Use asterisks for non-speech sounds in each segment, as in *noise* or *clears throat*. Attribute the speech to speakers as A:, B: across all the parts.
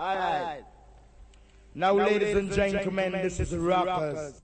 A: All right. Now, now ladies, ladies and gentlemen, gentlemen this, this is Rockers.
B: rockers.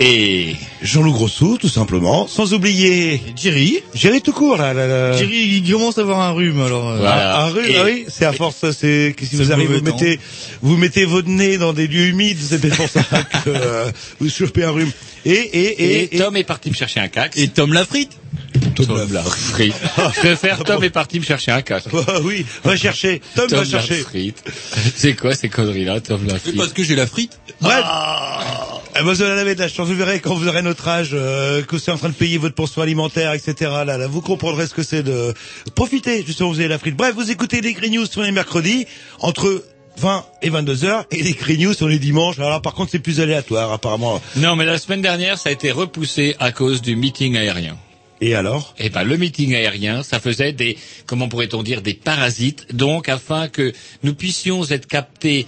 B: Et
C: Jean-Loup Grossou, tout simplement. Sans oublier
D: Jerry.
C: Jerry tout court, là. là, là.
D: Jerry, il commence à avoir un rhume, alors. euh,
B: Voilà.
C: Ah, ah, oui,
B: Et-
C: ah oui, c'est à force, c'est que si
D: C'est
C: vous
D: le
C: arrivez, vous mettez, vous mettez votre nez dans des lieux humides, c'est peut-être pour ça *laughs* que euh, vous chopez un rhume. Et et
B: et,
C: et, et
B: Tom est parti me chercher un cax.
D: Et Tom Lafrite.
B: Tom Lafrite. *laughs* Je préfère Tom est parti me chercher un cax. *laughs*
C: Ah oui, va chercher. Tom, va
B: Tom
C: chercher.
B: Lafrite. C'est quoi ces conneries là, Tom
D: C'est
B: Lafrite?
D: parce que j'ai la frite.
C: Ouais. Eh ben, vous en avez de la chance. Vous verrez quand vous aurez notre âge, euh, que c'est en train de payer votre pension alimentaire, etc. Là, là, vous comprendrez ce que c'est de profiter. Justement, vous avez la frite. Bref, vous écoutez les Green News sur les mercredis entre 20 et 22 heures et les Green News sur les dimanches. Alors par contre, c'est plus aléatoire, apparemment.
B: Non, mais la semaine dernière, ça a été repoussé à cause du meeting aérien.
C: Et alors?
B: Eh ben, le meeting aérien, ça faisait des, comment pourrait-on dire, des parasites. Donc, afin que nous puissions être captés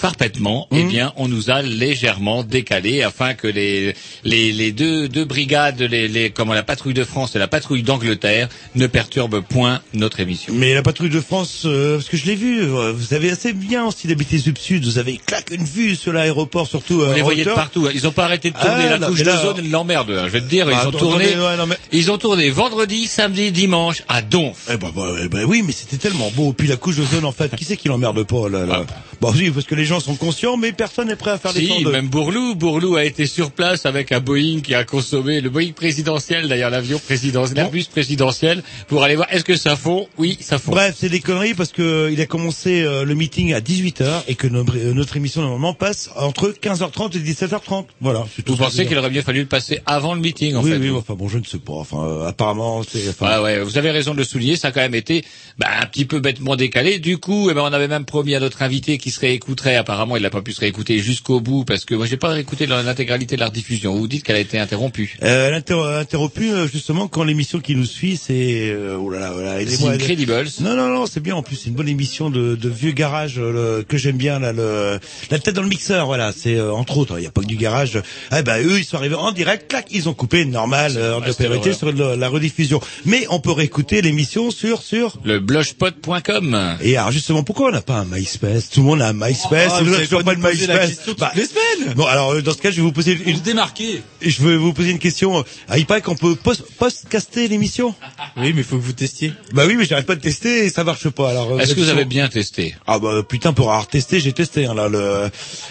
B: parfaitement, eh bien, on nous a légèrement décalé afin que les les, les deux deux brigades, les, les comment la patrouille de France et la patrouille d'Angleterre ne perturbent point notre émission.
C: Mais la patrouille de France, euh, parce que je l'ai vu, euh, vous avez assez bien aussi d'habiter Sud. Vous avez claque une vue sur l'aéroport, surtout.
B: On
C: euh,
B: les de
C: hauteur.
B: partout. hein. Ils ont pas arrêté de tourner
C: Ah,
B: la couche
C: mais
B: de
C: là-
B: zone l'emmerde. hein. Je vais te dire,
C: Ah,
B: ils ont
C: attends,
B: tourné.
C: attendez, ouais, non, mais-
B: Ils ont tourné vendredi, samedi, dimanche à Donf.
C: Eh ben, bah, ben oui, mais c'était tellement beau. Puis la couche de zone, en fait, qui c'est qui l'emmerde pas là, là? Bon, oui, parce que les gens sont conscients, mais personne n'est prêt à faire
B: Si,
C: l'effort de...
B: même Bourlou. Bourlou a été sur place avec un Boeing qui a consommé, le Boeing présidentiel, d'ailleurs, l'avion présidentiel, l'Airbus présidentiel, pour aller voir, est-ce que ça fond? Oui, ça fond.
C: Bref, c'est des conneries parce que euh, il a commencé euh, le meeting à 18h et que notre, euh, notre émission normalement passe entre 15h30 et 17h30. Voilà. tout
B: Vous pensez qu'il aurait mieux fallu le passer avant le meeting, en
C: oui,
B: fait?
C: oui,
B: vous
C: enfin bon, je ne sais pas. Enfin, euh, apparemment, c'est... Enfin,
B: Ouais, ouais, vous avez raison de le souligner, ça a quand même été bah, un petit peu bêtement décalé. Du coup, eh ben, on avait même promis à notre invité qui se réécouterait. Apparemment, il n'a pas pu se réécouter jusqu'au bout parce que moi, j'ai pas réécouté l'intégralité de la rediffusion. Vous dites qu'elle a été interrompue.
C: Euh, elle a inter- interrompu euh, justement quand l'émission qui nous suit, c'est euh, oh là là, voilà,
B: C'est. Incredibles.
C: Non non non, c'est bien en plus, c'est une bonne émission de, de vieux garage euh, le- que j'aime bien là le la tête dans le mixeur, voilà, c'est euh, entre autres, il y a pas que du garage. Eh ben eux ils sont arrivés en direct, clac, ils ont coupé normal euh, de priorité sur le- la rediffusion. Mais on peut réécouter l'émission sur sur
B: Le blogspot.com.
C: et alors justement pourquoi on n'a pas un MySpace? Tout le monde a un MySpace,
D: Ah,
C: toujours
D: pas
C: de
D: la question
C: Bah,
D: les semaines.
C: Bon alors euh, dans ce cas, je vais vous poser une,
D: Vous démarquez.
C: je vais vous poser une question. Ah, il paraît qu'on peut post- postcaster l'émission?
D: Oui, mais faut que vous testiez.
C: Bah oui, mais j'arrête pas de tester et ça marche pas. Alors, euh,
B: Est-ce que vous avez bien testé?
C: Ah bah putain, pour avoir testé, j'ai testé. Hein, là, le...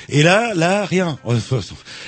C: Et là, là, rien.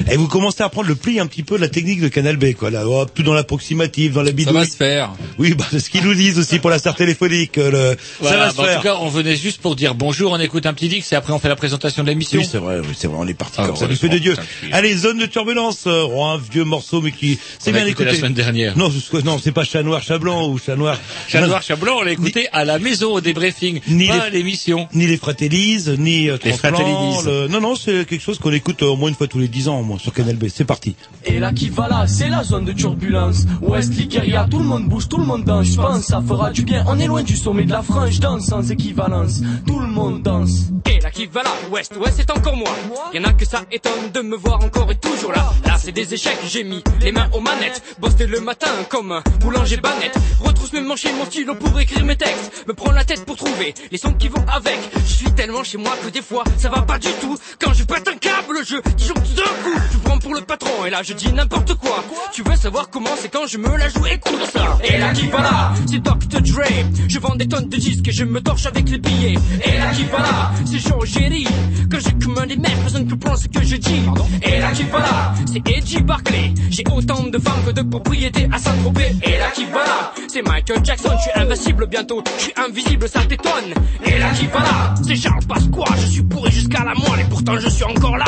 C: Et vous commencez à prendre le pli un petit peu de la technique de Canal B, quoi. Là, tout dans l'approximative, dans la
D: Ça
C: bidouille.
D: va se faire.
C: Oui, bah c'est ce qu'ils nous disent aussi pour la serre téléphonique. euh, Le...
B: Voilà,
C: ça va se
B: bah, en
C: faire.
B: tout cas, on venait juste pour dire bonjour, on écoute un petit dix et après on fait la présentation de l'émission.
C: Oui, c'est vrai, oui, c'est vrai, on est parti.
B: Ah,
C: comme ça de Dieu. Allez, zone de turbulence, euh, oh, un vieux morceau, mais qui, c'est bien
B: écouté la semaine dernière.
C: Non, non, c'est pas chat noir, chat blanc ou chat noir.
B: Chat Noir, Chat Blanc, on l'a écouté à la maison au débriefing,
C: Ni
B: pas
C: les-
B: à l'émission.
C: Ni les Fratellis, ni euh,
B: Les Fratellis.
C: le- Non, non, c'est quelque chose qu'on écoute euh, au moins une fois tous les dix ans, au moins, sur Canal B. C'est parti.
E: Et là qui va là, c'est la zone de turbulence. Ouest Ligueria, tout le monde bouge, tout le monde danse. Je pense ça fera du bien. On est loin du sommet de la frange, danse sans équivalence. Tout le monde danse.
F: Et là qui va là, ouest, ouest c'est encore moi. Y'en a que ça étonne de me voir encore et toujours là. Là c'est des échecs, j'ai mis les mains aux manettes. Bosse dès le matin comme un boulanger banette. Retrousse mes manches et mon stylo pour écrire mes textes. Me prends la tête pour trouver les sons qui vont avec. Je suis tellement chez moi que des fois ça va pas du tout. Quand je pète un câble, je disjoncte tout d'un coup. Je prends pour le patron et là je dis n'importe quoi. Tu veux savoir comment c'est quand je me la joue? Écoute ça. Et là qui va là, c'est Dr. Dre. Je vends des tonnes de disques et je me torche avec les billets. Et là qui va là, c'est Jean Géry. Quand je commande des personne ne comprend ce que je dis. Et là qui va? Là, c'est Edgy Barclay. J'ai autant de femmes que de propriétés à Saint-Tropez. Et là qui va? Là, c'est Michael Jackson. Je suis invincible bientôt, je suis invisible, ça t'étonne. Et là qui va? Là, c'est Charles Pasqua. Je suis pourri jusqu'à la moelle et pourtant je suis encore là.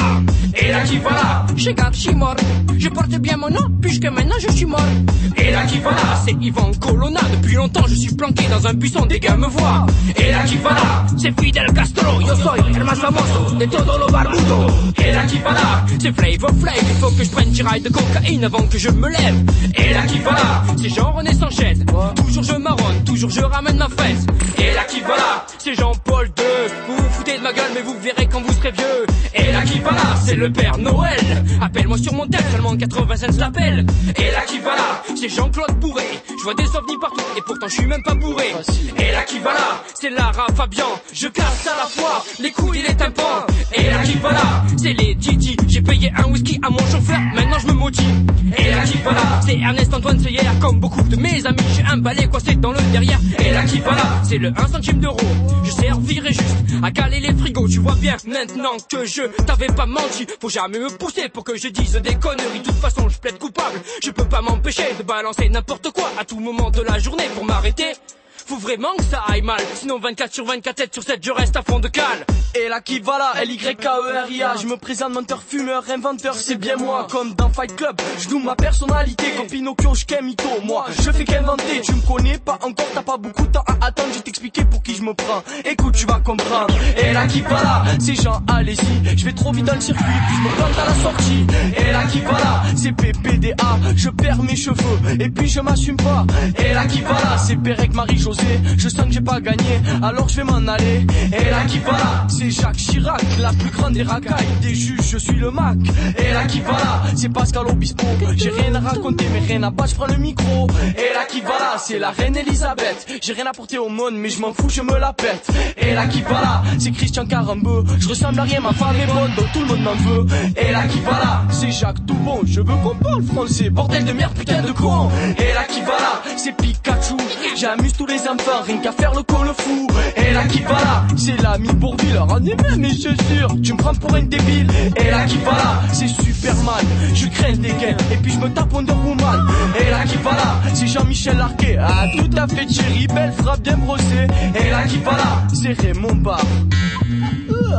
F: Et là qui va? Là, suis mort. Je porte bien mon nom, puisque maintenant je suis mort. Et là qui va? Là, c'est Ivan Colonna. Depuis longtemps je suis planqué dans un buisson, des gars me voient. Et là qui va? Là, c'est Fidel Castro. Yo soy el famoso de todo lo là qui va là, c'est Flavor Flav. Il faut que je prenne 10 rails de cocaïne avant que je me lève. Et là qui là, c'est Jean-René Sanchez. Toujours je marronne, toujours je ramène ma fesse. Et là qui là, c'est Jean-Paul II. Vous vous foutez de ma gueule, mais vous verrez quand vous serez vieux. Et là qui là, c'est le Père Noël. Appelle-moi sur mon tel, seulement 80 cents l'appel. Et là qui là, c'est Jean-Claude Bourré. Je vois des ovnis partout, et pourtant je suis même pas bourré. Et là qui va là, c'est Lara Fabian. Je casse à la fois les couilles et les Et là qui va là, c'est les Didi. J'ai payé un whisky à mon chauffeur, maintenant je me maudis. Et là qui va là, c'est Ernest Antoine Seyer. Comme beaucoup de mes amis, j'ai un balai coincé dans le derrière. Et là qui va là, c'est le 1 centime d'euro. Je servirai juste à caler les frigos. Tu vois bien maintenant que je t'avais pas menti. Faut jamais me pousser pour que je dise des conneries. De toute façon, je plaide coupable. Je peux pas m'empêcher de balancer n'importe quoi à tout moment de la journée pour m'arrêter. Faut vraiment que ça aille mal. Sinon 24 sur 24, 7 sur 7, je reste à fond de cale.
E: Et là qui va là, L-Y-K-E-R-I-A Je me présente menteur, fumeur, inventeur, c'est bien moi. Comme dans Fight Club, je ma personnalité. Comme Pinocchio, je mytho, moi Je fais qu'inventer, tu me connais pas encore T'as pas beaucoup de temps à attendre, je vais t'expliquer pour qui je me prends. Écoute, tu vas comprendre. Et là qui va là, c'est Jean, allez-y. Je vais trop vite dans le circuit, puis je me plante à la sortie. Et là qui va là, c'est PPDA Je perds mes cheveux, et puis je m'assume pas. Et là qui va là, c'est Pérec Je sens que j'ai pas gagné, alors je vais m'en aller. Et là qui va là, c'est Jacques Chirac La plus grande des racailles, des juges, je suis le Mac. Et là qui va là, c'est Pascal Obispo. J'ai rien à raconter, mais rien à battre, je prends le micro. Et là qui va là, c'est la reine Elisabeth. J'ai rien à porter au monde, mais je m'en fous, je me la pète. Et là qui va là, c'est Christian Carambeu. Je ressemble à rien, ma femme est bonne, donc tout le monde m'en veut. Et là qui va là, c'est Jacques Toubon. Je veux qu'on parle français, bordel de merde, putain de con. Et là qui va là, c'est Pikachu. J'amuse tous les enfants, rien qu'à faire le con le fou Et là qui va là, c'est l'ami Bourville En même mes chaussures, tu me prends pour un débile Et là qui va là, c'est Superman Je crains des gains, et puis je me tape Wonder Woman Et là qui va là, c'est Jean-Michel Arquet Ah tout à fait Thierry, belle frappe bien brossée Et là qui va là, c'est Raymond Barre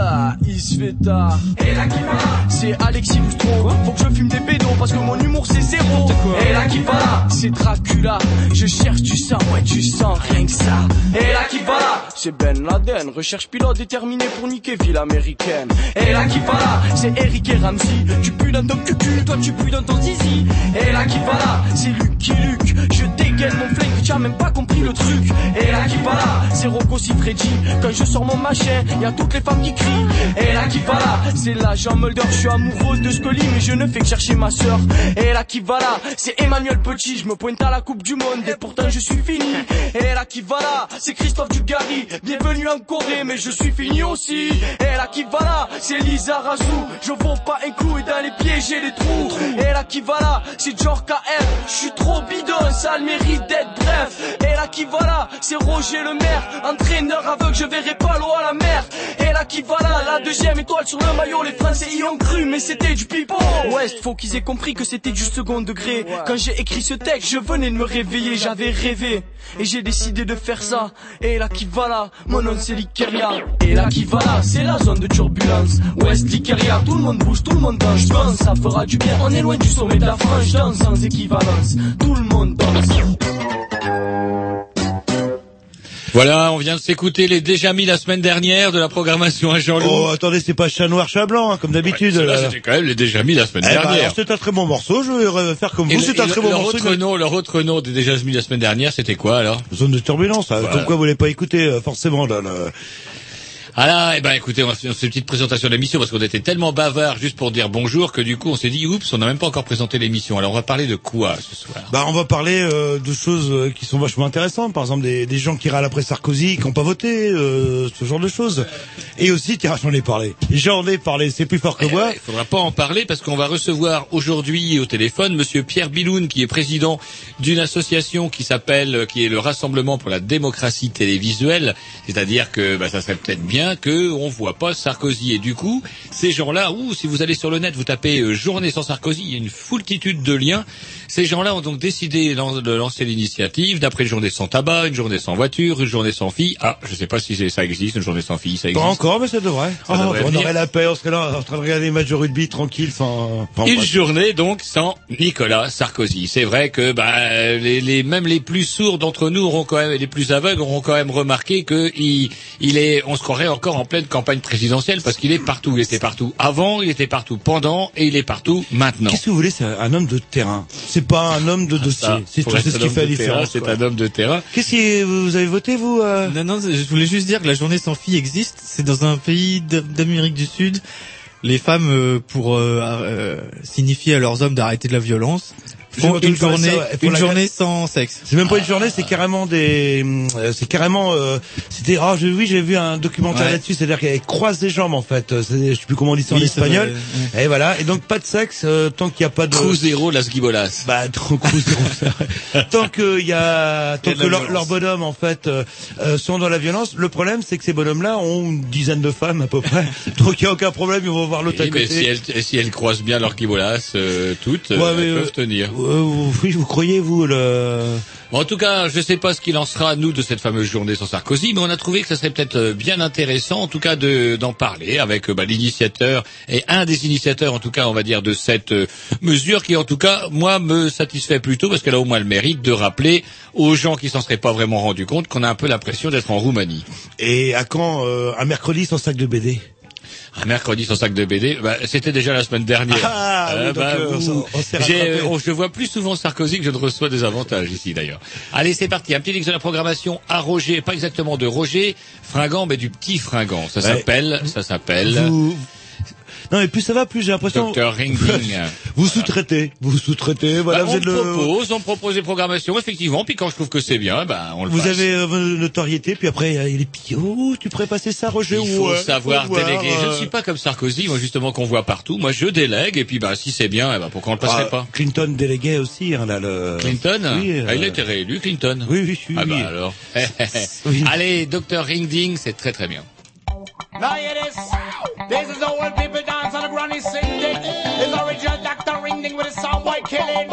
E: ah, il se fait tard. Et va là, c'est Alexis Lustron. Faut que je fume des pédos parce que mon humour c'est zéro. Et va là, c'est Dracula. Je cherche du sang, ouais tu sens rien ça. Et là qui va c'est Ben Laden. Recherche pilote déterminé pour niquer ville américaine. Et là qui va c'est Eric et Ramsey. Tu pues dans ton cucu, toi tu pues dans ton zizi. Et là qui va c'est Lucky Luke. Je dégaine mon flingue, tu as même pas compris le truc. Et là qui va c'est Rocco Siffredi. Quand je sors mon machin, y a toutes les femmes qui crient. Et là qui va c'est l'agent Mulder. Je suis amoureuse de Scully, mais je ne fais que chercher ma sœur. Et là qui va c'est Emmanuel Petit. Je me pointe à la Coupe du Monde et pourtant je suis fini. Qui va là, c'est Christophe Dugarry. Bienvenue en Corée, mais je suis fini aussi. Et là qui va là, c'est Lisa Razou. Je vaux pas un clou et dans les pieds j'ai des trous. Et là qui va là, c'est George KF. Je suis trop bidon, ça le mérite d'être bref. Et là qui va là, c'est Roger le maire. Entraîneur aveugle, je verrai pas l'eau à la mer. Et là qui qui va là, la deuxième étoile sur le maillot, les Français y ont cru, mais c'était du pipeau. West, faut qu'ils aient compris que c'était du second degré. Quand j'ai écrit ce texte, je venais de me réveiller, j'avais rêvé. Et j'ai décidé de faire ça. Et là qui va là, mon nom c'est Likeria. Et là qui va là, c'est la zone de turbulence. West Likeria, tout le monde bouge, tout le monde danse. Pense, ça fera du bien. On est loin du sommet de la frange, danse sans équivalence. Tout le monde danse.
B: Voilà, on vient de s'écouter les déjà mis la semaine dernière de la programmation à Jean-Loup.
C: Oh, attendez, c'est pas chat noir, chat blanc, hein, comme d'habitude. Là.
B: c'était quand même les déjà mis la semaine
C: Eh ben,
B: dernière.
C: c'est un très bon morceau, je vais faire comme
B: Et
C: vous, c'est un très
B: le-
C: bon
B: leur
C: morceau.
B: autre nom, leur autre nom des déjà mis la semaine dernière, c'était quoi alors?
C: Zone de turbulence, hein.
B: Voilà.
C: comme quoi vous l'avez pas écouté, euh, forcément, là, là.
B: Ah là, eh ben écoutez, on va faire cette petite présentation de l'émission parce qu'on était tellement bavard juste pour dire bonjour que du coup on s'est dit oups, on n'a même pas encore présenté l'émission. Alors on va parler de quoi ce soir?
C: Bah, on va parler euh, de choses euh, qui sont vachement intéressantes. Par exemple, des, des gens qui râlent après Sarkozy, qui n'ont pas voté, euh, ce genre de choses. Et aussi, tiens, j'en ai parlé. J'en ai parlé, c'est plus fort que moi.
B: Il faudra pas en parler parce qu'on va recevoir aujourd'hui au téléphone Monsieur Pierre Biloun, qui est président d'une association qui s'appelle, euh, qui est le Rassemblement pour la démocratie télévisuelle. C'est-à-dire que bah, ça serait peut-être bien que on voit pas Sarkozy. Et du coup, ces gens-là, ou si vous allez sur le net, vous tapez euh, journée sans Sarkozy, il y a une foultitude de liens. Ces gens-là ont donc décidé de lancer l'initiative d'après une journée sans tabac, une journée sans voiture, une journée sans fille. Ah, je sais pas si ça existe, une journée sans fille, ça
C: Pas
B: existe.
C: encore, mais ça devrait.
B: Ça
C: Ah,
B: devrait
C: on
B: venir.
C: aurait la paix, on serait là en train de regarder les matchs de rugby tranquille sans...
B: Une journée donc sans Nicolas Sarkozy. C'est vrai que bah, les, les- même les plus sourds d'entre nous auront quand même, les plus aveugles auront quand même remarqué que il, il est, on se croirait encore en pleine campagne présidentielle parce qu'il est partout. Il était partout avant, il était partout pendant et il est partout maintenant.
C: Qu'est-ce que vous voulez, c'est un homme de terrain. C'est pas un homme de dossier.
B: Ça,
C: C'est tout, c'est ce
B: un
C: qui
B: homme
C: fait la
B: de terrain,
C: différence.
B: C'est un homme de terrain.
C: Qu'est-ce que vous avez voté, vous euh?
D: Non, non, je voulais juste dire que la journée sans filles existe. C'est dans un pays d'Amérique du Sud. Les femmes, euh, pour euh, euh, signifier à leurs hommes d'arrêter de la violence, Une journée,
C: ça,
D: une
C: la-
D: journée sans sexe.
C: C'est même pas une journée, c'est carrément des, euh, c'est carrément, euh, c'était, ah, j'ai oui, j'ai vu un documentaire
D: Ouais.
C: là-dessus, c'est-à-dire qu'elle croise les jambes en fait. Euh, Je sais plus comment on dit ça en
D: Oui, ça
C: espagnol. Et voilà. Et donc pas de sexe euh, tant qu'il n'y a pas de.
B: Cruzeiro Las Gibolas.
C: Bah, *laughs* trop Cruzeiro, c'est vrai. Tant qu'il y a, tant
D: Il y a de
C: que leur, leurs bonhommes en fait euh, euh, sont dans la violence. Le problème, c'est que ces bonhommes-là ont une dizaine de femmes à peu près. *laughs* donc il y a aucun problème, ils vont voir l'autre à
B: Oui, mais
C: côté.
B: si elles, si elles croisent bien leur Gibolas, euh, toutes,
C: Ouais,
B: euh,
C: mais,
B: elles
C: euh,
B: peuvent tenir.
C: Euh, vous- oui, vous croyez vous le
B: En tout cas, je ne sais pas ce qu'il en sera nous de cette fameuse journée sans Sarkozy, mais on a trouvé que ça serait peut-être euh, bien intéressant, en tout cas, de d'en parler avec euh, bah, l'initiateur et un des initiateurs, en tout cas, on va dire, de cette euh, mesure qui, en tout cas, moi, me satisfait plutôt parce qu'elle a au moins le mérite de rappeler aux gens qui s'en seraient pas vraiment rendus compte qu'on a un peu l'impression d'être en Roumanie.
C: Et à quand euh, un mercredi sans sac de BD
B: Un mercredi sans sac de BD, bah, c'était déjà la semaine dernière. *laughs*
C: Ah, oui, donc, euh, on
B: je vois plus souvent Sarkozy que je ne reçois des avantages ici d'ailleurs. Allez, c'est parti. Un petit link de la programmation à Roger, pas exactement de Roger Fringant, mais du petit Fringant. Ça
C: Ouais.
B: s'appelle, ça s'appelle
C: Vous... Non, mais plus ça va, plus j'ai l'impression.
B: Dr Ringding. *laughs*
C: Vous sous-traitez, vous sous-traitez. Voilà,
B: Bah,
C: vous
B: on
C: êtes le.
B: propose, on propose des programmations, effectivement. Puis quand je trouve que c'est bien, bah, on le
C: Vous
B: passe.
C: avez euh, votre notoriété, puis après il y a les. Oh, tu pourrais passer ça, Roger
B: Il faut
C: ouais,
B: savoir
C: faut voir,
B: déléguer. Je ne
C: euh,
B: suis pas comme Sarkozy, moi justement qu'on voit partout. Moi, je délègue et puis bah si c'est bien, eh ben, pourquoi on le passerait
C: ah,
B: pas?
C: Clinton délégué aussi, hein, là, le.
B: Clinton?
C: Oui, euh,
B: Ah, Il a été réélu, Clinton.
C: Oui, oui, oui.
B: Ah bah alors. *laughs*
C: Oui. *laughs*
B: Allez, Dr Ringding, c'est très très bien.
G: Now hear this. This is how old people dance on the granny sing it. It's original Dr. Ring Ding with a sound boy killing.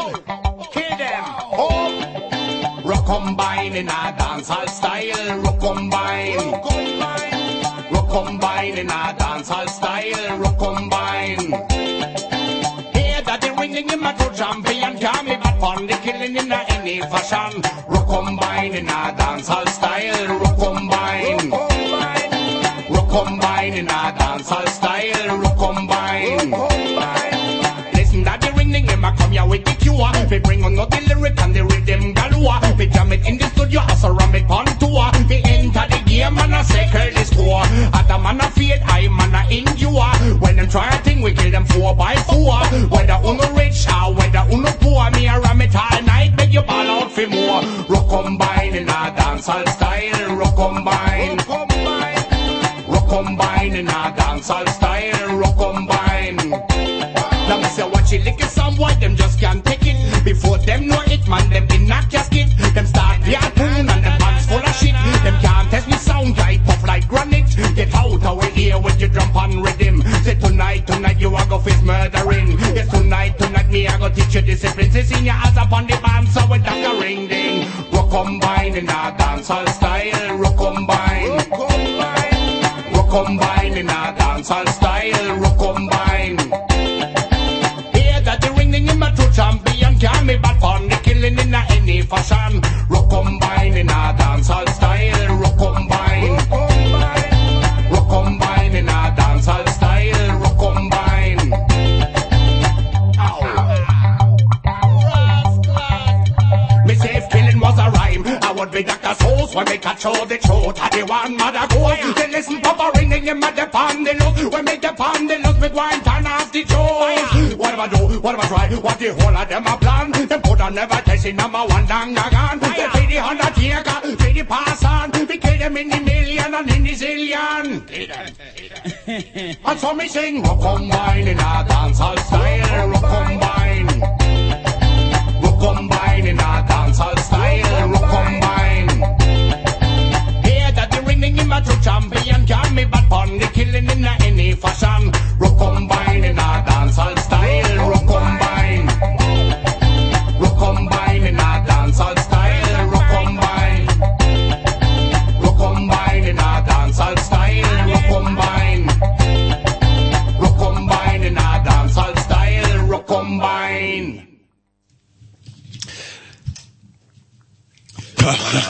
G: Kill them. Oh. Rock combine in a dancehall style. Rock combine. Rock combine in a dancehall style. Rock combine. Hear that the ringing in my true champion Can't be bad fun, the killing in a any fashion Rock combine in a dancehall style Rock combine Rock combine in a dancehall style combine. Listen that the ringing in my come here with the cure. We bring on the lyric and the rhythm galore. We jam it in the studio a ram it on tour. We enter the game and a circle the score Other man a fade, I man a endure. When them try a thing, we kill them four by four. Whether uno rich or whether uno poor Me a ram it all night, make you ball out for more. Rock combine in a dancehall style Rock combine. Rock combine in a dancehall style and rock combine. Now me say watch it lick it some boy, them just can't take it. Before them know it, man, them in a casket. Them start the tune and them pants full of shit. Them can't test me sound like puff like granite. Get out our ear with your drum and rhythm. Say tonight, tonight you are go face murdering. Yes, tonight, tonight me I go teach you discipline. Say sing your ass upon the band so it like a ring ding. Rock combine in a dancehall style. Rock combine. Rock combine. Rock combine in a dancehall style. Rock combine. Hear that the ringing in my true champion can me bad fun the killing in any fashion. When me catch all the truth. I the one mother goes. Then listen, Papa ringing in my dep on the look. When me dep on the look, me go and turn off the show. What am I do? What am I try? What the whole of them a plan? Them put on never testing number one down again. They pay the undertaker, pay the pass on. We kill them in the million and in the zillion. And so me sing, rock combine in a dancehall style, rock combine. Bad pun the killing in any fashion.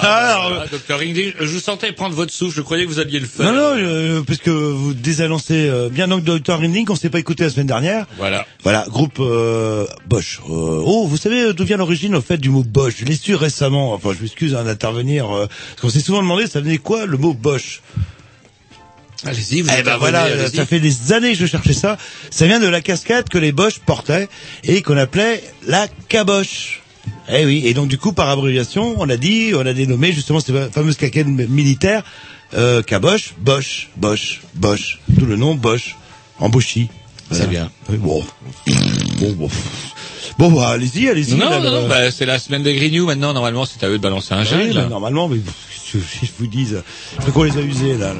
B: Ah, Docteur Indy, je vous sentais prendre votre souffle, je croyais que vous alliez le faire.
C: non, non, euh, parce que vous désannoncez euh, bien donc Dr. Rinding qu'on s'est pas écouté la semaine dernière.
B: Voilà.
C: Voilà, groupe euh, Bosch. Euh, oh, vous savez d'où vient l'origine au fait du mot Bosch? Je l'ai su récemment. Enfin, je m'excuse hein, d'intervenir. euh, parce qu'on s'est souvent demandé ça venait quoi le mot Bosch?
B: Allez-y, vous
C: Eh ben voilà, ça fait des années que je cherchais ça. Ça vient de la casquette que les Bosch portaient et qu'on appelait la caboche. Eh oui, et donc du coup, par abréviation, on a dit, on a dénommé justement cette fameuse casquette militaire, euh, caboche, Bosch, Bosch, Bosch. Tout le nom Bosch, en Bouchy.
B: C'est bien.
C: Oui, bon. Bon, bon. Bon, bah, allez-y, allez-y.
B: Non,
C: là,
B: non, non, bah, c'est la semaine de Grignou maintenant, normalement c'est à eux de balancer un
C: Oui,
B: gel.
C: bah, normalement, mais je, je vous dise, je crois qu'on les a usés là. là.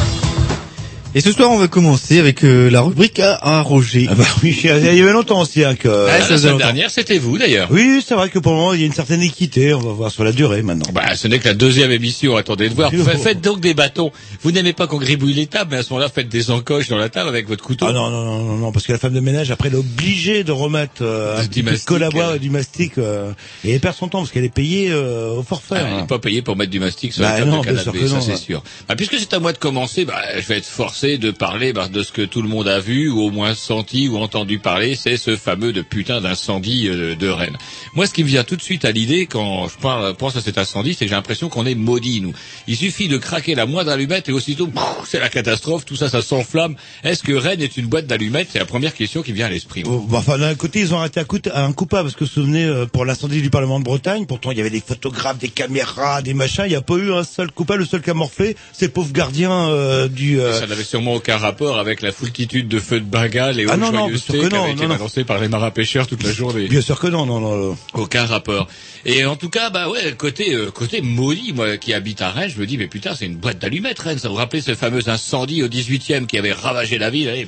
D: Et ce soir, on va commencer avec euh, la rubrique à, à Roger.
C: Ah bah oui, il y avait longtemps aussi hein, que.
B: Ah, la semaine dernière, c'était vous d'ailleurs.
C: Oui, c'est vrai que pour le moment, il y a une certaine équité. On va voir sur la durée maintenant.
B: Bah, ce n'est que la deuxième émission, attendez de voir.
C: Oh.
B: Fa- Faites donc des bâtons. Vous n'aimez pas qu'on gribouille les tables, mais à ce moment-là, faites des encoches dans la table avec votre couteau.
C: Ah non, non, non, non, non, parce que la femme de ménage, après, elle est obligée de remettre euh, un
B: Du mastic,
C: boire
B: euh.
C: du mastic. euh, et elle perd son temps, parce qu'elle est payée euh, au forfait.
B: Ah, elle
C: hein.
B: n'est pas payé pour mettre du mastic sur
C: Bah
B: la table
C: non,
B: de canapé, ça
C: non,
B: c'est
C: ouais.
B: sûr. Bah, puisque c'est à moi de commencer, bah, je vais être forcé de parler bah, de ce que tout le monde a vu, ou au moins senti, ou entendu parler, c'est ce fameux de putain d'incendie euh, de Rennes. Moi, ce qui me vient tout de suite à l'idée quand je parle, pense à cet incendie, c'est que j'ai l'impression qu'on est maudit, nous. Il suffit de craquer la moindre allumette et aussitôt, c'est la catastrophe, tout ça, ça s'enflamme. Est-ce que Rennes est une boîte d'allumettes? C'est la première question qui me vient à l'esprit. moi.
C: Oh, bah, enfin, d'un côté, ils ont arrêté un, coup un coupable, parce que vous vous souvenez, euh, pour l'incendie du Parlement de Bretagne, pourtant, il y avait des photographes, des caméras, des machins, il n'y a pas eu un seul coupable, le seul qui a morflé, c'est le pauvre gardien euh, du... euh,
B: Ça sûrement aucun rapport avec la foultitude de feux de Bengale et
C: Ah
B: autres
C: non, non, bien sûr que
B: qui
C: non,
B: par les marins pêcheurs toute la journée.
C: Bien sûr que non, non, non.
B: Aucun rapport. Et en tout cas, bah ouais, côté euh, côté maudit, moi qui habite à Rennes, je me dis mais putain, c'est une boîte d'allumettes Rennes. Ça vous rappelez ce fameux incendie au 18e qui avait ravagé la ville et,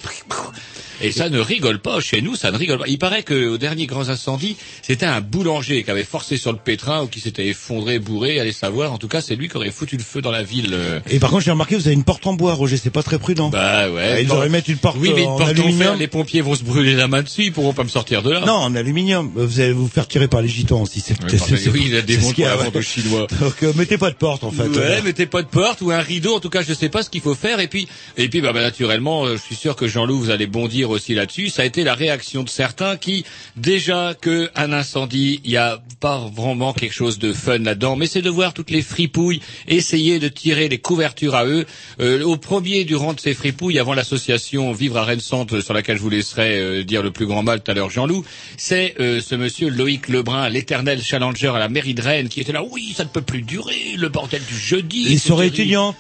B: et ça ne rigole pas chez nous, ça ne rigole pas. Il paraît que au dernier grand incendie, c'était un boulanger qui avait forcé sur le pétrin ou qui s'était effondré, bourré, allez savoir. En tout cas, c'est lui qui aurait foutu le feu dans la ville. euh.
C: Et par contre, j'ai remarqué, vous avez une porte en bois, Roger, c'est pas très prudent.
B: Bah ouais.
C: ils
B: Bon.
C: auraient mettre une porte
B: Oui, mais une
C: en
B: porte en fer,
C: aluminium.
B: les pompiers vont se brûler la main dessus, ils pourront pas me sortir de là.
C: Non, en aluminium. Vous allez vous faire tirer par les gitans aussi. C'est,
B: Oui,
C: c'est-
B: pardon,
C: c'est-
B: oui, il a des la
C: ouais.
B: vente aux Chinois. *laughs*
C: Donc, euh, mettez pas de porte, en fait.
B: Ouais, mettez pas de porte ou un rideau. En tout cas, je sais pas ce qu'il faut faire. Et puis, et puis, bah, bah, naturellement, euh, je suis sûr que Jean-Loup, vous allez bondir aussi là-dessus, ça a été la réaction de certains qui, déjà que un incendie, il y a pas vraiment quelque chose de fun là-dedans, mais c'est de voir toutes les fripouilles essayer de tirer les couvertures à eux. Euh, au premier du rang de ces fripouilles, avant l'association Vivre à Rennes Centre, sur laquelle je vous laisserai euh, dire le plus grand mal tout à l'heure, Jean-Loup, c'est euh, ce monsieur Loïc Lebrun, l'éternel challenger à la mairie de Rennes, qui était là, oui, ça ne peut plus durer, le bordel du jeudi.
C: Les soirées étudiantes.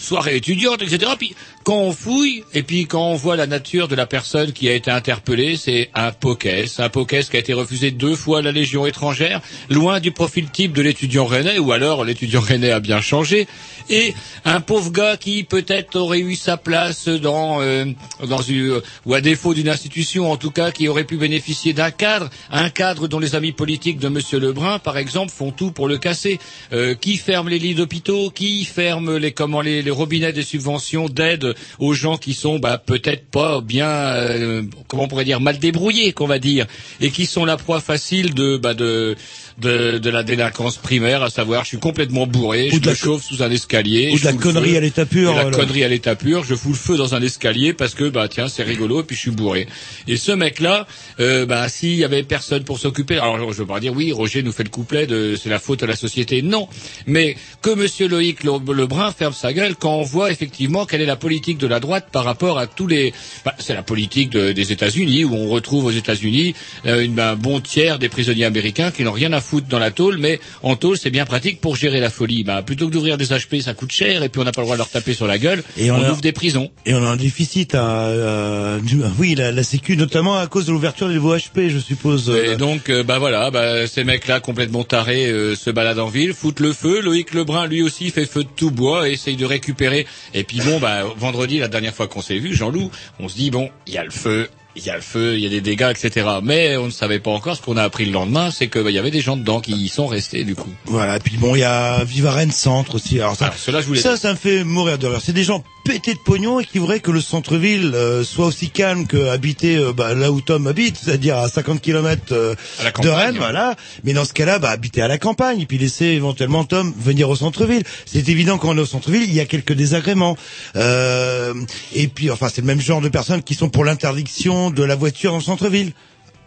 B: Soirée étudiante, etc. Puis quand on fouille, et puis quand on voit la nature de la personne qui a été interpellée, c'est un pokès, un pokès qui a été refusé deux fois à la Légion étrangère, loin du profil type de l'étudiant rennais, ou alors l'étudiant rennais a bien changé, et un pauvre gars qui peut-être aurait eu sa place dans, euh, dans une, ou à défaut d'une institution, en tout cas, qui aurait pu bénéficier d'un cadre, un cadre dont les amis politiques de Monsieur Lebrun, par exemple, font tout pour le casser. Euh, qui ferme les lits d'hôpitaux Qui ferme les comment les, les robinets des subventions d'aide aux gens qui sont bah, peut-être pas bien, euh, comment on pourrait dire, mal débrouillés, qu'on va dire, et qui sont la proie facile de bah, de de, de la délinquance primaire, à savoir je suis complètement bourré,
C: Ou
B: je me chauffe sous un escalier,
C: ou
B: je
C: de la connerie à l'état pur,
B: La connerie à l'état pur, je fous le feu dans un escalier parce que bah tiens c'est rigolo et puis je suis bourré. Et ce mec-là, euh, bah s'il y avait personne pour s'occuper, alors je veux pas dire oui Roger nous fait le couplet de c'est la faute à la société, non, mais que Monsieur Loïc Le- Lebrun ferme sa gueule quand on voit effectivement quelle est la politique de la droite par rapport à tous les, bah, c'est la politique de- des États-Unis où on retrouve aux États-Unis euh, un bon tiers des prisonniers américains qui n'ont rien à foutre dans la tôle, mais en tôle c'est bien pratique pour gérer la folie. Bah plutôt que d'ouvrir des HP ça coûte cher et puis on n'a pas le droit de leur taper sur la gueule,
C: Et
B: on,
C: on a-
B: ouvre des prisons.
C: Et on a un déficit, hein, euh, du- oui, la, la Sécu, notamment à cause de l'ouverture des nouveaux HP, je suppose. euh.
B: Et donc, euh, bah voilà, bah, ces mecs-là complètement tarés euh, se baladent en ville, foutent le feu. Loïc Lebrun, lui aussi, fait feu de tout bois essaye de récupérer. Et puis bon, bah vendredi, la dernière fois qu'on s'est vu, Jean-Loup, on se dit bon, il y a le feu. Il y a le feu, il y a des dégâts, etc. Mais on ne savait pas encore. Ce qu'on a appris le lendemain, c'est qu'il y avait des gens dedans qui y sont restés du coup.
C: Voilà, et puis bon, il y a Viva Rennes Centre aussi. Alors ça,
B: Alors, cela, je voulais
C: ça, ça me fait mourir de rire. C'est des gens pétés de pognon et qui voudraient que le centre-ville euh, soit aussi calme que habiter euh, bah, là où Tom habite, c'est-à-dire à 50 km
B: À la
C: de Rennes,
B: ouais.
C: voilà. Mais dans ce cas-là, bah, habiter à la campagne et puis laisser éventuellement Tom venir au centre-ville. C'est évident quand on est au centre-ville, il y a quelques désagréments. Euh, et puis, enfin, c'est le même genre de personnes qui sont pour l'interdiction de la voiture en centre-ville.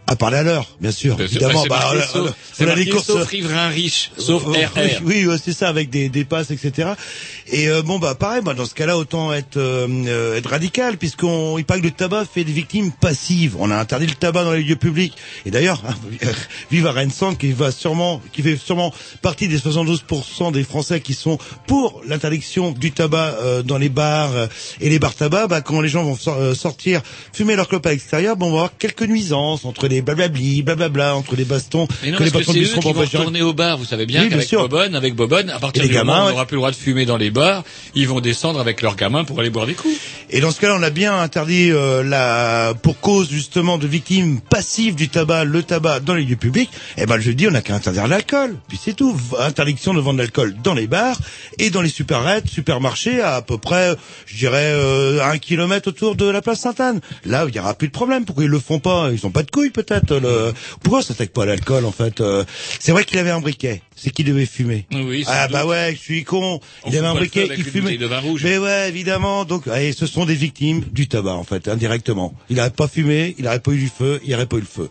C: À parler à l'heure, bien sûr. Évidemment,
B: c'est
C: bah,
B: marqué
C: a-
B: sauf-
C: on a- des courses.
B: sauf riverain riche, sauf RR.
C: Oui, oui, ouais, c'est ça, avec des, des passes, etc. Et euh, bon, bah pareil, bah, dans ce cas-là, autant être, euh, euh, être radical, puisqu'on il paraît que le tabac fait des victimes passives. On a interdit le tabac dans les lieux publics. Et d'ailleurs, *laughs* vive à Rennes qui va sûrement, qui fait sûrement partie des 72% des Français qui sont pour l'interdiction du tabac euh, dans les bars euh, et les bars tabac. Bah, quand les gens vont sor- euh, sortir, fumer leur clope à l'extérieur, bon, on va avoir quelques nuisances entre les blablabli, blablabla, entre les bastons
B: Mais non,
C: que les patrons
B: c'est
C: de bistrot
B: qui
C: vont pas
B: retourner au bar. Vous savez bien
C: Oui, bien
B: qu'avec
C: sûr.
B: Bobonne, avec Bobonne, à partir
C: les
B: du moment
C: gamins,
B: où on n'aura plus le droit de fumer dans les bars, ils vont descendre avec leurs gamins pour aller boire des coups.
C: Et dans ce cas-là, on a bien interdit euh, la pour cause justement de victimes passives du tabac, le tabac dans les lieux publics. Et ben je dis, on n'a qu'à interdire l'alcool. Puis c'est tout. Interdiction de vendre de l'alcool dans les bars et dans les supérettes, supermarchés à à peu près, je dirais, euh, un kilomètre autour de la place Sainte-Anne. Là, il y aura plus de problème. Pourquoi ils le font pas? Ils ont pas de couilles peut-être. Le... Pourquoi ça s'attaque pas à l'alcool en fait euh C'est vrai qu'il avait un briquet. C'est qu'il devait fumer.
B: Oui,
C: ah
B: doute.
C: bah ouais, je suis con.
B: On
C: il avait un briquet, il fumait.
B: de vin rouge.
C: Mais ouais, évidemment. Donc, et ce sont des victimes du tabac en fait, indirectement. Il n'aurait pas fumé, il n'aurait pas eu du feu, il n'aurait pas eu le feu.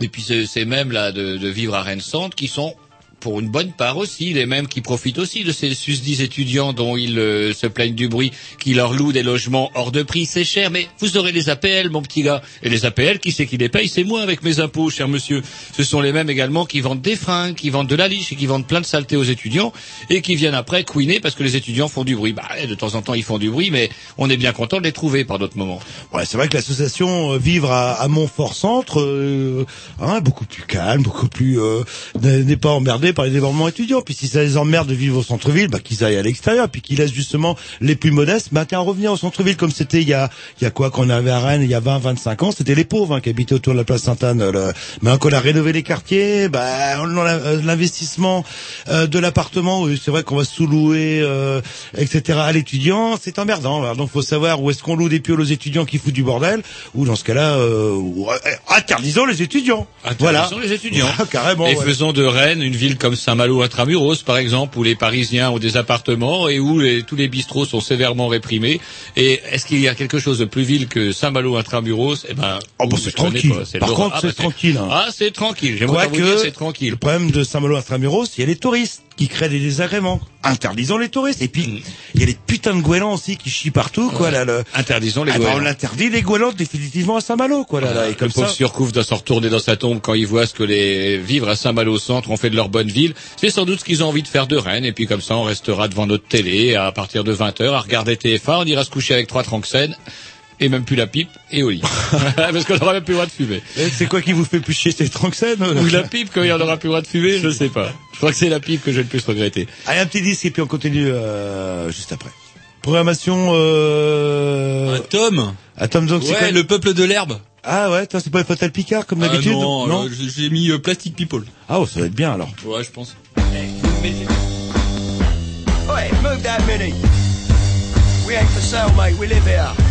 B: Et puis c'est même là de, de vivre à Rennes Centre qui sont pour une bonne part aussi les mêmes qui profitent aussi de ces susdits étudiants dont ils euh, se plaignent du bruit, qui leur louent des logements hors de prix, c'est cher, mais vous aurez les APL, mon petit gars. Et les APL, qui c'est qui les paye? C'est moi avec mes impôts, cher monsieur. Ce sont les mêmes également qui vendent des fringues, qui vendent de la liche et qui vendent plein de saletés aux étudiants et qui viennent après couiner parce que les étudiants font du bruit. Bah, de temps en temps, ils font du bruit, mais on est bien content de les trouver par d'autres moments.
C: Ouais, c'est vrai que l'association euh, Vivre à, Montfort Centre, euh, hein, beaucoup plus calme, beaucoup plus euh, n'est pas emmerdé par les débordements étudiants. Puis si ça les emmerde de vivre au centre-ville, bah qu'ils aillent à l'extérieur, puis qu'ils laissent justement les plus modestes, bah revenir au centre-ville comme c'était il y a il y a quoi qu'on avait à Rennes il y a 20 25 ans, c'était les pauvres hein, qui habitaient autour de la place Sainte-Anne. euh, le- Mais quand on a rénové les quartiers, bah euh, l'investissement euh, de l'appartement, c'est vrai qu'on va sous-louer euh, etc. à l'étudiant, c'est emmerdant. Alors, donc faut savoir où est-ce qu'on loue des pioles aux étudiants qui foutent du bordel, ou dans ce cas-là, euh, interdisons les étudiants. voilà.
B: Interdisons les étudions.
C: Voilà, *laughs* carrément.
B: et
C: ouais.
B: faisons de Rennes une ville comme Saint-Malo intramuros, par exemple, où les Parisiens ont des appartements et où les- tous les bistrots sont sévèrement réprimés. Et est-ce qu'il y a quelque chose de plus vil que Saint-Malo intramuros Eh ben,
C: Oh, bah, c'est tranquille.
B: pas,
C: Par contre,
B: Ah,
C: c'est
B: bah,
C: tranquille. hein.
B: Ah, c'est tranquille. J'aimerais vous dire, c'est tranquille.
C: le problème de Saint-Malo intramuros, il y a les touristes qui créent des désagréments. Interdisons les touristes. Et puis, il y a les putains de goélands aussi qui chient partout, quoi, là, le...
B: Interdisons les
C: Ah, bah, on interdit les goélands définitivement à Saint-Malo, quoi, là, là. Et
B: le
C: comme
B: pauvre
C: ça.
B: Surcouf doit s'en retourner dans sa tombe quand il voit ce que les vivres à Saint-Malo centre ont fait de leur bonne ville. C'est sans doute ce qu'ils ont envie de faire de Rennes. Et puis comme ça, on restera devant notre télé à partir de 20h à regarder TF1. On ira se coucher avec trois tranxènes et même plus la pipe et au lit. *laughs* *laughs* Parce qu'on n'aura même plus le droit de fumer.
C: Eh, C'est quoi qui vous fait plus chier, ces tranxènes
B: Ou la pipe quand il n'y en aura plus le droit de fumer, je sais pas. Je crois que c'est la pipe que j'ai le plus regretté.
C: Allez, un petit disque et puis on continue euh, juste après. Programmation... Euh...
H: Tom
C: Atom donc c'est
H: Ouais,
C: quoi
H: le peuple de l'herbe.
C: Ah ouais, toi c'est pas Fatal Picard comme
H: Ah
C: d'habitude
H: non, alors, j'ai j'ai mis euh, Plastic People.
C: Ah oh, ça va être bien alors.
H: Ouais, je pense.
I: Oi, move that mini. We ain't for sale, mate. We live here.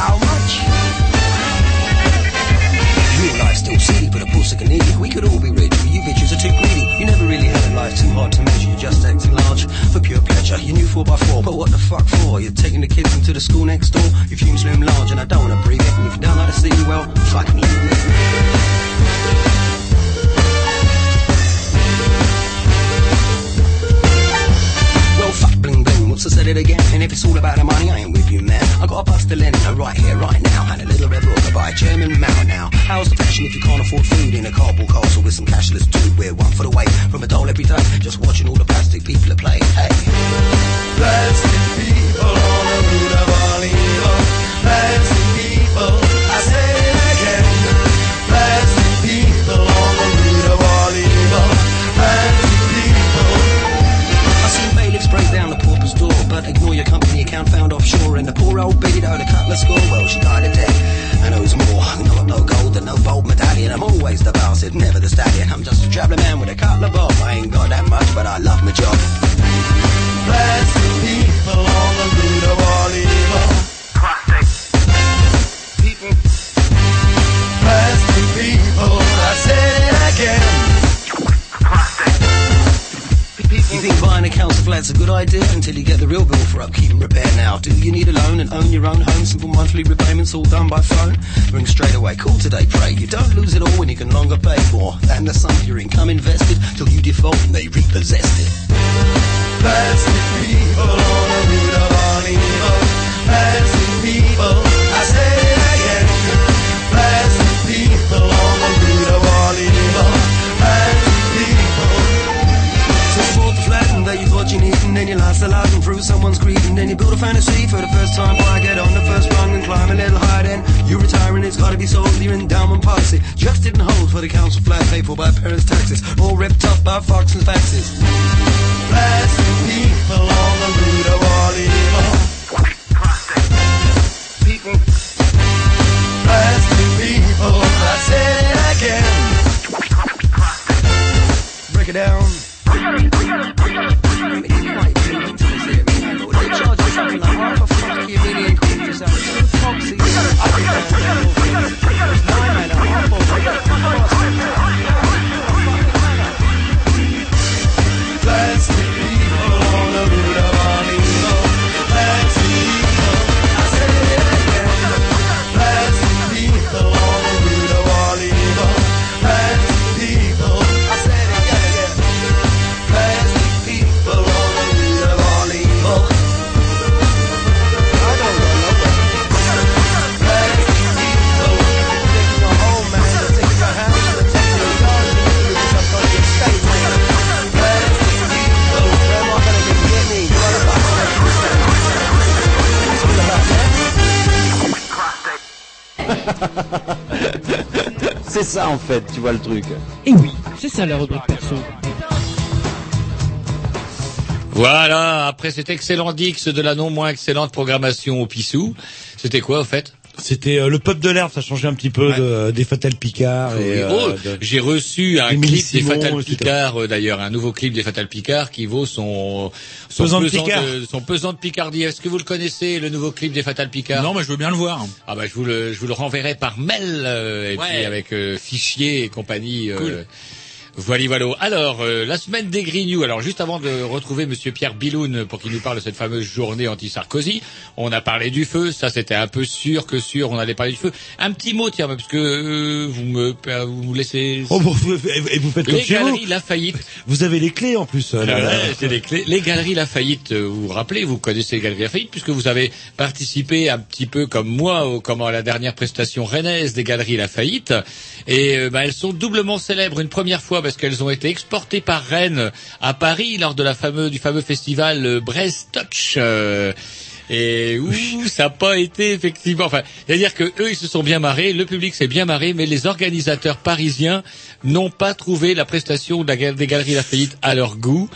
I: How much?
J: Real life still silly, but a pussy can eat it. We could all be rich, but you bitches are too greedy. You never really had a life too hard to measure. You just acting large for pure pleasure. You knew 4x4, but what the fuck for? You're taking the kids into the school next door. Your fumes loom large, and I don't wanna breathe it. And if you don't like to see, well, leave me. I said it again? And if it's all about the money, I ain't with you, man. I got a bust of linen right here, right now. And a little red rocker a German Mao now. How's the fashion if you can't afford food in a cardboard castle with some cashless tube? We're one foot away from a doll every day, just watching all the plastic people at play. Hey.
I: Plastic people on the route of Oliver. Plastic people,
J: And the poor old owed a cutler score. Well, she died of debt. And owes more. No, got no gold and no gold medallion. I'm always the bastard, never the stallion. I'm just a traveling man with a couple of bob. I ain't got that much, but I love my job.
I: People on the route
J: Think buying a council flat's a good idea until you get the real bill for upkeep and repair now. Do you need a loan and own your own home? Simple monthly repayments all done by phone? Ring straight away, call today, pray. You don't lose it all when you can longer pay more than the sum of your income invested till you default and they repossessed it.
I: Plastic people on the route of Oliver. The
J: life and through someone's greed and then you build a fantasy for the first time. Why get on the first rung and climb a little higher then you retire and it's gotta be sold with your endowment policy. Just didn't hold for the council flat paid for by parents' taxes. All ripped up by Fox and faxes.
I: Plastic people on the route of Oliver.
J: People.
I: Plastic people, I said it again. Break it down. *laughs*
K: C'est ça en fait, tu vois le truc.
L: Et oui, c'est ça la rubrique perso.
B: Voilà, après cet excellent Dix de la non moins excellente programmation au Pissou, c'était quoi au fait?
C: C'était euh, le peuple de l'herbe, ça changeait un petit peu de, des Fatal Picard. Et,
B: Oh,
C: euh, de-
B: j'ai reçu un clip des
C: Simon,
B: Fatal. Picard, euh, d'ailleurs, un nouveau clip des Fatal Picard qui vaut son, son
C: Pesant de Picard.
B: de, son pesant de Picardie. Est-ce que vous le connaissez, le nouveau clip des Fatal Picard?
H: Non, mais je veux bien le voir.
B: Ah bah je vous le, je vous le renverrai par mail euh, et
H: Ouais.
B: puis avec euh, fichier et compagnie. euh,
H: Cool.
B: Voilà, voilà. Alors, euh, la semaine des Grignoux. Alors, juste avant de retrouver Monsieur Pierre Biloun pour qu'il nous parle de cette fameuse journée anti-Sarkozy, on a parlé du feu. Ça, c'était un peu sûr que sûr. On allait parler du feu. Un petit mot, tiens, parce que euh, vous me, vous me laissez.
C: Oh, vous, et vous faites comme
B: Les galeries Lafayette.
C: Vous avez les clés en plus. euh, là,
B: c'est les clés. Les galeries Lafayette, euh, vous vous rappelez, vous connaissez les galeries Lafayette puisque vous avez participé un petit peu comme moi au, comment, à la dernière prestation rennaise des galeries Lafayette. Et euh, bah, elles sont doublement célèbres. Une première fois parce qu'elles ont été exportées par Rennes à Paris lors de la fameux, du fameux festival euh, Brest Touch. Euh, et ouh, *laughs* ça n'a pas été effectivement. Enfin, c'est-à-dire que eux, ils se sont bien marrés, le public s'est bien marré, mais les organisateurs parisiens n'ont pas trouvé la prestation de la des galeries Lafayette à leur goût.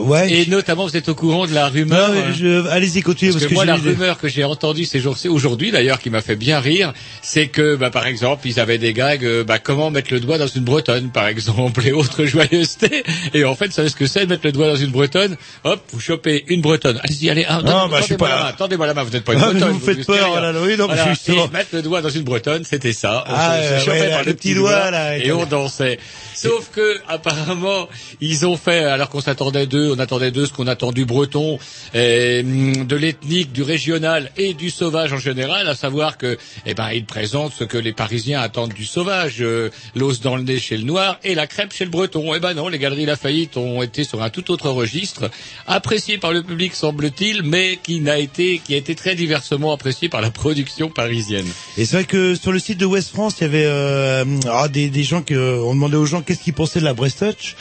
C: ouais.
B: Et notamment, vous êtes au courant de la rumeur.
C: Non, je- allez-y, continuez,
B: Parce,
C: parce
B: que,
C: que
B: moi, la rumeur que j'ai entendue ces jours-ci, aujourd'hui d'ailleurs, qui m'a fait bien rire, c'est que, bah, par exemple, ils avaient des gags, euh, bah, comment mettre le doigt dans une bretonne, par exemple, *laughs* et autres joyeusetés. Et en fait, vous savez ce que c'est de mettre le doigt dans une bretonne? Hop, vous chopez une bretonne. Allez-y, allez, ah,
C: Non,
B: tendez-
C: bah, je suis pas-
B: Tendez-moi la main, vous n'êtes pas une
C: Ah,
B: bretonne.
C: vous faites
B: risquez
C: peur,
B: rien.
C: là, oui, non,
B: Voilà,
C: justement.
B: et mettre le doigt dans une bretonne, c'était ça. On
C: Ah,
B: se- se
C: ouais,
B: par
C: le petit doigt, là,
B: et on dansait. Sauf que apparemment ils ont fait alors qu'on s'attendait d'eux, on attendait d'eux ce qu'on attend du breton, euh, de l'ethnique, du régional et du sauvage en général, à savoir que eh ben ils présentent ce que les Parisiens attendent du sauvage, euh, l'os dans le nez chez le noir et la crêpe chez le breton. Eh ben non, les galeries Lafayette ont été sur un tout autre registre, apprécié par le public semble-t-il, mais qui n'a été qui a été très diversement apprécié par la production parisienne.
C: Et c'est vrai que sur le site de West France, il y avait euh, ah, des, des gens qui on demandait aux gens qu'est-ce qu'ils pensaient de la Brest Touch,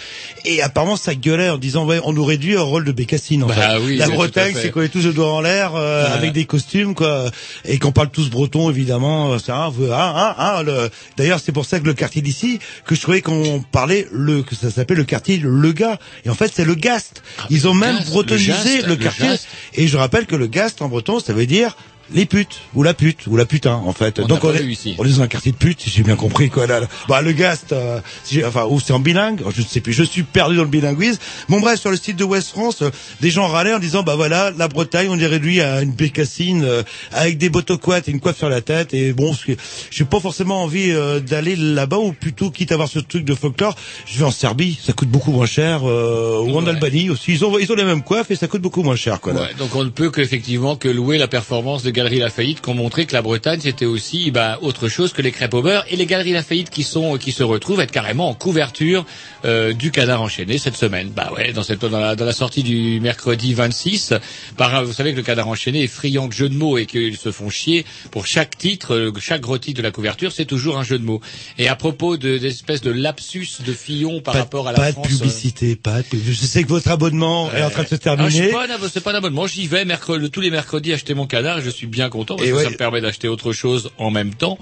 C: et apparemment ça gueulait en disant ouais, on nous réduit au rôle de Bécassine. En
B: Bah
C: fait.
B: oui,
C: la Bretagne, c'est qu'on est tous le doigt en l'air euh, avec des costumes quoi, et qu'on parle tous breton évidemment. Ça, hein, hein, hein, le- D'ailleurs, c'est pour ça que le quartier d'ici, que je trouvais qu'on parlait le, que ça s'appelle le quartier Le Gars, et en fait c'est le Gast. Ils ont même
B: Gast, le
C: quartier. Et je rappelle que le Gast en breton, ça veut dire les putes ou la pute ou la putain en fait.
B: On
C: Donc on est,
B: ici.
C: on est dans un quartier de putes, si j'ai bien compris quoi là. là. Bah le Gast, euh, si enfin ou c'est en bilingue, je ne sais plus. Je suis perdu dans le bilinguisme. Bon bref, sur le site de West France, euh, des gens râlaient en disant bah voilà la Bretagne, on est réduit à une bécassine euh, avec des botoquates et une coiffe sur la tête. Et bon, que- j'ai pas forcément envie euh, d'aller là-bas ou plutôt quitte à avoir ce truc de folklore, je vais en Serbie, ça coûte beaucoup moins cher. Euh, ou en Albanie aussi, ils ont ils ont les mêmes coiffes et ça coûte beaucoup moins cher quoi. là.
B: Ouais, donc on ne peut qu'effectivement que louer la performance de Galeries Lafayette qui ont montré que la Bretagne c'était aussi bah, autre chose que les crêpes au beurre et les Galeries Lafayette qui sont qui se retrouvent être carrément en couverture euh, du canard enchaîné cette semaine. Bah ouais, dans cette dans la, dans la sortie du mercredi 26, par vous savez que le canard enchaîné est friand de jeux de mots et qu'ils se font chier pour chaque titre, euh, chaque gros titre de la couverture, c'est toujours un jeu de mots. Et à propos de d'espèces de lapsus de Fillon par
C: pas,
B: rapport à la
C: pas
B: France,
C: de
B: euh,
C: publicité, pas de Je sais que votre abonnement est en train de se terminer.
B: pas c'est pas un abonnement, j'y vais mercredi, tous les mercredis acheter mon canard et je suis bien content parce
C: Et
B: que
C: ouais.
B: ça me permet d'acheter autre chose en même temps.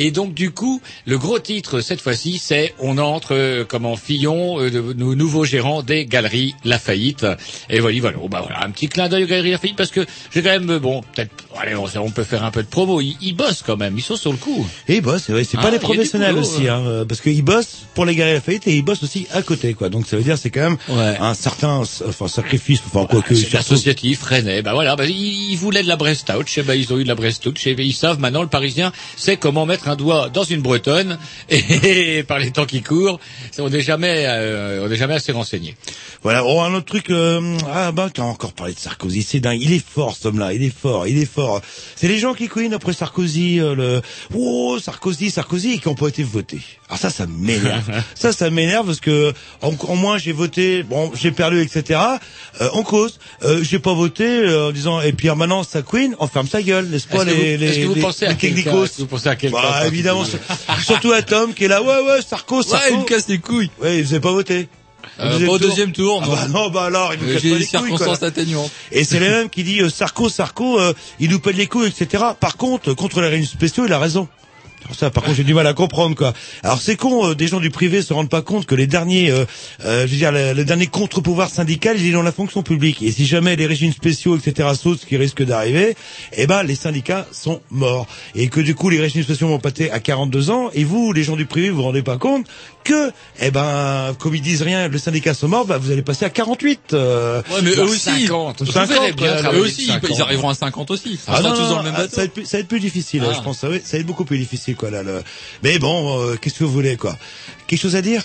B: Et donc du coup, le gros titre cette fois-ci, c'est on entre euh, comme en Fillon, euh, nos nouveaux gérants des Galeries Lafayette. Et voilà, voilà, bah, voilà un petit clin d'œil aux Galeries Lafayette parce que j'ai quand même bon, peut-être, allez, on, on peut faire un peu de promo. Ils, ils bossent quand même, ils sont sur le coup.
C: Et ils bossent, c'est vrai, c'est
B: Ah,
C: pas
B: y
C: les professionnels
B: boulot,
C: aussi,
B: ouais.
C: hein, euh, parce qu'ils bossent pour les Galeries Lafayette et ils bossent aussi à côté, quoi. Donc ça veut dire c'est quand même un certain, enfin sacrifice, enfin quoi que.
B: C'est
C: surtout-
B: l'associatif Rennais. Ben voilà, ben, ils, ils voulaient de la Brest Touch, ben, ils ont eu de la Brest Touch, et ils savent maintenant, le Parisien sait comment mettre un doigt dans une bretonne, *laughs* et, par les temps qui courent, on n'est jamais, euh, on n'est jamais assez renseigné.
C: Voilà, oh, un autre truc, euh, ah bah, tu as encore parlé de Sarkozy, c'est dingue, il est fort cet homme-là, il est fort, il est fort. C'est les gens qui couinent après Sarkozy, euh, le, oh, Sarkozy, Sarkozy, et qui n'ont pas été votés. Alors ça, ça m'énerve. *laughs* ça, ça m'énerve parce que, en, en moins, j'ai voté, bon, j'ai perdu, etc. Euh, en cause, euh, j'ai pas voté, euh, en disant, et puis maintenant, ça couine, on ferme sa gueule, n'est-ce pas, les,
B: vous-
C: les,
B: que vous
C: les-
B: pensez à
C: les technicos
B: que vous pensez à quelqu'un En
C: évidemment, surtout à Tom, qui est là, ouais, ouais, Sarko, Sarko.
H: Ouais, il me casse les couilles.
C: Ouais, il faisait pas voter.
H: Euh, pas au deuxième tour,
C: Ah
H: non.
C: bah non, bah alors, il nous
H: Euh,
C: casse pas les couilles,
H: atténuantes.
C: Et c'est les mêmes qui dit euh, Sarko, Sarko, euh, il nous pète les couilles, etc. Par contre, contre les régimes spéciaux, il a raison. Alors Ça, par contre, j'ai du mal à comprendre quoi. Alors c'est con, euh, des gens du privé se rendent pas compte que les derniers, euh, euh, je veux dire, le, le dernier contre-pouvoir syndical, il est dans la fonction publique. Et si jamais les régimes spéciaux, etc., sautent, ce qui risque d'arriver, eh ben les syndicats sont morts. Et que du coup, les régimes spéciaux vont passer à 42 ans. Et vous, les gens du privé, vous vous rendez pas compte que, eh ben, comme ils disent rien, les syndicats sont morts, bah, vous allez passer à 48. euh,
H: Ouais, mais eux aussi.
C: 50.
H: Vous
C: 50,
H: verrez bien
C: euh,
H: travailler
C: eux
H: aussi, ils-
C: 50.
H: ils arriveront à 50 aussi. Ça
C: Ah non,
H: tous
C: non,
H: dans le même
C: ah,
H: bateau.
C: Ça va être plus, ça va être plus difficile,
H: Ah.
C: je pense. Ça va être beaucoup plus difficile, Mais bon, euh, qu'est-ce que vous voulez, quoi? Quelque chose à dire?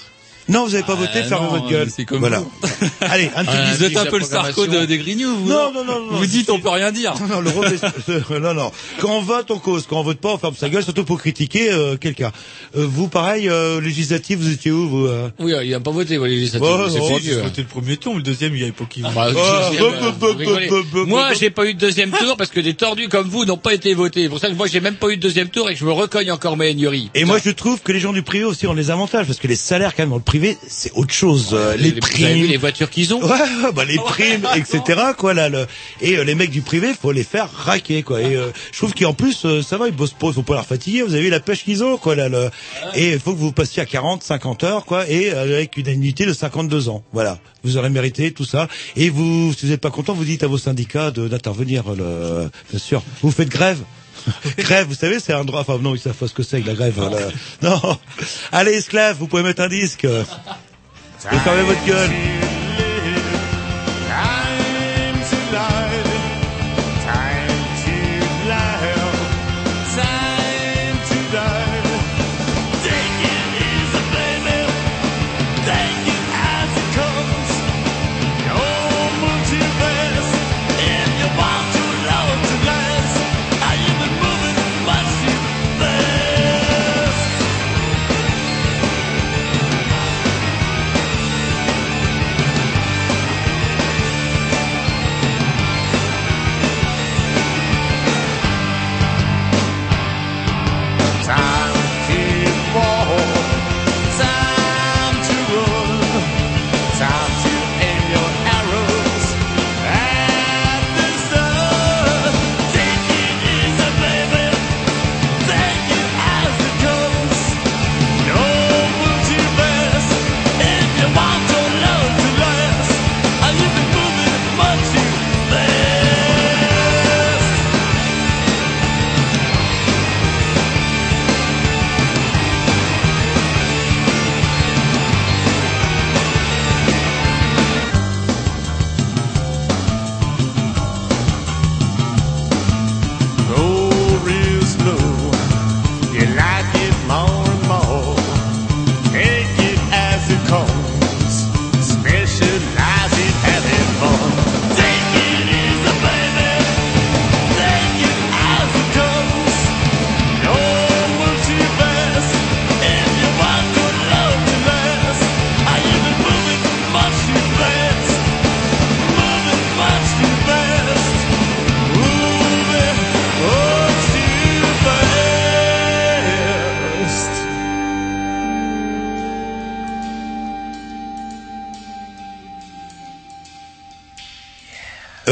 C: Non, vous avez pas voté,
H: Euh,
C: fermez
H: non,
C: votre gueule.
H: c'est comme
C: voilà.
H: vous. *laughs*
C: Allez, un petit
H: Ah,
C: bisou.
H: vous êtes un peu le Sarko de- des Grignoux, vous.
C: Non, non, non, non.
H: Vous dites, on peut rien dire.
C: Non, le rôle est- *laughs* non, non. Quand on vote, on cause. Quand on vote pas, on ferme sa gueule, surtout pour critiquer euh, quelqu'un. Euh, vous, pareil, euh, législatif, vous étiez où, vous euh
M: Oui, il a pas voté pour les législatives.
C: Ouais,
M: c'est pas mieux. hein.
B: C'était le premier tour, le deuxième, il y avait pas qui.
C: Ah,
M: euh, vous Moi, j'ai pas eu de deuxième tour parce que des tordus comme vous n'ont pas été votés. C'est pour ça que moi, j'ai même pas eu de deuxième tour et que je me recogne encore mes haigneries.
C: Et moi, je trouve que les gens du privé aussi ont des avantages, parce que les salaires, quand même, privé, c'est autre chose. Euh, les, primes.
M: vu les voitures qu'ils ont
C: Ouais, ouais, bah, les primes, etc., quoi, là, le... Et euh, les mecs du privé, faut les faire raquer, quoi. Et euh, je trouve qu'en plus, euh, ça va, ils bossent pas, faut pas leur fatiguer. Vous avez vu la pêche qu'ils ont, quoi, là, le... Et il faut que vous passiez à 40, 50 heures, quoi, et euh, avec une indemnité de 52 ans. Voilà. Vous aurez mérité tout ça. Et vous, si vous n'êtes pas content, vous dites à vos syndicats d'intervenir, le... bien sûr. Vous faites grève. *laughs* grève, vous savez, c'est un droit. Enfin, non, ils savent pas ce que c'est que la grève. là. *laughs* Non. Allez, esclave, vous pouvez mettre un disque. Et fermez votre gueule.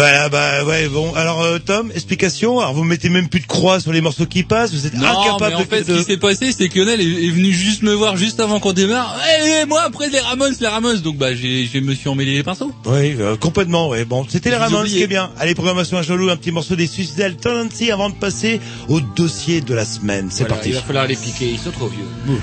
C: Voilà, bah ouais, bon. Alors euh, Tom, explication. Alors vous mettez même plus de croix sur les morceaux qui passent. Vous êtes
H: Non,
C: incapable
H: mais en fait,
C: de-
H: ce qui s'est passé, c'est que Lionel est, est venu juste me voir juste avant qu'on démarre. Et moi, après les Ramones, les Ramones. Donc, bah, j'ai, je me suis emmêlé les pinceaux.
C: Oui, euh, complètement. Ouais. Bon, c'était les Ramones, ce
H: oubliais.
C: qui est bien. Allez, programmation à Jolou, un petit morceau des Suicidal Tendency avant de passer au dossier de la semaine. C'est
M: Voilà,
C: parti.
M: Il va falloir les piquer, ils sont trop vieux.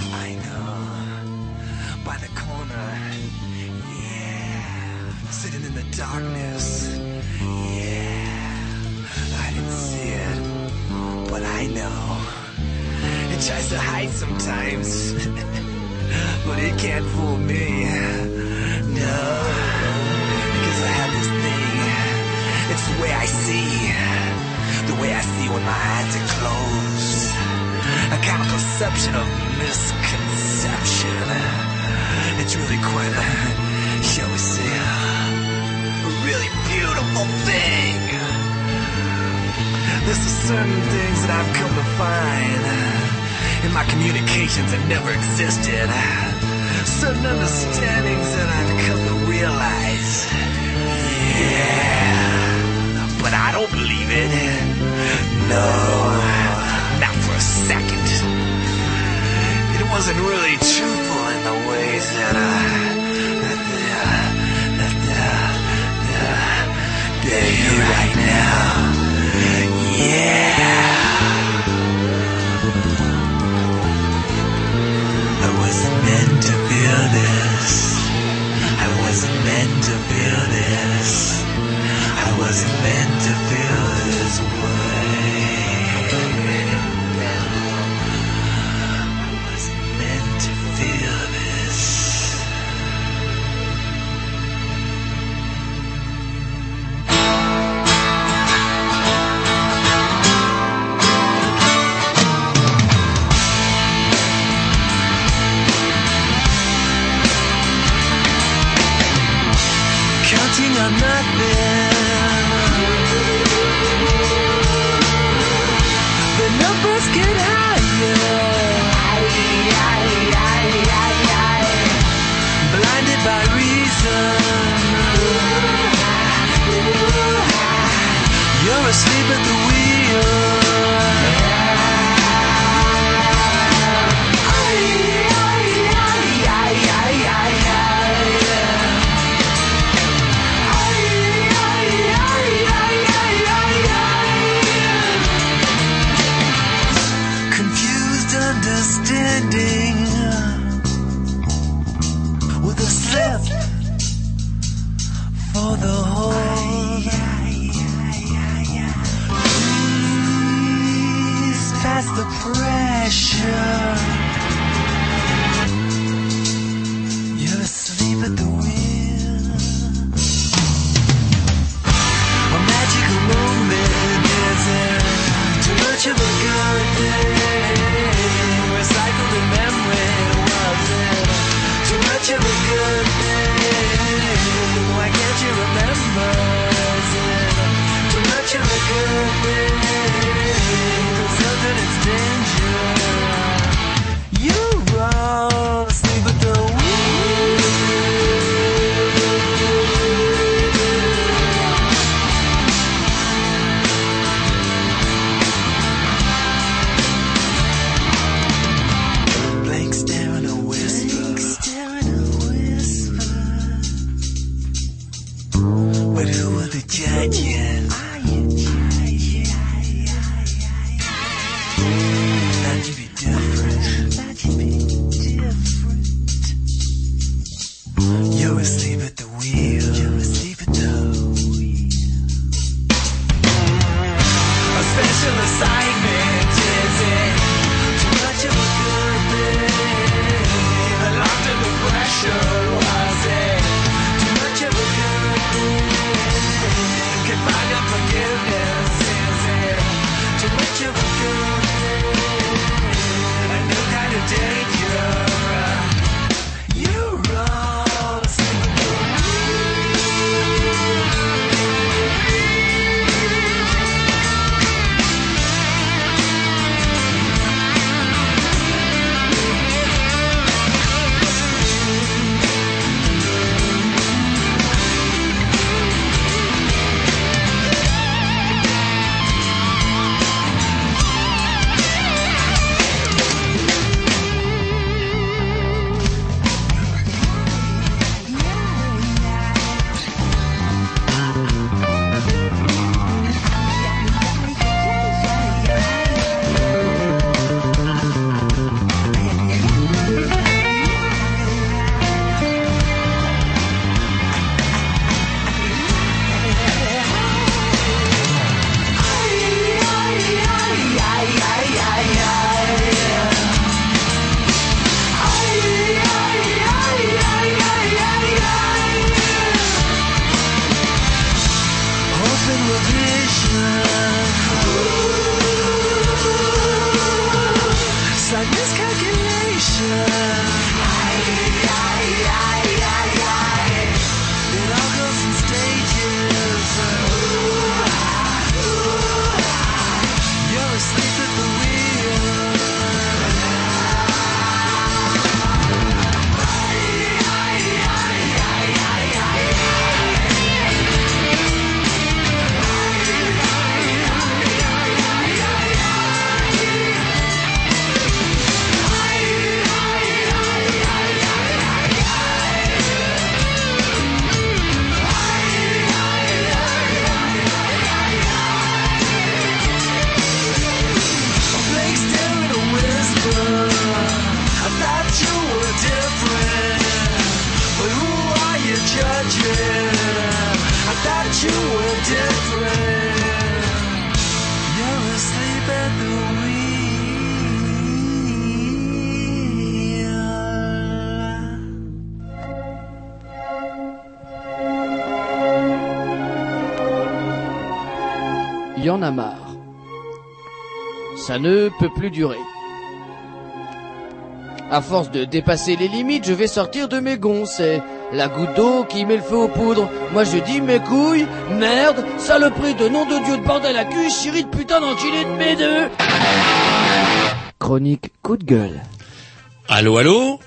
N: Ne peut plus durer. À force de dépasser les limites, je vais sortir de mes gonds. C'est la goutte d'eau qui met le feu aux poudres. Moi je dis mes couilles, merde, saloperie de nom de Dieu de bordel à cul, chérie de putain d'enculé de mes deux. Chronique coup de gueule.
B: Allô, allô?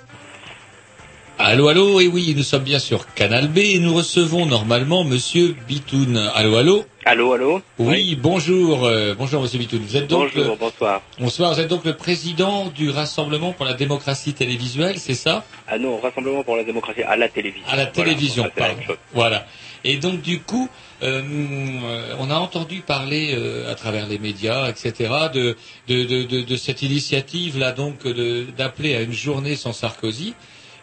B: Allô, allô, et oui, nous sommes bien sur Canal B et nous recevons normalement Monsieur Bitoun. Allô, allô?
O: Allô, allô
B: Oui, bonjour, euh, bonjour Monsieur Bitoun. Vous êtes donc
O: Bonjour,
B: le-
O: bonsoir.
B: bonsoir, vous êtes donc le président du Rassemblement pour la démocratie télévisuelle, c'est ça?
O: Ah non, Rassemblement pour la démocratie à la télévision.
B: À la télévision,
O: Voilà,
B: pardon. Voilà. Et donc du coup, euh, on a entendu parler euh, à travers les médias, etc., de de, de, de, de cette initiative là, donc d'appeler à une journée sans Sarkozy.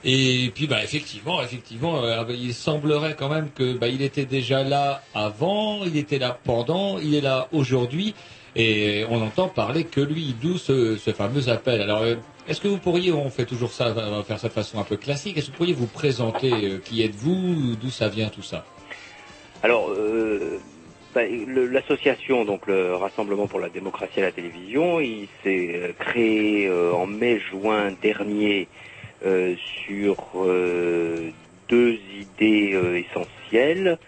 B: Et puis, bah, effectivement, effectivement, euh, il semblerait quand même que bah, il était déjà là avant, il était là pendant, il est là aujourd'hui, et on entend parler que lui, d'où ce, ce fameux appel. Alors, euh, est-ce que vous pourriez, on fait toujours ça, on va faire ça de façon un peu classique, est-ce que vous pourriez vous présenter euh, qui êtes-vous, d'où ça vient tout ça?
O: Alors, euh, bah, l'association, donc le Rassemblement pour la démocratie à la télévision, il s'est euh, créé euh, en mai-juin dernier euh, sur euh, deux idées euh, essentielles.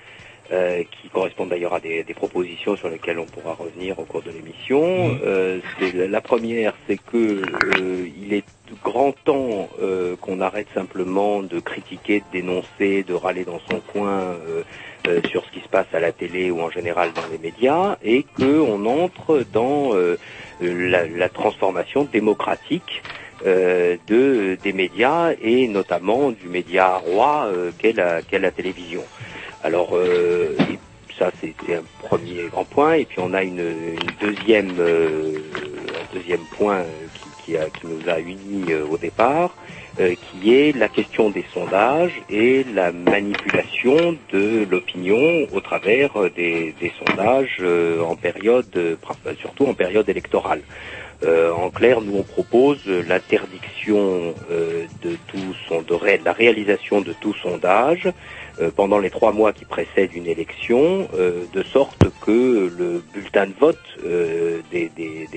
O: euh, qui correspondent d'ailleurs à des, des propositions sur lesquelles on pourra revenir au cours de l'émission. Euh, c'est- la, première, c'est que euh, il est grand temps euh, qu'on arrête simplement de critiquer, de dénoncer, de râler dans son coin euh, euh, sur ce qui se passe à la télé ou en général dans les médias, et qu'on entre dans euh, la, la transformation démocratique euh, de des médias et notamment du média roi euh, qu'est la, la télévision. Alors euh, ça c'était un premier grand point et puis on a une, une deuxième euh, un deuxième point euh, qui, qui, a- qui nous a unis euh, au départ euh, qui est la question des sondages et la manipulation de l'opinion au travers euh, des, des sondages euh, en période euh, surtout en période électorale. Euh, en clair, nous on propose euh, l'interdiction euh, de tout son, de, ré- la réalisation de tout sondage pendant les trois mois qui précèdent une élection, de sorte que le bulletin de vote des,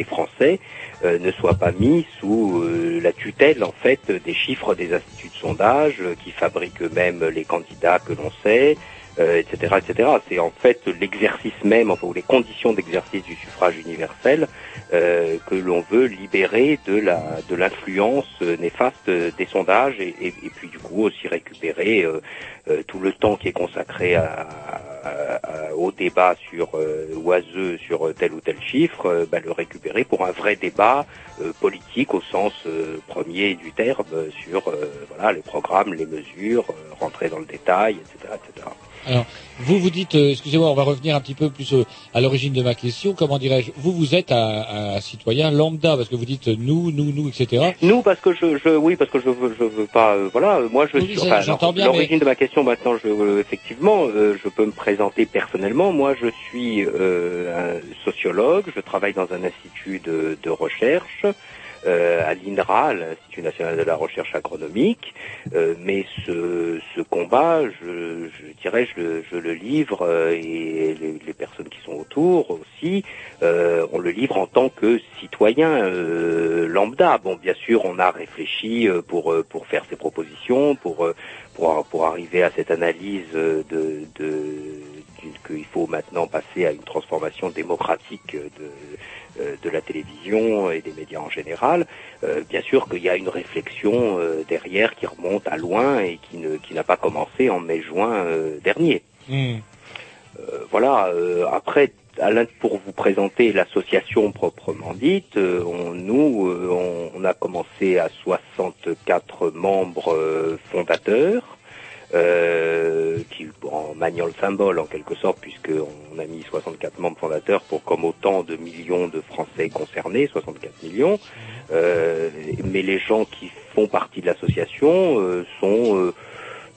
O: Français ne soit pas mis sous la tutelle en fait des chiffres des instituts de sondage qui fabriquent eux-mêmes les candidats que l'on sait, euh, etc., etc. C'est en fait l'exercice même, enfin ou les conditions d'exercice du suffrage universel euh, que l'on veut libérer de la de l'influence euh, néfaste euh, des sondages et, puis du coup aussi récupérer tout le temps qui est consacré au débat sur oiseux sur tel ou tel chiffre, bah, le récupérer pour un vrai débat politique au sens premier du terme sur voilà les programmes, les mesures, rentrer dans le détail, etc., etc.
B: Alors, vous vous dites, euh, excusez-moi, on va revenir un petit peu plus euh, à l'origine de ma question. Comment dirais-je Vous, vous êtes un, un citoyen lambda parce que vous dites euh, nous, nous, nous, etc.
O: Nous, parce que je, je oui, parce que je veux, je veux pas, euh, voilà, euh, moi je
B: Oui,
O: suis. enfin,
B: j'entends
O: alors,
B: bien,
O: L'origine
B: mais-
O: de ma question maintenant, je, euh, effectivement, euh, je peux me présenter personnellement. Moi, je suis euh, un sociologue. Je travaille dans un institut de, de recherche. Euh, à l'INRA, l'Institut national de la recherche agronomique, Euh, mais ce, ce combat, je, je dirais, je, le- je le livre euh, et les, les personnes qui sont autour aussi, euh, on le livre en tant que citoyen euh, lambda. Bon, bien sûr, on a réfléchi pour pour faire ces propositions, pour pour pour arriver à cette analyse de, de qu'il faut maintenant passer à une transformation démocratique de de la télévision et des médias en général. Euh, bien sûr qu'il y a une réflexion euh, derrière qui remonte à loin et qui ne qui n'a pas commencé en mai-juin euh, dernier.
B: Hmm.
O: Euh, voilà. euh, après, Alain, pour vous présenter l'association proprement dite, euh, on, nous, euh, on, on a commencé à 64 membres euh, fondateurs. Euh, qui en maniant le symbole en quelque sorte puisqu'on a mis 64 membres fondateurs pour comme autant de millions de Français concernés, 64 millions. Euh, mais les gens qui font partie de l'association euh, sont euh,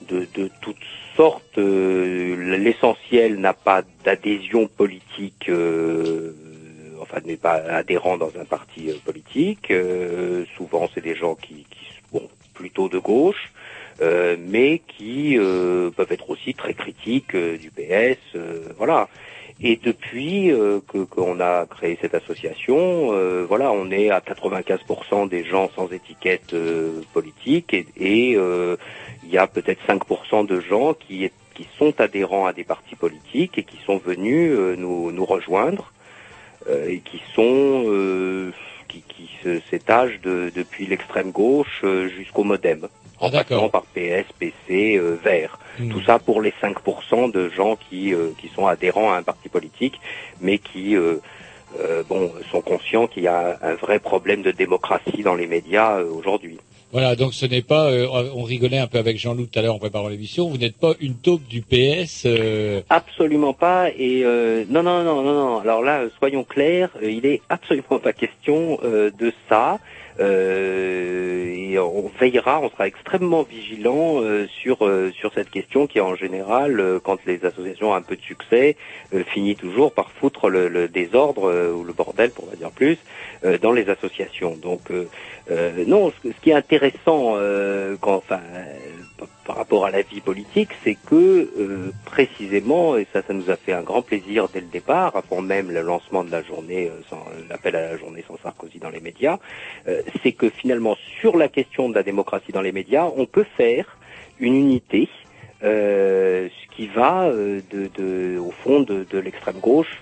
O: de, de toutes sortes. euh, L'essentiel n'a pas d'adhésion politique, euh, enfin n'est pas adhérent dans un parti politique. Euh, souvent, c'est des gens qui, qui sont plutôt de gauche. Euh, mais qui euh, peuvent être aussi très critiques euh, du PS, euh, voilà. Et depuis euh, que qu'on a créé cette association, voilà, on est à 95% des gens sans étiquette politique et, il y a peut-être 5% de gens qui, qui sont adhérents à des partis politiques et qui sont venus nous, nous rejoindre et qui sont qui, qui s'étagent de- depuis l'extrême gauche jusqu'au MoDem, en passant par PS, PC, euh, Vert. Tout ça pour les 5% de gens qui, euh, qui sont adhérents à un parti politique, mais qui euh, euh, bon, sont conscients qu'il y a un vrai problème de démocratie dans les médias euh, aujourd'hui.
B: Voilà, donc ce n'est pas, euh, on rigolait un peu avec Jean-Loup tout à l'heure en préparant l'émission, vous n'êtes pas une taupe du PS. euh,
O: Absolument pas. Et euh, non, non, non, non, non. Alors là, euh, soyons clairs, il est absolument pas question euh, de ça. Euh, et on veillera, on sera extrêmement vigilant euh, sur euh, sur cette question qui, en général, quand les associations ont un peu de succès, finit toujours par foutre le, le désordre ou le bordel, pour pas dire plus, dans les associations. Donc non, ce, ce qui est intéressant, quand, enfin, par- rapport à la vie politique, c'est que euh, précisément, et ça, ça nous a fait un grand plaisir dès le départ, avant même le lancement de la journée, euh, sans- l'appel à la journée sans Sarkozy dans les médias, euh, c'est que finalement, sur la question de la démocratie dans les médias, on peut faire une unité. ce qui va au fond de, l'extrême gauche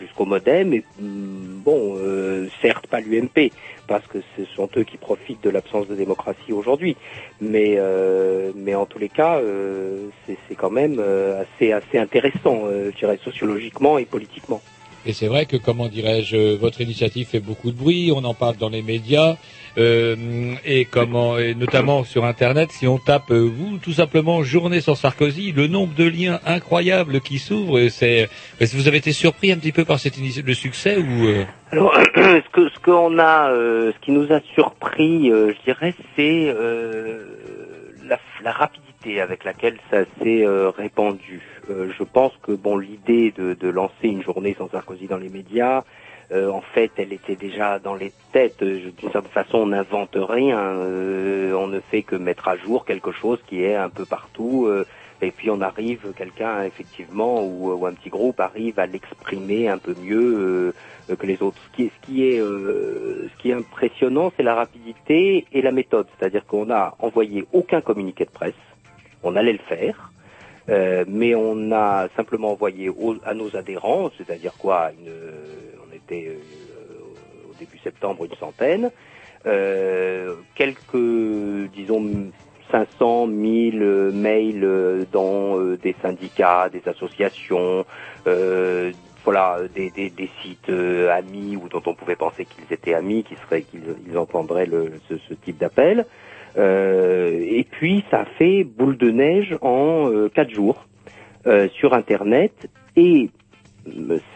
O: jusqu'au MoDem et hum, bon certes pas l'UMP parce que ce sont eux qui profitent de l'absence de démocratie aujourd'hui. Mais euh, mais en tous les cas euh, c'est quand même euh, assez assez intéressant je dirais sociologiquement et politiquement
B: Et c'est vrai que, comment dirais-je, votre initiative fait beaucoup de bruit, on en parle dans les médias, euh, et comment, et notamment sur Internet, si on tape euh, vous, tout simplement, journée sans Sarkozy, le nombre de liens incroyables qui s'ouvrent, c'est, est-ce que vous avez été surpris un petit peu par cette le succès ou euh,
O: Alors, *clears throat* ce que ce qu'on a, euh, ce qui nous a surpris, euh, je dirais, c'est euh, la, la rapidité avec laquelle ça s'est euh, répandu. Euh, je pense que bon, l'idée de, lancer une journée sans Sarkozy dans les médias, euh, en fait, elle était déjà dans les têtes. Euh, D'une certaine façon, on n'invente rien. euh, on ne fait que mettre à jour quelque chose qui est un peu partout. euh, et puis on arrive, quelqu'un effectivement ou, ou un petit groupe arrive à l'exprimer un peu mieux euh, euh, que les autres. Ce qui est, ce qui est, euh, ce qui est impressionnant, c'est la rapidité et la méthode. C'est-à-dire qu'on n'a envoyé aucun communiqué de presse. On allait le faire. Euh, mais on a simplement envoyé aux- à nos adhérents, c'est-à-dire quoi une, On était euh, au début septembre une centaine, euh, quelques, disons, 500, 1000 euh, mails dans euh, des syndicats, des associations, euh, voilà, des, des, des sites amis ou dont on pouvait penser qu'ils étaient amis, qu'ils seraient, qu'ils ils entendraient le, ce, ce type d'appel. Euh, et puis ça fait boule de neige en euh, quatre jours euh, sur Internet. Et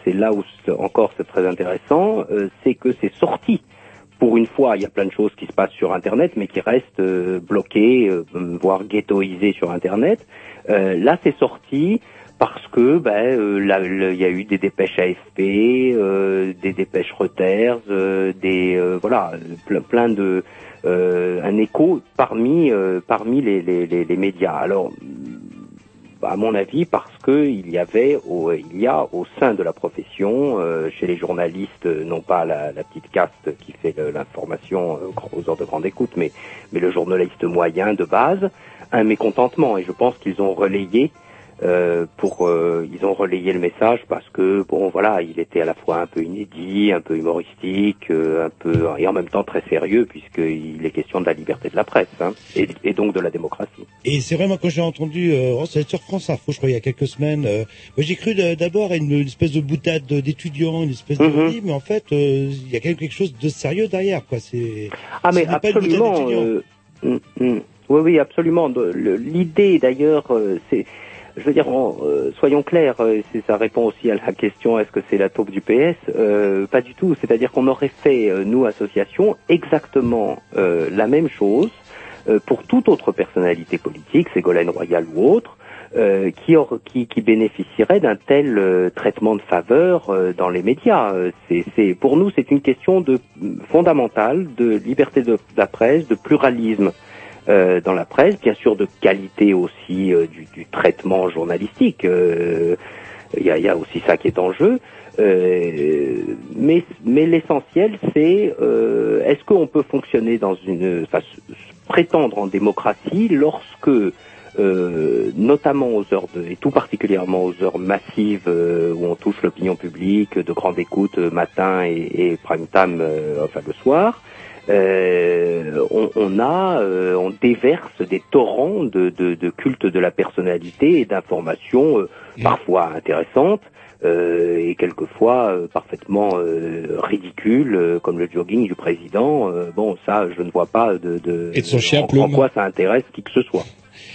O: c'est là où encore c'est très intéressant, c'est que c'est sorti. Pour une fois, il y a plein de choses qui se passent sur Internet, mais qui restent bloquées, voire ghettoisées sur Internet. Euh, là, c'est sorti parce que ben, euh, il y a eu des dépêches AFP, euh, des dépêches Reuters, euh, des voilà, plein, plein de un écho parmi parmi les, les, les, les médias. Alors, à mon avis, parce que il y avait, au, il y a au sein de la profession, euh, chez les journalistes, non pas la, la petite caste qui fait l'information aux heures de grande écoute, mais mais le journaliste moyen de base, un mécontentement. Et je pense qu'ils ont relayé euh, pour euh, ils ont relayé le message parce que bon voilà il était à la fois un peu inédit, un peu humoristique, euh, un peu et en même temps très sérieux puisqu'il est question de la liberté de la presse hein, et, et donc de la démocratie.
C: Et c'est vraiment quand j'ai entendu, euh, oh, sur France Info, je crois, il y a quelques semaines. euh, j'ai cru d'abord à une, une espèce de boutade d'étudiants, une espèce de
O: Mhm.
C: mais en fait, euh, il y a quelque chose de sérieux derrière, quoi. C'est
O: Ah mais
C: pas une
O: absolument. euh, hum, hum. oui oui absolument. L'idée d'ailleurs c'est je veux dire, euh, soyons clairs, euh, c'est- ça répond aussi à la question est-ce que c'est la taupe du PS Euh, Pas du tout. C'est-à-dire qu'on aurait fait, euh, nous, association, exactement euh, la même chose pour toute autre personnalité politique, Ségolène Royal ou autre, qui, aur- qui, qui bénéficierait d'un tel traitement de faveur dans les médias. C'est, c'est, pour nous, c'est une question de, fondamentale de liberté de la presse, de pluralisme euh, dans la presse, bien sûr de qualité aussi euh, du, du traitement journalistique. Euh, Il y a, y a aussi ça qui est en jeu. Euh, mais mais l'essentiel, c'est euh, est-ce qu'on peut fonctionner dans une, enfin, prétendre en démocratie lorsque euh, notamment aux heures de, et tout particulièrement aux heures massives euh, où on touche l'opinion publique, de grande écoute euh, matin et, et prime time, euh, enfin le soir, euh, on, on a, euh, on déverse des torrents de, de, de culte de la personnalité et d'informations euh, parfois intéressantes. euh, et quelquefois euh, parfaitement euh, ridicules, euh, comme le jogging du président. Euh, bon, ça, je ne vois pas de, de,
B: Et de son chien
O: en- quoi ça intéresse qui que ce soit.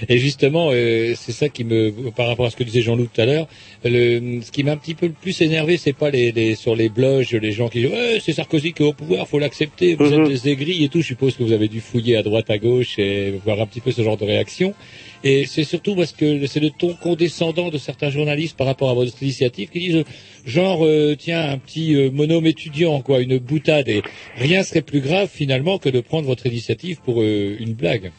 B: Et justement, euh, c'est ça qui me, par rapport à ce que disait Jean-Loup tout à l'heure, le, ce qui m'a un petit peu le plus énervé, c'est pas les, les sur les blogs, les gens qui disent c'est Sarkozy qui est au pouvoir, faut l'accepter, vous
O: Mhm.
B: êtes des aigris et tout. Je suppose que vous avez dû fouiller à droite, à gauche et voir un petit peu ce genre de réaction. Et c'est surtout parce que c'est le ton condescendant de certains journalistes par rapport à votre initiative qui disent genre euh, tiens un petit euh, monome étudiant quoi, une boutade et rien serait plus grave finalement que de prendre votre initiative pour euh, une blague.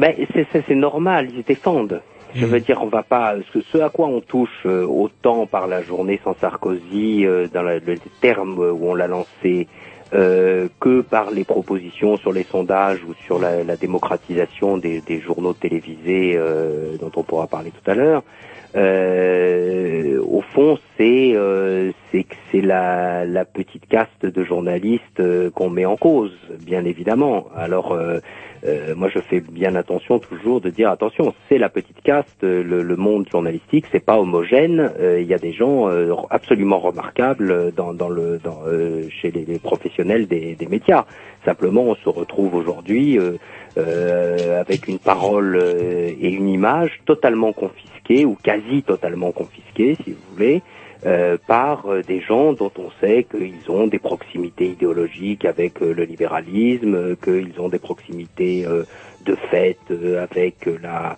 O: Ben, c'est, c'est, c'est normal, ils défendent. Je veux dire, on va pas. Ce, ce à quoi on touche euh, autant par la journée sans Sarkozy, euh, dans la- le terme où on l'a lancé, euh, que par les propositions sur les sondages ou sur la, la démocratisation des, des journaux télévisés euh, dont on pourra parler tout à l'heure. Euh, au fond, c'est euh, c'est la, petite caste de journalistes euh, qu'on met en cause, bien évidemment. Alors, euh, euh, moi, je fais bien attention toujours de dire attention, c'est la petite caste, le, monde journalistique, c'est pas homogène. Il y a des gens absolument remarquables dans, le chez les, les professionnels des, des médias. Simplement, on se retrouve aujourd'hui euh, avec une parole euh, et une image totalement confisquées ou quasi totalement confisquées, si vous voulez. euh, par euh, des gens dont on sait qu'ils ont des proximités idéologiques avec euh, le libéralisme, qu'ils ont des proximités euh, de fait avec la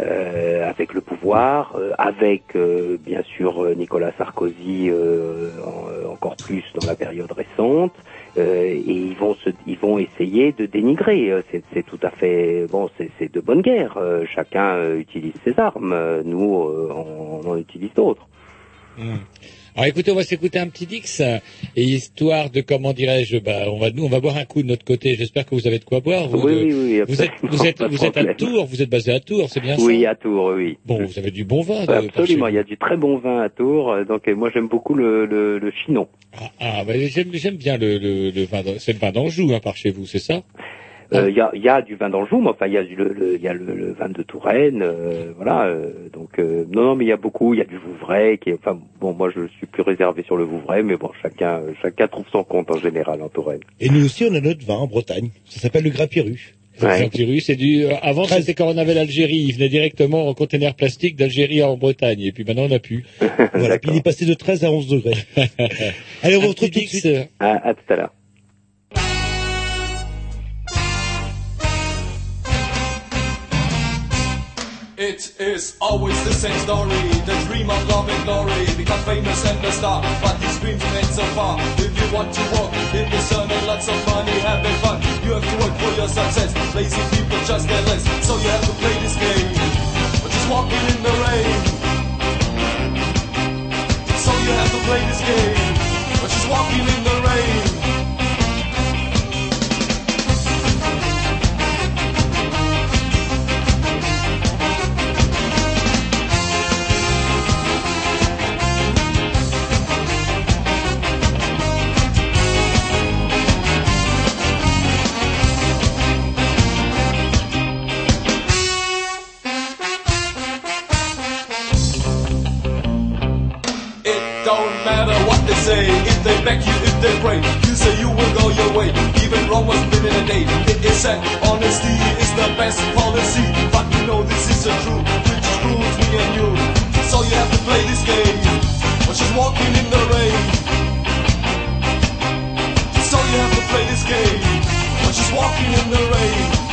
O: euh, avec le pouvoir, euh, avec euh, bien sûr Nicolas Sarkozy en- encore plus dans la période récente, euh, et ils vont se, ils vont essayer de dénigrer. Euh, C'est, tout à fait bon, c'est, de bonne guerre. Euh, chacun euh, utilise ses armes. Nous, on, on en utilise d'autres.
B: Hmm. Alors écoutez, on va s'écouter un petit Dix et histoire de comment dirais-je, bah on va nous on va boire un coup de notre côté. J'espère que vous avez de quoi boire. Vous,
O: Oui,
B: de-
O: oui, oui,
B: Vous êtes vous êtes vous êtes à. Tours, vous êtes basé à Tours, c'est bien
O: Oui,
B: ça?
O: à Tours, oui.
B: Bon, vous avez du bon vin. de-
O: Absolument, il y a du très bon vin à Tours. euh, Donc euh, moi j'aime beaucoup le, le, le chinon.
B: Ah, bah, j'aime j'aime bien le, le, le vin. C'est le vin d'Anjou hein, par chez vous, c'est ça?
O: Euh, Il y, a, y a du vin d'Anjou, mais enfin il y a du- le, le- y a le, le vin de Touraine, euh, voilà. euh, donc euh, non, non, mais il y a beaucoup. Il y a du Vouvray qui est, enfin bon, moi je suis plus réservé sur le Vouvray, mais bon, chacun chacun trouve son compte en général en Touraine.
C: Et nous aussi, on a notre vin en Bretagne. Ça s'appelle le Grapirus.
O: Ouais.
B: C'est du. euh, avant, c'était quand on avait l'Algérie. Il venait directement en conteneur plastique d'Algérie en Bretagne. Et puis maintenant, on n'a plus. *laughs*
C: Voilà, puis il est passé de 13 à 11 degrés. *laughs* Allez, on vous retrouve tout de suite.
O: À, à tout à l'heure.
P: It is always the same story. The dream of love and glory. Become famous and a star. But these dreams remain so far. If you want to walk in the sun and lots of money, having fun, you have to work for your success. Lazy people just get less. So you have to play this game. But just walking in the rain. So you have to play this game. But just walking in the rain. Back you, if they break. You say you will go your way, even wrong was been in a day. It is said, honesty is the best policy. But you know this is the truth, which rules me and you. So you have to play this game, or she's walking in the rain. So you have to play this game, or she's walking in the rain.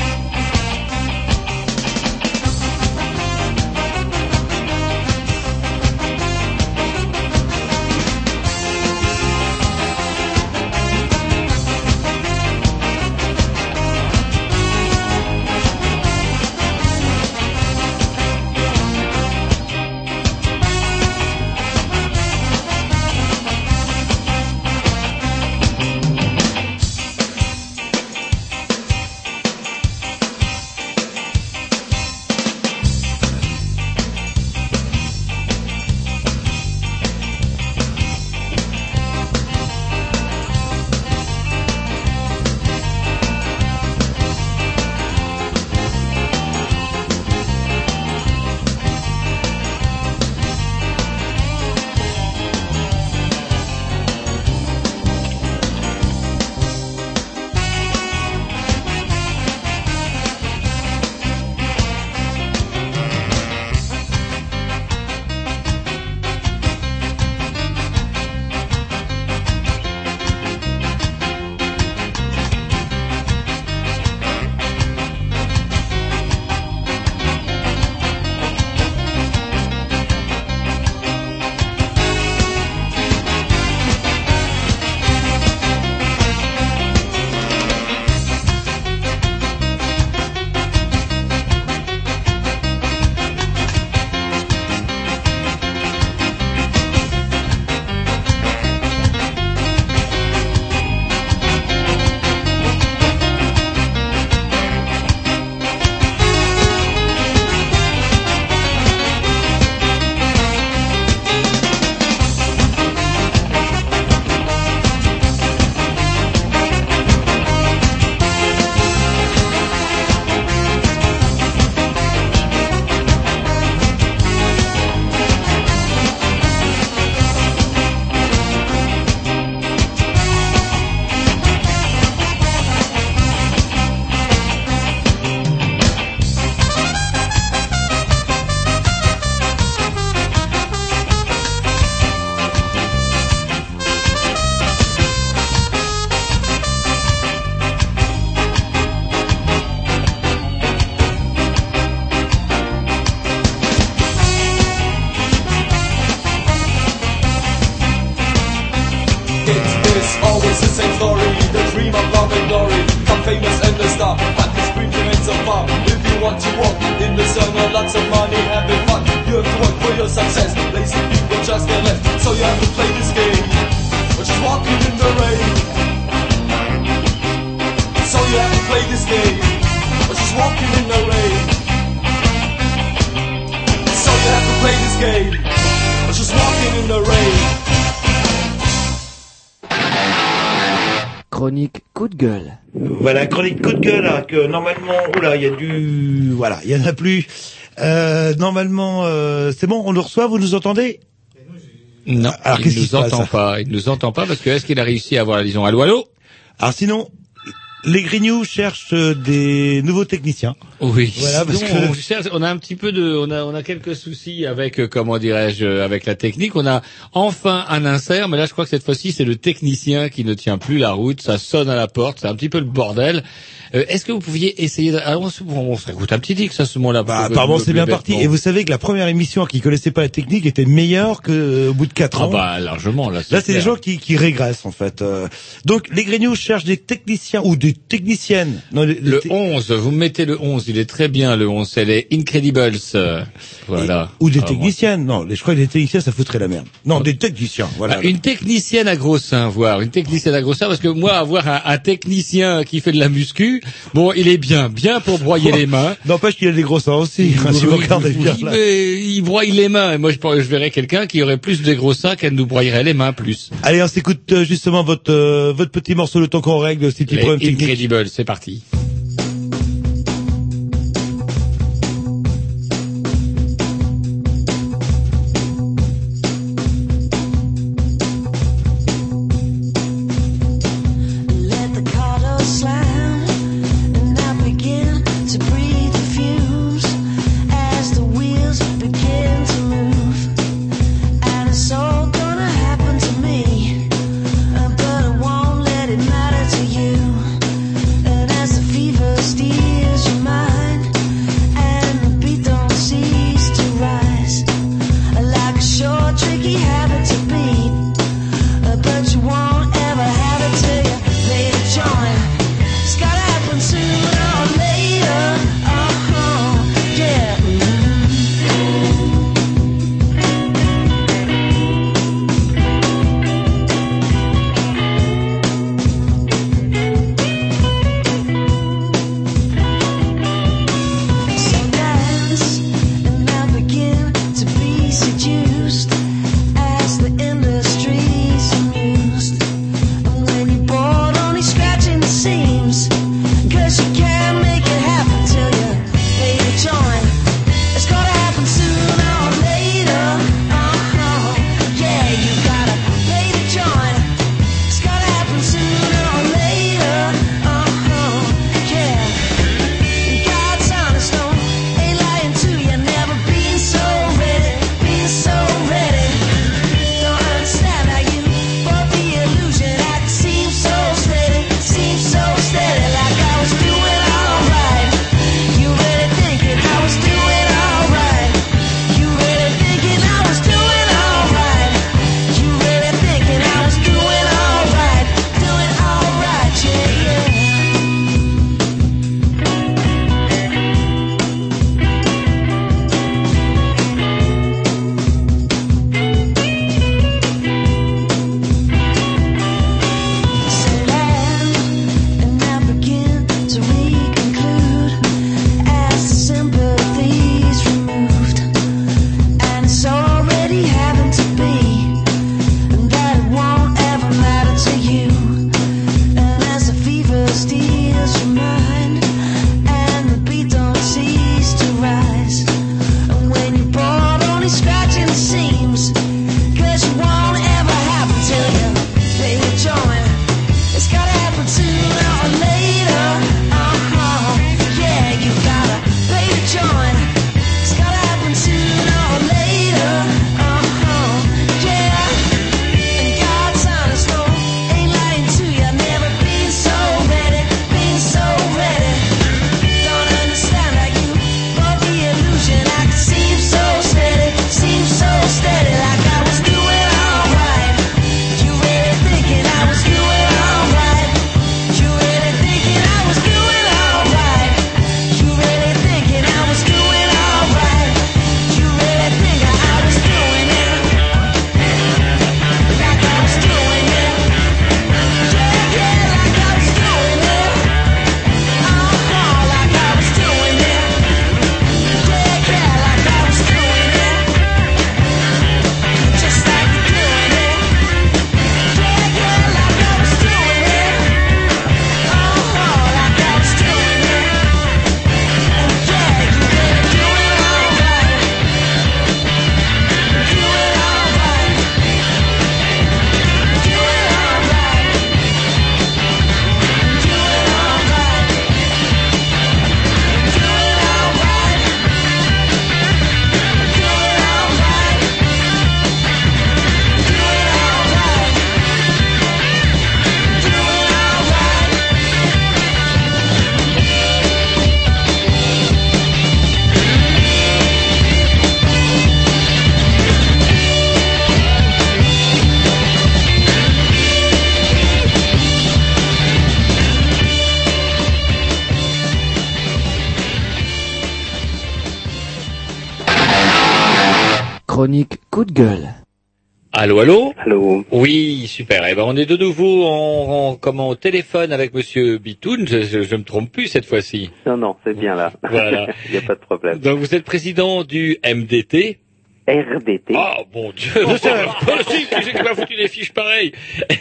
C: Il y en a plus. Euh, normalement, euh, c'est bon, on le reçoit, vous nous entendez?
B: Non,
C: Alors,
B: il
C: qu'est-ce qui
B: nous entend pas. Il nous entend pas parce que est-ce qu'il a réussi à avoir la liaison Allô, allô
C: Alors sinon, les Grignoux cherchent des nouveaux techniciens.
B: Oui.
C: Voilà, parce que-
B: on, cherche- on a un petit peu de, on a, on a quelques soucis avec, euh, comment dirais-je, euh, avec la technique. On a enfin un insert, mais là, je crois que cette fois-ci, c'est le technicien qui ne tient plus la route. Ça sonne à la porte, c'est un petit peu le bordel. Euh, Est-ce que vous pouviez essayer de... ah, on, on se un petit X à ce moment-là.
C: Bah, apparemment, c'est bien parti. Et vous savez que la première émission qui connaissait pas la technique était meilleure que euh, au bout de quatre
B: Ah
C: ans.
B: bah largement là.
C: Là, c'est des gens qui, qui régressent en fait. Euh, donc, les Grignoux cherchent des techniciens ou des techniciennes. Non,
B: Le
C: les-
B: 11, vous mettez le 11, il est très bien le 11, c'est les Incredibles. voilà.
C: ou des
B: Ah,
C: techniciennes. Non, je crois que les techniciens, ça foutrait la merde. Non, des techniciens. Voilà.
B: Ah, Une technicienne à gros seins, voir une technicienne à gros seins, parce que moi, avoir un, un technicien qui fait de la muscu, bon, il est bien, bien pour broyer les mains.
C: N'empêche qu'il a des gros seins aussi. hein, si vous regardez bien.
B: oui,
C: là.
B: mais il broye les mains. Et moi, je, verrais quelqu'un qui aurait plus de gros seins qu'elle nous broyerait les mains plus.
C: Allez, on s'écoute euh, justement votre euh, votre petit morceau le temps qu'on règle ces petits
B: Les Incredibles, c'est parti.
N: Chronique coup de gueule.
B: Allô, allô
O: Allô
B: Oui, super. Eh ben, on est de nouveau en, en- comment, au téléphone avec Monsieur Bitoun. Je, je, je me trompe plus cette fois-ci.
O: Non, non, c'est bien là.
B: Voilà. *laughs*
O: Il n'y a pas de problème.
B: Donc vous êtes président du MDT.
O: RDT.
B: Oh mon Dieu, *laughs* c'est impossible que j'ai pas foutu des fiches pareilles.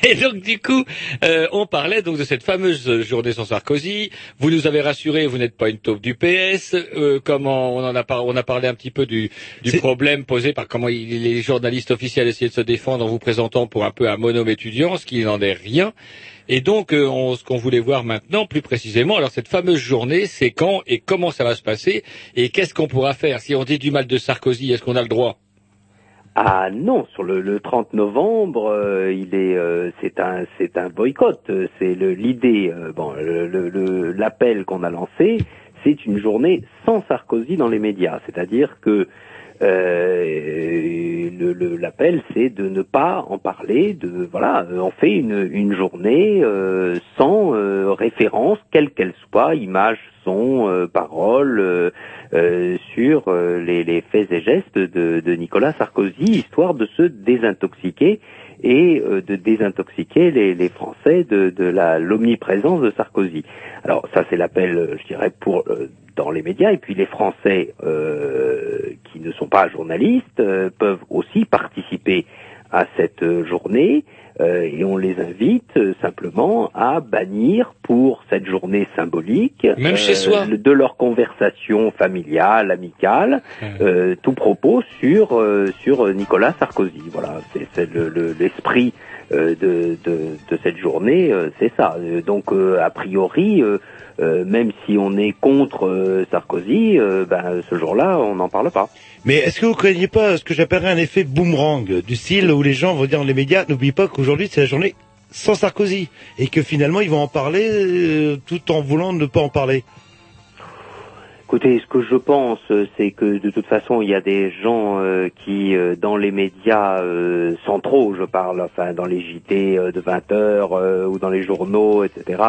B: Et donc du coup, euh, on parlait donc de cette fameuse journée sans Sarkozy. Vous nous avez rassuré, vous n'êtes pas une taupe du PS. Euh, comment on en a par- on a parlé un petit peu du, du problème posé par comment il- les journalistes officiels essayaient de se défendre en vous présentant pour un peu un monôme étudiant, ce qui n'en est rien. Et donc, euh, on- ce qu'on voulait voir maintenant, plus précisément, alors cette fameuse journée, c'est quand et comment ça va se passer et qu'est-ce qu'on pourra faire? Si on dit du mal de Sarkozy, est-ce qu'on a le droit?
O: Ah non, sur le, le 30 novembre, euh, il est, euh, c'est un, c'est un boycott. Euh, C'est l'idée, bon, l'appel qu'on a lancé, c'est une journée sans Sarkozy dans les médias. C'est-à-dire que euh, l'appel, c'est de ne pas en parler. De voilà, euh, on fait une, une journée euh, sans euh, référence, quelle qu'elle soit, image, son, euh, parole, euh, sur les, les faits et gestes de, de Nicolas Sarkozy, histoire de se désintoxiquer et euh, de désintoxiquer les, Français de, la l'omniprésence de Sarkozy. Alors ça c'est l'appel, euh, je dirais, pour euh, dans les médias et puis les Français qui ne sont pas journalistes peuvent aussi participer à cette journée et on les invite euh, simplement à bannir pour cette journée symbolique
B: Même chez soi.
O: le- de leur conversation familiale, amicale, euh, tout propos sur euh, sur Nicolas Sarkozy. Voilà, c'est c'est le- le- l'esprit euh, de, de de cette journée, euh, c'est ça. Euh, Donc euh, a priori, euh, euh, même si on est contre euh, Sarkozy, euh, ben ce jour-là, on n'en parle pas.
C: Mais est-ce que vous craignez pas ce que j'appellerais un effet boomerang du style où les gens vont dire dans les médias, n'oubliez pas qu'aujourd'hui c'est la journée sans Sarkozy et que finalement ils vont en parler euh, tout en voulant ne pas en parler?
O: Écoutez, ce que je pense, euh, c'est que de toute façon, il y a des gens euh, qui, dans les médias euh, centraux, je parle, enfin dans les JT de 20 heures ou dans les journaux, etc.,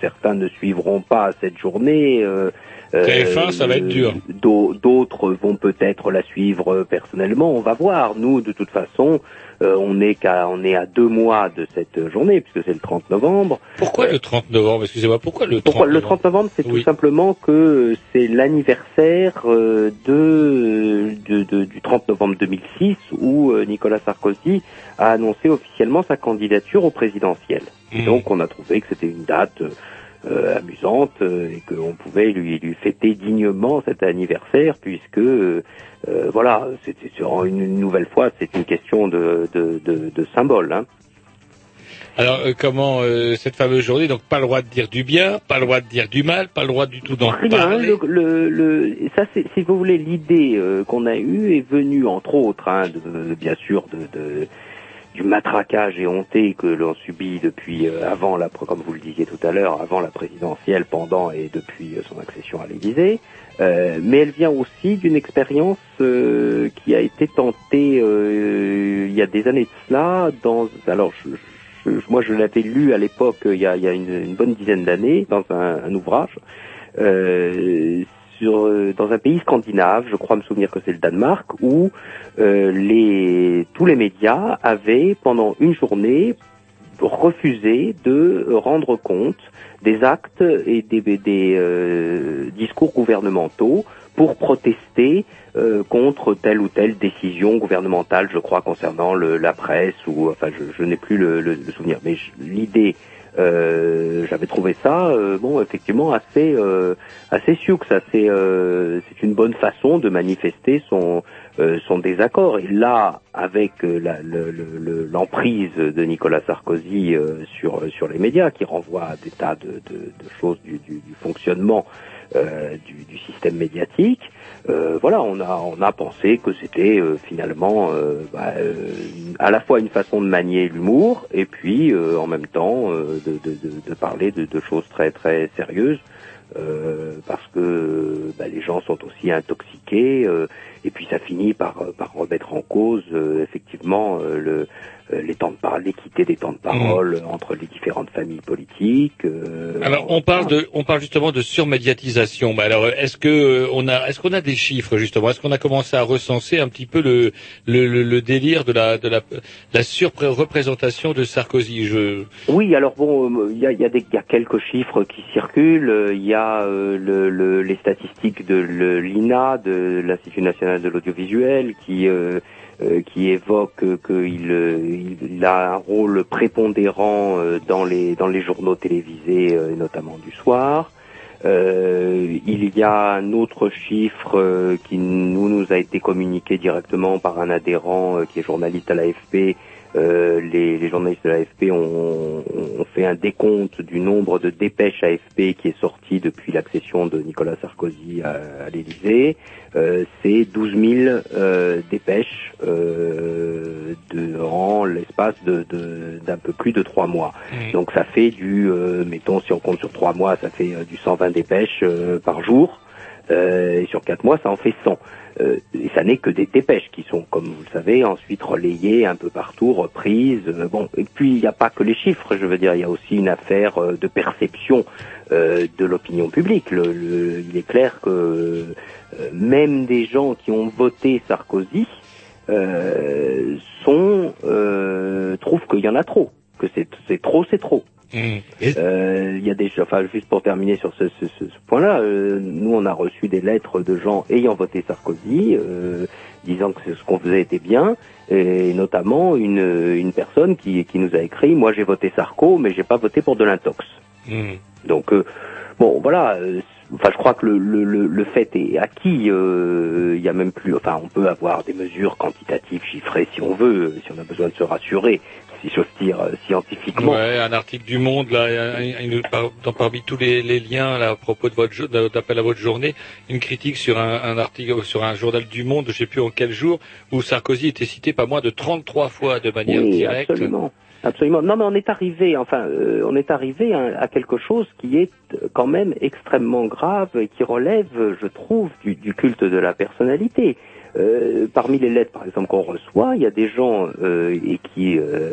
O: certains ne suivront pas cette journée. Euh,
B: TF1, ça va être dur.
O: d'au- D'autres vont peut-être la suivre euh, personnellement. On va voir. Nous, de toute façon, euh, on est qu'à, on est à deux mois de cette journée puisque c'est le 30 novembre.
B: Pourquoi le 30 novembre? Excusez-moi, pourquoi le 30
O: Pourquoi le
B: novembre?
O: 30 novembre? C'est
B: Oui.
O: tout simplement que c'est l'anniversaire de, de- de- du 30 novembre 2006 où Nicolas Sarkozy a annoncé officiellement sa candidature au présidentiel. Et donc on a trouvé que c'était une date euh, amusante euh, et qu'on pouvait lui, lui fêter dignement cet anniversaire puisque euh, euh, voilà, c'était sur une, une nouvelle fois c'est une question de, de, de, de symbole. Hein.
B: Alors euh, comment euh, cette fameuse journée Donc pas le droit de dire du bien, pas le droit de dire du mal, pas le droit du tout d'en parler.
O: Le, le, le- ça, c'est, si vous voulez, l'idée euh, qu'on a eue est venue, entre autres, hein, de, bien sûr, de, de- du matraquage éhonté que l'on subit depuis euh, avant la, comme vous le disiez tout à l'heure, avant la présidentielle, pendant et depuis euh, son accession à l'Élysée. Euh, mais elle vient aussi d'une expérience euh, qui a été tentée euh, il y a des années de cela. Dans, alors, je, je- moi, je l'avais lu à l'époque, il y a, il y a une, une bonne dizaine d'années, dans un, un ouvrage euh, euh, dans un pays scandinave, je crois me souvenir que c'est le Danemark, où euh, les, tous les médias avaient pendant une journée refusé de rendre compte des actes et des, des, euh, discours gouvernementaux pour protester euh, contre telle ou telle décision gouvernementale, je crois, concernant le, la presse ou enfin, je, je n'ai plus le, le- souvenir. Mais l'idée, j'avais trouvé ça, euh, bon, effectivement, assez euh, assez sioux. assez, euh, c'est une bonne façon de manifester son euh, son désaccord. Et là, avec euh, la- le- le- l'emprise de Nicolas Sarkozy euh, sur sur les médias, qui renvoie à des tas de, de, de choses du, du, du fonctionnement euh, du, du système médiatique, euh, voilà, on a on a pensé que c'était euh, finalement euh, bah, à la fois une façon de manier l'humour et puis en même temps de, de, de, parler de, choses très très sérieuses. parce que bah, les gens sont aussi intoxiqués et puis ça finit par, remettre en cause effectivement le, les temps de parole, l'équité des temps de parole entre les différentes familles politiques. euh,
B: Alors on parle de, on parle justement de surmédiatisation. Mais alors est-ce que euh, on a, est-ce qu'on a des chiffres justement? Est-ce qu'on a commencé à recenser un petit peu le le, le, le délire de la de la la surreprésentation de Sarkozy? Je
O: Oui, alors bon, euh, il y a, il y, a des- y a quelques chiffres qui circulent. Euh, Il y a euh, le, le- les statistiques de l'INA, de l'Institut national de l'audiovisuel, qui euh, euh, qui évoque qu'il euh, il a un rôle prépondérant euh, dans les dans les journaux télévisés, euh, notamment du soir. Euh, il y a un autre chiffre euh, qui nous nous a été communiqué directement par un adhérent euh, qui est journaliste à l'AFP. Euh, les, les journalistes de l'AFP ont, ont fait un décompte du nombre de dépêches AFP qui est sorti depuis l'accession de Nicolas Sarkozy à, à l'Élysée. Euh, C'est 12 000 euh, dépêches euh, de, en l'espace de- de- d'un peu plus de trois mois. Donc ça fait du, euh, mettons, si on compte sur trois mois, ça fait du 120 dépêches euh, par jour. Euh, sur quatre mois, ça en fait 100. Euh, et ça n'est que des dépêches qui sont, comme vous le savez, ensuite relayées un peu partout, reprises. Euh, bon, et puis il n'y a pas que les chiffres. Je veux dire, il y a aussi une affaire de perception de l'opinion publique. Le- le- il est clair que même des gens qui ont voté Sarkozy euh, sont euh, trouvent qu'il y en a trop, que c'est trop, c'est trop. Euh, Il y a des, enfin, juste pour terminer sur ce, ce, ce- ce point-là, euh, nous on a reçu des lettres de gens ayant voté Sarkozy, euh, disant que ce qu'on faisait était bien, et notamment une, une personne qui, qui nous a écrit, moi j'ai voté Sarko, mais j'ai pas voté pour de l'intox. Donc euh, bon, voilà. euh, Enfin, je crois que le, le, le, le fait est acquis. euh, Il y a même plus. Enfin, on peut avoir des mesures quantitatives chiffrées si on veut, si on a besoin de se rassurer, si j'ose dire euh, scientifiquement.
B: Ouais, un article du Monde là, dans, parmi tous les, les liens là, à propos de votre d'appel à votre journée, une critique sur un, un article sur un journal du Monde, je sais plus en quel jour, où Sarkozy était cité pas moins de 33 fois de manière
O: Oui,
B: directe.
O: absolument. Absolument. Non, mais on est arrivé, enfin, euh, on est arrivé à, à quelque chose qui est euh, quand même extrêmement grave et qui relève, je trouve, du, du culte de la personnalité. Euh, parmi les lettres, par exemple, qu'on reçoit, il y a des gens euh, et qui euh,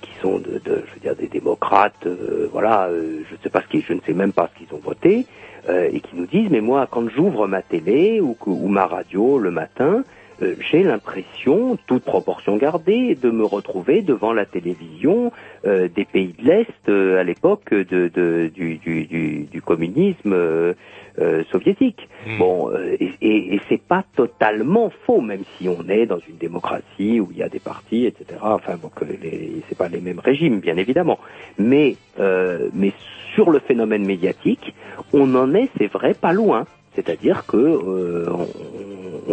O: qui sont de, je veux dire, des démocrates, voilà, je ne sais pas ce qu'ils, je ne sais même pas ce qu'ils ont voté, et qui nous disent, mais moi, quand j'ouvre ma télé ou, ou ma radio le matin, euh, j'ai l'impression, toute proportion gardée, de me retrouver devant la télévision euh, des pays de l'Est euh, à l'époque de, de- du, du, du, du communisme euh, euh, soviétique. Bon, euh, et, et, et c'est pas totalement faux, même si on est dans une démocratie où il y a des partis, etc. Enfin, bon, que les, c'est pas les mêmes régimes, bien évidemment. Mais, euh, mais sur le phénomène médiatique, on en est, c'est vrai, pas loin. C'est-à-dire que euh, on,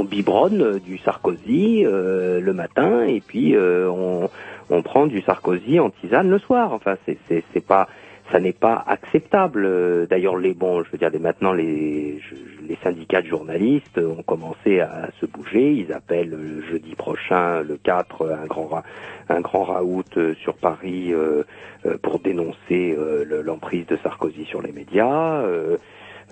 O: on biberonne du Sarkozy euh, le matin et puis euh, on, on prend du Sarkozy en tisane le soir. Enfin, c'est pas ça n'est pas acceptable. Euh, D'ailleurs, les bons, je veux dire, maintenant les les syndicats de journalistes ont commencé à se bouger. Ils appellent le jeudi prochain, le 4, un grand ra- un grand raout euh, sur Paris euh, euh, pour dénoncer euh, le- l'emprise de Sarkozy sur les médias.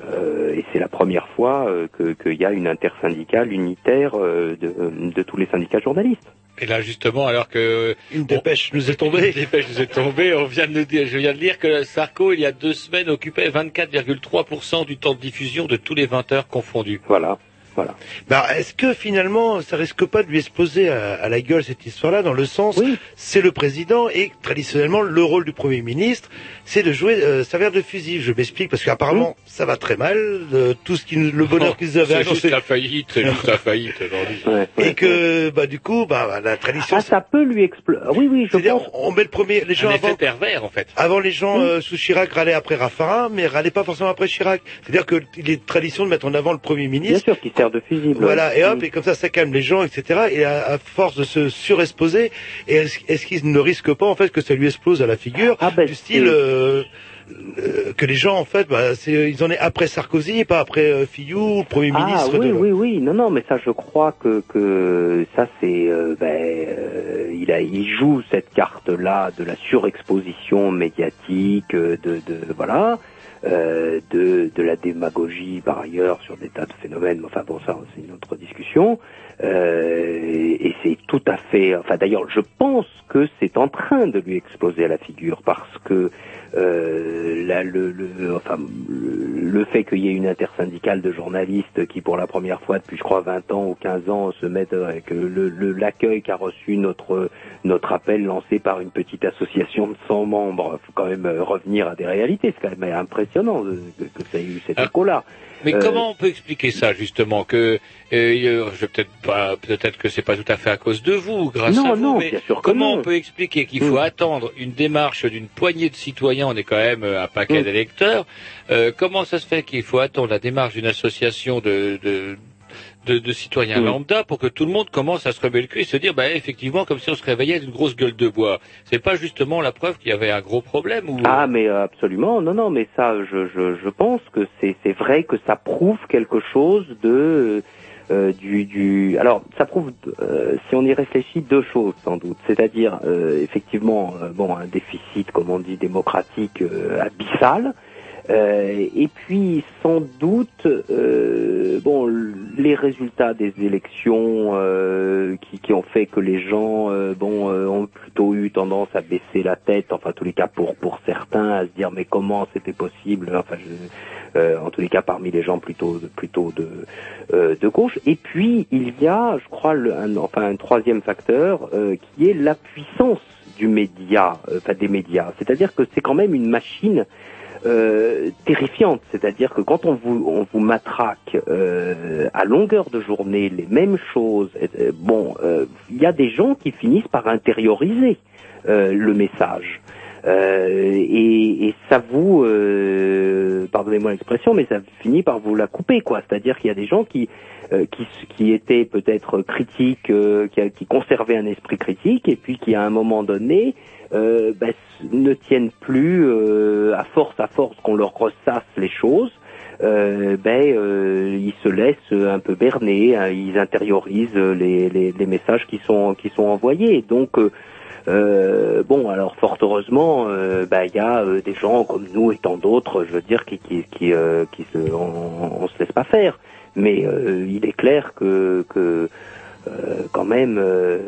O: Euh, et c'est la première fois euh, que- qu'il y a une intersyndicale unitaire euh, de, de tous les syndicats journalistes.
B: Et là justement, alors que
C: une dépêche nous est tombée,
B: une dépêche nous est tombée, on vient de nous dire, je viens de lire que Sarko il y a deux semaines occupait 24,3% du temps de diffusion de tous les 20 heures confondus.
O: Voilà. Voilà.
C: Bah, est-ce que finalement, ça risque pas de lui exploser à, à la gueule cette histoire-là, dans le sens, c'est le président et traditionnellement le rôle du premier ministre, c'est de jouer euh, servir de fusil. Je m'explique parce qu'apparemment ça va très mal, euh, tout ce qui, nous- le bonheur qu'ils avaient
B: C'est juste
C: annoncé.
B: la faillite, c'est juste la faillite aujourd'hui.
C: et que bah du coup, bah la tradition.
O: Ah, ça peut lui exploser. Oui, oui, je
C: C'est-à-dire,
O: pense.
C: on met le premier, les gens
B: Un
C: avant.
B: pervers en fait.
C: Avant, les gens euh, sous Chirac râlaient après Raffarin, mais râlaient pas forcément après Chirac. C'est-à-dire qu'il est tradition de mettre en avant le Premier ministre.
O: Bien sûr, qui sert de fusible.
C: Voilà, et hop,
O: Mm.
C: et comme ça, ça calme les gens, etc. Et à, à force de se surexposer, est-ce est-ce qu'il ne risque pas, en fait, que ça lui explose à la figure, du style... euh, euh, que les gens en fait bah, ils en est après Sarkozy pas après euh, Fillou premier
O: Ah
C: ministre
O: oui,
C: de
O: oui, oui. Non, non, mais ça, je crois que que ça, c'est, euh, ben, euh, il a, il joue cette carte-là de la surexposition médiatique, de, de voilà. Euh, de, de la démagogie par ailleurs sur des tas de phénomènes. Enfin bon, ça c'est une autre discussion. Euh, et c'est tout à fait. Enfin d'ailleurs, je pense que c'est en train de lui exploser à la figure parce que euh, là, le, le, enfin, le, le fait qu'il y ait une intersyndicale de journalistes qui, pour la première fois depuis, je crois, 20 ans ou 15 ans, se mettent avec le- le- l'accueil qu'a reçu notre notre appel lancé par une petite association de 100 membres. faut quand même euh, revenir à des réalités. C'est quand même impressionnant euh, que, que ça ait eu cet écho-là.
B: Mais
O: Euh,
B: comment on peut expliquer ça justement que euh, je peut-être pas peut-être que c'est pas tout à fait à cause de vous grâce
O: Non,
B: à vous
O: non,
B: mais
O: bien sûr que
B: comment
O: non.
B: on peut expliquer qu'il faut
O: Mm.
B: attendre une démarche d'une poignée de citoyens on est quand même euh, un paquet
O: Mm.
B: d'électeurs euh, comment ça se fait qu'il faut attendre la démarche d'une association de, de de, de citoyens
O: Mm.
B: lambda pour que tout le monde commence à se rebeller le cul et se dire bah effectivement comme si on se réveillait d'une grosse gueule de bois c'est pas justement la preuve qu'il y avait un gros problème ou
O: Ah mais euh, absolument, non non mais ça je je, je pense que c'est vrai que ça prouve quelque chose de euh, du du alors ça prouve euh, si on y réfléchit deux choses sans doute, c'est-à-dire euh, effectivement euh, bon un déficit comme on dit démocratique abyssal euh, et puis sans doute, euh, bon, les résultats des élections euh, qui, qui ont fait que les gens, euh, bon, euh, ont plutôt eu tendance à baisser la tête, enfin, en tous les cas pour pour certains, à se dire mais comment c'était possible, enfin, je- euh, en tous les cas parmi les gens plutôt plutôt de de gauche. Et puis il y a, je crois, le, un, enfin un troisième facteur qui est la puissance du média, enfin des médias. C'est-à-dire que c'est quand même une machine euh, terrifiante. C'est-à-dire que quand on vous, on vous matraque euh, à longueur de journée les mêmes choses, euh, bon, euh, il y a des gens qui finissent par intérioriser euh, le message. Euh, et, et ça vous, pardonnez-moi l'expression, mais ça finit par vous la couper, quoi. C'est-à-dire qu'il y a des gens qui qui, qui étaient peut-être critiques, qui, qui conservaient un esprit critique, et puis qui à un moment donné euh, ben, ne tiennent plus euh, à force à force qu'on leur ressasse les choses. Euh, ben euh, ils se laissent un peu berner, hein, ils intériorisent les, les, les messages qui sont qui sont envoyés. Donc euh, euh, bon, alors fort heureusement, euh, bah, il y a des gens comme nous et tant d'autres, je veux dire, qui qui qui, qui se, on, on se laisse pas faire. Mais il est clair que que euh, quand même euh,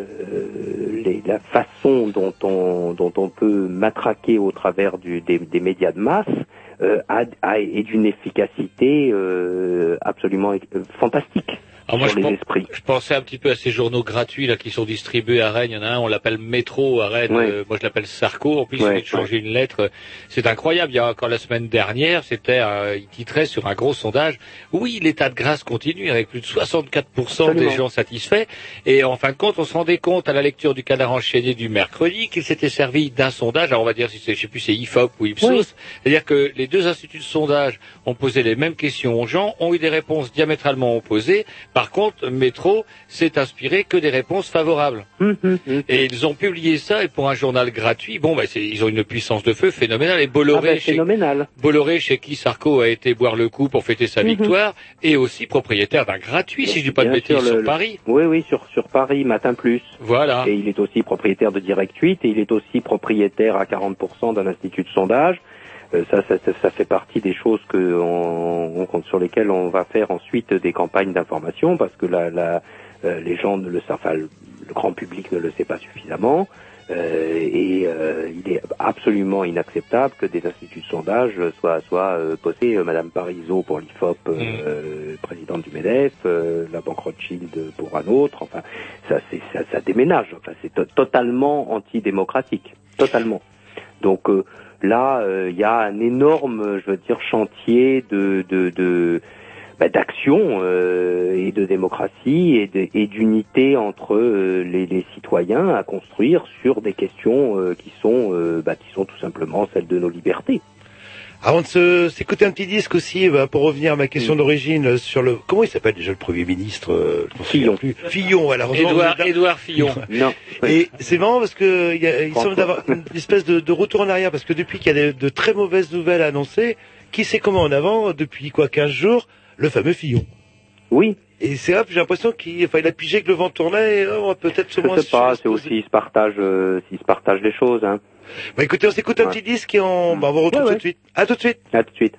O: les- la façon dont on dont on peut matraquer au travers du, des, médias de masse euh, a, est d'une efficacité absolument fantastique
B: Alors moi, je,
O: les esprits.
B: je pensais un petit peu à ces journaux gratuits là qui sont distribués à Rennes. Il y en a un, on l'appelle Métro à Rennes.
O: Ouais.
B: Euh, moi, je l'appelle Sarko. En plus, il
O: Ouais,
B: vient de changer une lettre. C'est incroyable. Il y a encore la semaine dernière, c'était, euh, il titrait sur un gros sondage. Oui, l'état de grâce continue avec plus de 64%
O: Absolument.
B: des gens satisfaits. Et en fin de compte, on se rendait compte à la lecture du canard enchaîné du mercredi qu'il s'était servi d'un sondage. Alors on va dire si c'est, je sais plus, c'est IFOP ou Ipsos.
O: Oui.
B: C'est-à-dire que les deux instituts de sondage ont posé les mêmes questions aux gens, ont eu des réponses diamétralement opposées. Par contre, Métro s'est inspiré que des réponses favorables.
O: Hum.
B: Et ils ont publié ça, et pour un journal gratuit, bon, bah, ils ont une puissance de feu phénoménale. Et Bolloré,
O: Ah
B: chez,
O: phénoménal.
B: Bolloré, chez qui Sarko a été boire le coup pour fêter sa
O: Mhm.
B: victoire, est aussi propriétaire d'un gratuit, si je dis pas de bêtises,
O: sûr,
B: sur
O: le-
B: Paris.
O: Oui, oui, sur, sur Paris, Matin Plus.
B: Voilà.
O: Et il est aussi propriétaire de Direct 8 et il est aussi propriétaire à 40% d'un institut de sondage. Euh, ça, ça, ça, fait partie des choses que on, on- sur lesquelles on va faire ensuite des campagnes d'information parce que la, la, euh, les gens ne le savent, enfin, le, le grand public ne le sait pas suffisamment. Euh, et euh, il est absolument inacceptable que des instituts de sondage soient, soient euh, posés. Euh, Madame Parizeau pour l'IFOP, euh, présidente du MEDEF, euh, la Banque Rothschild pour un autre. Enfin, ça, ça, ça déménage. Enfin, c'est to- totalement antidémocratique, totalement. Donc euh, là, euh, il y a un énorme, je veux dire, chantier de, bah, d'action euh, et de démocratie et, d'unité entre euh, les, citoyens à construire sur des questions qui sont bah, qui sont tout simplement celles de nos libertés.
C: Avant de se- s'écouter un petit disque aussi, bah, pour revenir à ma question d'origine euh, sur le comment il s'appelle déjà le Premier ministre euh,
O: Fillon.
C: plus. Fillon, voilà. heureusement,
B: Édouard. Édouard Fillon. *laughs*
O: Non.
C: Et c'est marrant parce que il, y a, il semble d'avoir une *laughs* espèce de, de retour en arrière parce que depuis qu'il y a de, de très mauvaises nouvelles annoncées, qui sait comment en avant depuis quoi 15 jours, le fameux Fillon.
O: Oui.
C: Et c'est hop, j'ai l'impression qu'il enfin, il a pigé que le vent tournait et oh, on va peut-être se
O: Je sais pas, c'est aussi ils se partagent, euh, se partagent les choses. Hein.
C: Bah écoutez, on s'écoute un
O: Ouais.
C: petit disque et on, bah, on vous retrouve
O: Ouais, ouais.
C: tout de suite. À tout de suite.
O: À tout de suite.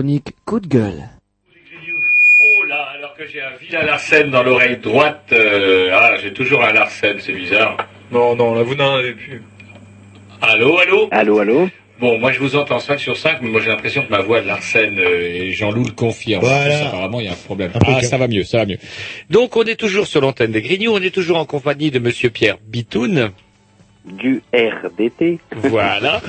N: Chronique coup de gueule.
B: Oh là, alors que j'ai un vilain Larsen dans l'oreille droite. euh, ah, j'ai toujours un Larsen, c'est bizarre.
Q: Non, non, là vous n'en avez plus.
B: Allô, allô?
O: Allô, allô?
B: Bon, moi je vous entends 5 sur 5, mais moi j'ai l'impression que ma voix de Larsen euh, et Jean-Loup le confirme.
C: Voilà.
B: Apparemment, il y a un problème. Ah, ça va mieux, ça va mieux. Donc, on est toujours sur l'antenne des Grignoux, on est toujours en compagnie de Monsieur Pierre Bitoun.
O: Du RDT.
B: Voilà.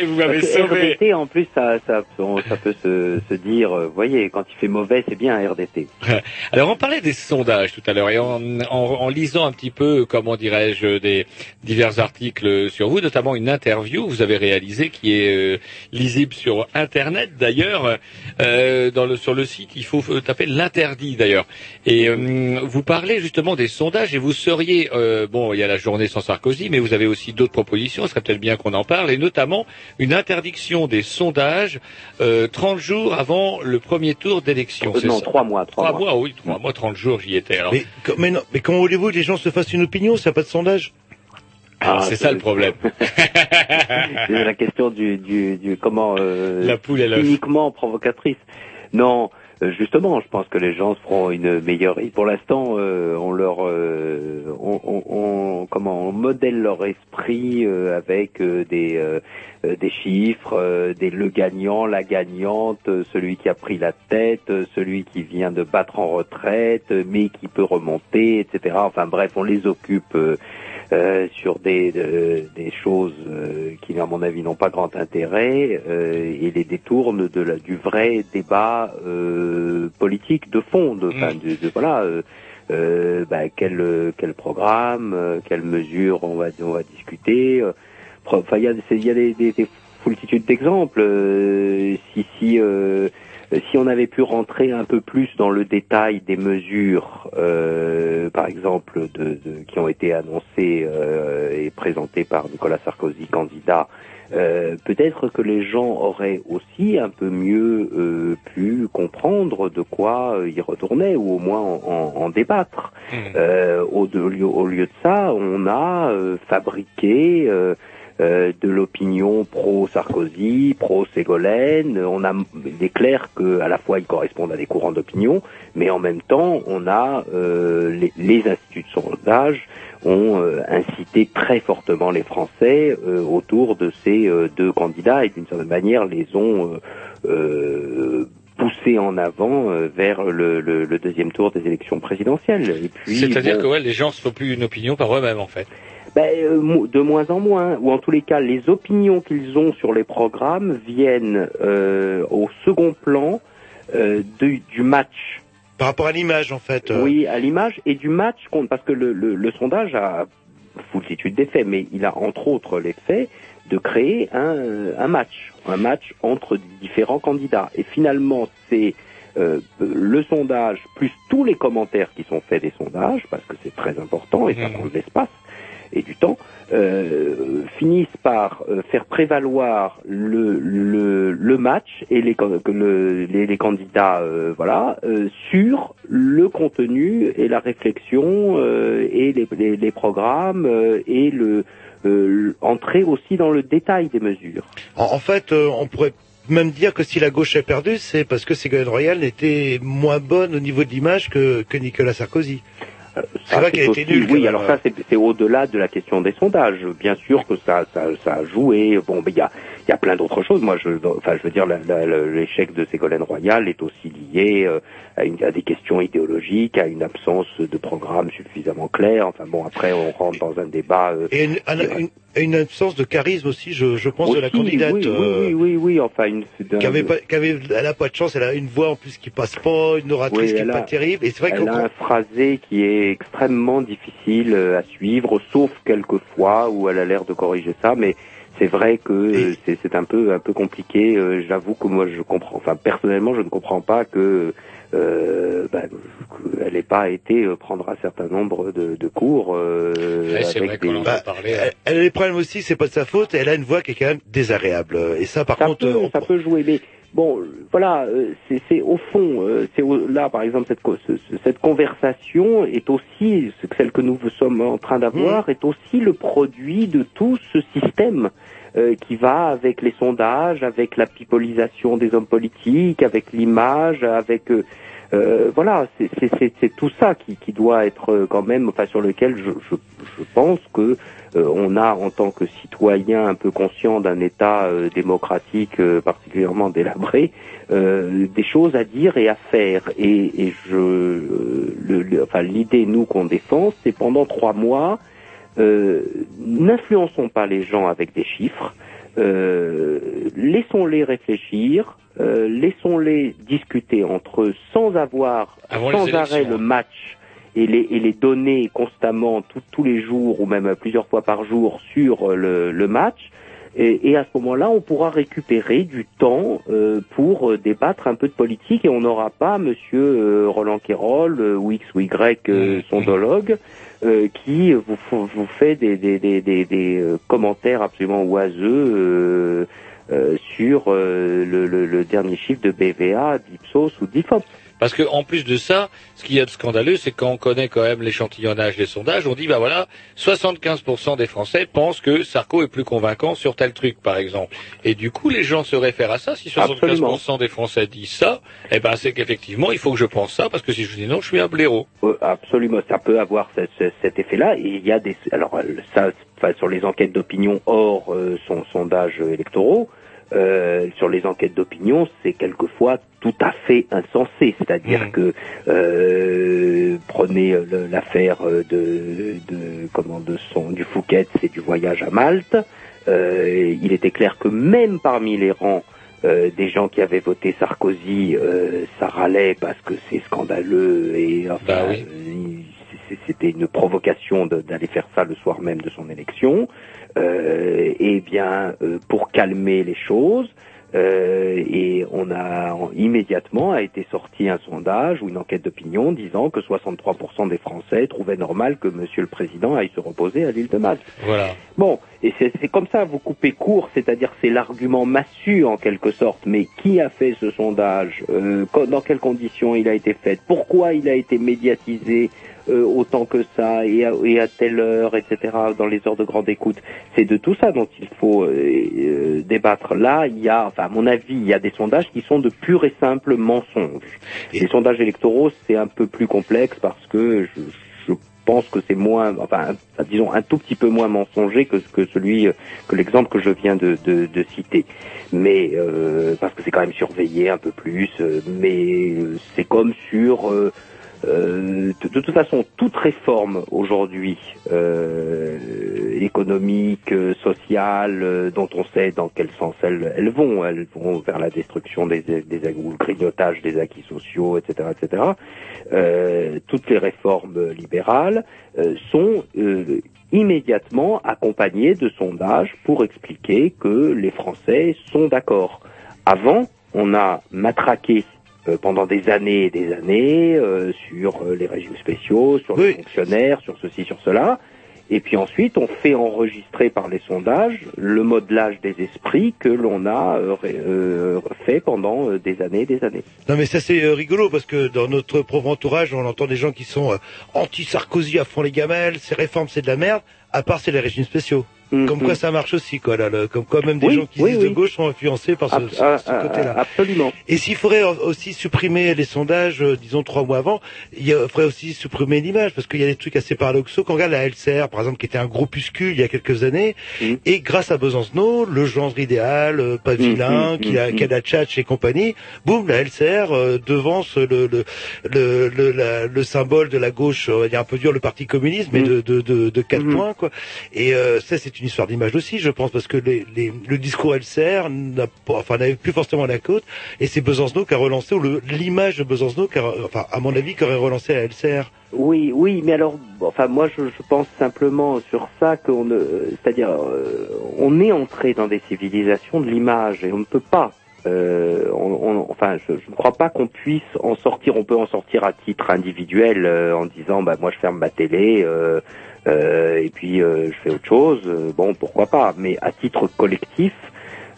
B: et *laughs* vous m'avez sauvé.
O: RDT, en plus, ça, ça, ça peut se, se dire, euh, vous voyez, quand il fait mauvais, c'est bien RDT. *laughs*
B: Alors on parlait des sondages tout à l'heure et en, en, en lisant un petit peu, comment dirais-je, des divers articles sur vous, notamment une interview que vous avez réalisée qui est euh, lisible sur Internet d'ailleurs, euh, dans le, sur le site, il faut euh, taper l'interdit d'ailleurs. Et euh, vous parlez justement des sondages et vous seriez, euh, bon, il y a la journée sans Sarkozy, mais vous avez aussi d'autres propositions, ce serait peut-être bien qu'on en parle, et notamment une interdiction des sondages euh, 30 jours avant le premier tour d'élection.
O: Euh, non,
B: ça
O: trois mois, trois,
B: Trois mois, oui, trois mois, 30 jours, j'y étais. Alors,
C: Mais, co- mais non, mais comment voulez-vous que les gens se fassent une opinion s'il n'y a pas de sondage?
B: Alors, c'est ça le problème. *laughs*
O: la question du, du, du comment euh,
B: La poule l'œuf.
O: uniquement provocatrice. Non, euh, justement, je pense que les gens feront une meilleure. Pour l'instant, euh, on leur, euh, on, on, on- comment, on modèle leur esprit euh, avec euh, des euh, euh, des chiffres, euh, des le gagnant, la gagnante, euh, celui qui a pris la tête, euh, celui qui vient de battre en retraite, euh, mais qui peut remonter, etc. Enfin bref, on les occupe. Euh, euh, sur des, de- des choses euh, qui, à mon avis, n'ont pas grand intérêt euh, et les détournent de la, du vrai débat euh, politique de fond. De, enfin, de, de- voilà, euh, euh, bah, quel, quel programme, euh, quelles mesures on va, on va discuter. euh, Enfin, il y a, y a des, des, des foultitudes d'exemples. euh, si si euh, si on avait pu rentrer un peu plus dans le détail des mesures, euh, par exemple, de, de- qui ont été annoncées euh, et présentées par Nicolas Sarkozy, candidat, euh, peut-être que les gens auraient aussi un peu mieux euh, pu comprendre de quoi euh, ils retournaient ou au moins en, en- en débattre. Euh, au, de- au lieu, de ça, on a euh, fabriqué euh, de l'opinion pro-Sarkozy, pro-Ségolène. On a, il est clair que à la fois ils correspondent à des courants d'opinion, mais en même temps, on a euh, les, les instituts de sondage ont euh, incité très fortement les Français euh, autour de ces euh, deux candidats et d'une certaine manière les ont poussés en avant vers le, le- le deuxième tour des élections présidentielles.
R: C'est-à-dire
O: bon,
R: que ouais, les gens se font plus une opinion par eux-mêmes en fait.
O: Ben, euh, de moins en moins, ou en tous les cas, les opinions qu'ils ont sur les programmes viennent euh, au second plan euh, du, du match.
C: Par rapport à l'image, en fait. euh.
O: Oui, à l'image et du match, parce que le, le, le sondage a foultitude d'effets, mais il a entre autres l'effet de créer un, un match, un match entre différents candidats. Et finalement, c'est euh, le sondage plus tous les commentaires qui sont faits des sondages, parce que c'est très important et ça prend de l'espace et du temps, euh, finissent par euh, faire prévaloir le, le, le match et les, le- les, candidats euh, voilà euh, sur le contenu et la réflexion euh, et les, les, les programmes euh, et le entrer aussi dans le détail des mesures.
C: En, en fait, on pourrait même dire que si la gauche a perdu, c'est parce que Ségolène Royal était moins bonne au niveau de l'image que, que Nicolas Sarkozy. C'est vrai qu'elle
O: aussi-
C: était nulle.
O: Oui, alors ça, c'est au-delà de la question des sondages. Bien sûr que ça, ça, ça a joué. Bon, mais il y a, il y a plein d'autres choses. Moi, je, enfin, je veux dire, l'échec de Ségolène Royal est aussi lié euh, à, une- à des questions idéologiques, à une absence de programme suffisamment clair. Enfin bon, après, on rentre dans un débat. euh,
C: Et une, un- une, une absence de charisme aussi, je, je pense, de la candidate.
O: Oui,
C: euh,
O: oui, oui, oui, oui, Enfin, une. d'un-
C: qui avait pas, qui avait, elle a pas de chance, elle a une voix en plus qui passe pas, une oratrice
O: Oui,
C: qui est pas terrible, et c'est vrai qu'on
O: a un phrasé qui est extrêmement difficile euh, à suivre, sauf quelques fois où elle a l'air de corriger ça, mais c'est vrai que euh, c'est c'est un peu un peu compliqué. euh, J'avoue que moi je comprends, enfin personnellement je ne comprends pas que euh, bah, qu'elle n'ait pas été prendre un certain nombre de, de cours. euh,
R: Ouais, c'est
O: avec des-
R: en
C: Bah,
R: a parlé.
C: elle, elle a des problèmes aussi, c'est pas de sa faute, elle a une voix qui est quand même désagréable. Et ça, par
O: ça
C: contre,
O: peut, ça peut jouer, mais bon, euh, voilà, euh, c'est c'est au fond, euh, c'est là par exemple cette co- ce- ce- cette conversation est aussi ce- celle que nous sommes en train d'avoir est aussi le produit de tout ce système. qui va avec les sondages, avec la pipolisation des hommes politiques, avec l'image, avec euh, voilà, c'est- c'est c'est- c'est tout ça qui, qui doit être quand même, enfin sur lequel je, je, je pense que on a en tant que citoyen un peu conscient d'un État euh, démocratique euh, particulièrement délabré, euh, des choses à dire et à faire. Et, et je, euh, le- le- enfin l'idée nous qu'on défend, c'est pendant trois mois, euh, n'influençons pas les gens avec des chiffres. euh, laissons-les réfléchir, euh, laissons-les discuter entre eux sans avoir
R: Avant
O: sans arrêt le match et les, et les donner constamment tout- tous les jours ou même plusieurs fois par jour sur euh, le, le match. Et, et à ce moment-là, on pourra récupérer du temps euh, pour euh, débattre un peu de politique et on n'aura pas Monsieur euh, Roland Quérol euh, ou X ou Y euh, sondologue euh, qui vous, vous fait des, des, des, des, des, commentaires absolument oiseux euh, euh, sur euh, le, le, le dernier chiffre de BVA, d'Ipsos ou d'IFOP.
R: Parce que en plus de ça, ce qu'il y a de scandaleux, c'est quand on connaît quand même l'échantillonnage des sondages, on dit bah voilà, 75% des Français pensent que Sarko est plus convaincant sur tel truc, par exemple. Et du coup, les gens se réfèrent à ça. Si 75% des Français disent ça, eh ben c'est qu'effectivement, il faut que je pense ça, parce que si je dis non, je suis un blaireau.
O: Euh, absolument, ça peut avoir ce- ce- cet effet-là. Et il y a des, alors euh, ça, enfin, sur les enquêtes d'opinion hors euh, son sondage électoraux, euh, sur les enquêtes d'opinion, c'est quelquefois tout à fait insensé. C'est-à-dire que euh, prenez euh, l'affaire euh, de, de comment de son du Fouquet, c'est du voyage à Malte. Euh, il était clair que même parmi les rangs euh, des gens qui avaient voté Sarkozy, euh, ça râlait parce que c'est scandaleux et enfin, c'est- c'était une provocation d'aller faire ça le soir même de son élection. Euh, et bien, euh, pour calmer les choses, Euh, et on a en- immédiatement a été sorti un sondage ou une enquête d'opinion disant que 63% des Français trouvaient normal que Monsieur le Président aille se reposer à l'île de Malte.
R: Voilà.
O: Bon, et c'est comme ça, vous coupez court, c'est-à-dire c'est l'argument massu en quelque sorte, mais qui a fait ce sondage? Euh, Dans quelles conditions il a été fait? Pourquoi il a été médiatisé? Euh, autant que ça et à, et à telle heure, etc., dans les heures de grande écoute C'est de tout ça dont il faut euh, euh, débattre. Là, il y a, enfin à mon avis, il y a des sondages qui sont de purs et simples mensonges. Les sondages électoraux, c'est un peu plus complexe parce que je, je pense que c'est moins, enfin, disons un tout petit peu moins mensonger que, que celui, euh, que l'exemple que je viens de, de, de citer. Mais euh, parce que c'est quand même surveillé un peu plus. euh, mais c'est comme sur euh, de, de toute façon, toute réforme aujourd'hui euh, économique, euh, sociale, euh, dont on sait dans quel sens elles, elles vont, elles vont vers la destruction des, des ou le grignotage des acquis sociaux, etc., etc. Euh, toutes les réformes libérales euh, sont euh, immédiatement accompagnées de sondages pour expliquer que les Français sont d'accord. Avant, on a matraqué euh, pendant des années et des années euh, sur euh, les régimes spéciaux, sur les fonctionnaires, sur ceci, sur cela. Et puis ensuite, on fait enregistrer par les sondages le modelage des esprits que l'on a euh, euh, fait pendant euh, des années et des années.
C: Non mais ça c'est euh, rigolo parce que dans notre propre entourage, on entend des gens qui sont euh, anti-Sarkozy à fond les gamelles, ces réformes c'est de la merde, à part c'est les régimes spéciaux. Comme quoi ça marche aussi quoi là, le- comme quoi même des
O: Mm, Oui,
C: gens qui
O: oui,
C: disent de gauche sont influencés par ce, ce- ce côté-là.
O: Absolument.
C: Et s'il faudrait aussi supprimer les sondages, euh, disons trois mois avant, il y faudrait aussi supprimer l'image, parce qu'il y a des trucs assez paradoxaux. Quand on regarde la LCR, par exemple, qui était un groupuscule il y a quelques années, et grâce à Besancenot, le genre idéal, euh, pas vilain,
O: mm,
C: qui a,
O: mm,
C: qui a la tchatch et compagnie, boum, la LCR euh, devance le, le, le, le, la- le symbole de la gauche, on va dire un peu dur, le Parti communiste, mais de, de, de, de quatre points, quoi. Et euh, ça, c'est une histoire d'image aussi, je pense, parce que les, le discours LCR n'a pas, enfin, n'avait plus forcément la côte, et c'est Besancenot qui a relancé, ou l'image de Besancenot, qui a, à mon avis, qui aurait relancé la LCR.
O: Oui, oui, mais alors, enfin, moi, je, pense simplement sur ça qu'on, ne- c'est-à-dire, euh, on est entré dans des civilisations de l'image et on ne peut pas. euh, enfin, je, je ne crois pas qu'on puisse en sortir. On peut en sortir à titre individuel euh, en disant, bah, moi, je ferme ma télé. euh, euh, et puis euh, je fais autre chose, euh, bon pourquoi pas, mais à titre collectif,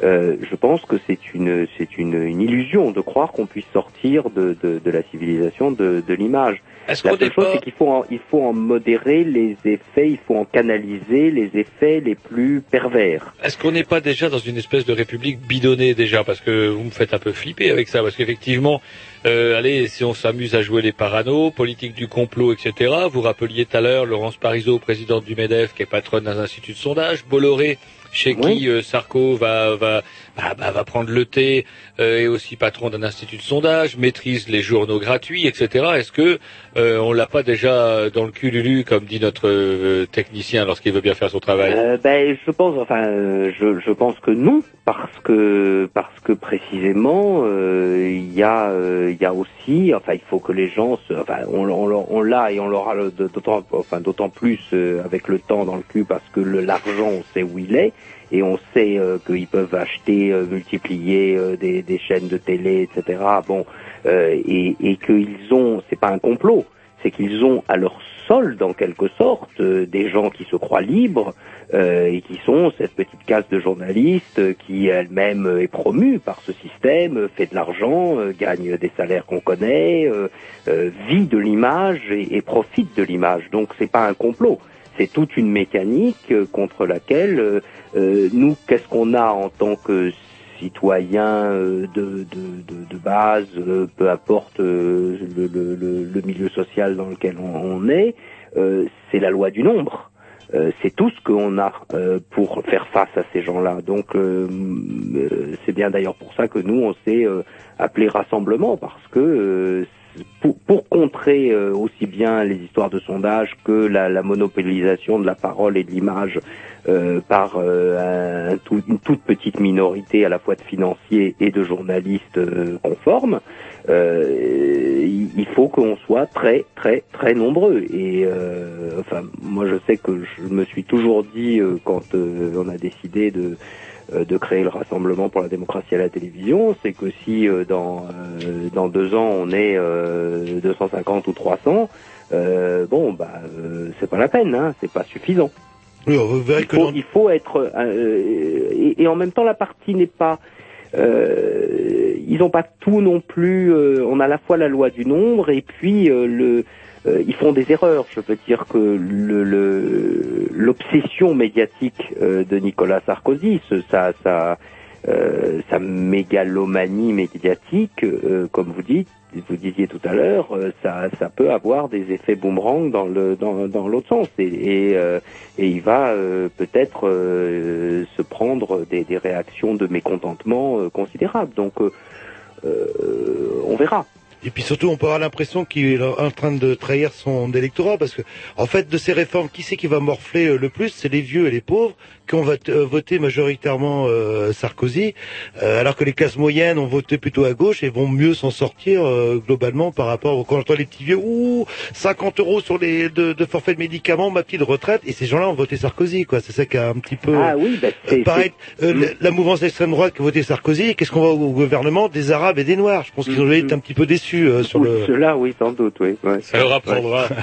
O: euh, je pense que c'est une c'est une, une illusion de croire qu'on puisse sortir de, de, de la civilisation de, de l'image.
R: Est-ce
O: La seule chose, c'est qu'il faut en, il faut en modérer les effets, il faut en canaliser les effets les plus pervers.
R: Est-ce qu'on n'est pas déjà dans une espèce de république bidonnée déjà? Parce que vous me faites un peu flipper avec ça, parce qu'effectivement, euh, allez, si on s'amuse à jouer les paranos, politique du complot, etc. Vous rappeliez tout à l'heure Laurence Parisot, présidente du MEDEF, qui est patronne d'un institut de sondage, Bolloré, chez qui euh, Sarko va va bah, bah, va prendre le thé, euh, et aussi patron d'un institut de sondage, maîtrise les journaux gratuits, etc. Est-ce que euh, on l'a pas déjà dans le cul Lulu, comme dit notre euh, technicien lorsqu'il veut bien faire son travail?
O: Euh, ben, je pense, enfin, je, pense que non, parce que parce que précisément, euh, il y a il y a aussi, enfin, il faut que les gens, se, enfin, on, on, on l'a et on l'aura d'autant, enfin, d'autant plus avec le temps dans le cul, parce que l'argent, on sait où il est. Et on sait euh, qu'ils peuvent acheter, euh, multiplier euh, des, chaînes de télé, etc. Bon, euh, et, et qu'ils ont, c'est pas un complot, c'est qu'ils ont à leur solde, en quelque sorte, des gens qui se croient libres et qui sont cette petite caste de journalistes qui elle-même est promue par ce système, fait de l'argent, gagne des salaires qu'on connaît, vit de l'image et, et profite de l'image. Donc c'est pas un complot. C'est toute une mécanique euh, contre laquelle euh, euh, nous, qu'est-ce qu'on a en tant que citoyens de, base, peu importe le, milieu social dans lequel on, est, c'est la loi du nombre. C'est tout ce qu'on a pour faire face à ces gens-là. Donc c'est bien d'ailleurs pour ça que nous on s'est appelé rassemblement parce que pour, pour contrer euh, aussi bien les histoires de sondage que la, la monopolisation de la parole et de l'image euh, par euh, un tout- une toute petite minorité à la fois de financiers et de journalistes euh, conformes, euh, il il faut qu'on soit très très très nombreux. Et euh, enfin, moi je sais que je me suis toujours dit quand on a décidé de de créer le Rassemblement pour la démocratie à la télévision, c'est que si euh, dans euh, dans deux ans on est euh, 250 ou 300, euh, bon bah euh, c'est pas la peine, hein, c'est pas suffisant.
C: Oui,
O: il faut,
C: dans-
O: il faut être euh, et, et en même temps la partie n'est pas euh, ils n'ont pas tout non plus euh, on a à la fois la loi du nombre et puis euh, le euh, ils font des erreurs je veux dire que le le- l'obsession médiatique euh, de Nicolas Sarkozy euh, sa mégalomanie médiatique comme vous dites vous disiez tout à l'heure, ça, peut avoir des effets boomerang dans le dans, l'autre sens et il va peut-être se prendre des, des réactions de mécontentement considérables. Donc on verra.
C: Et puis surtout, on peut avoir l'impression qu'il est en train de trahir son électorat, parce que, en fait, de ces réformes, qui c'est qui va morfler euh, le plus? C'est les vieux et les pauvres, qui ont voté, euh, voté majoritairement euh, Sarkozy, euh, alors que les classes moyennes ont voté plutôt à gauche et vont mieux s'en sortir euh, globalement par rapport, quand j'entends les petits vieux, ouh, 50 euros sur les de, de forfait de médicaments, ma petite retraite, et ces gens-là ont voté Sarkozy, quoi. C'est ça qui a un petit peu...
O: Ah oui, bah,
C: Euh, pareil, euh, la, la mouvance d'extrême droite qui a voté Sarkozy, qu'est-ce qu'on va au, gouvernement Des Arabes et des Noirs? Je pense qu'ils ont été un petit peu déçus euh, sur
O: Oui,
C: le...
O: Cela, oui, sans doute, oui. ouais.
R: Ça leur apprendra. *laughs*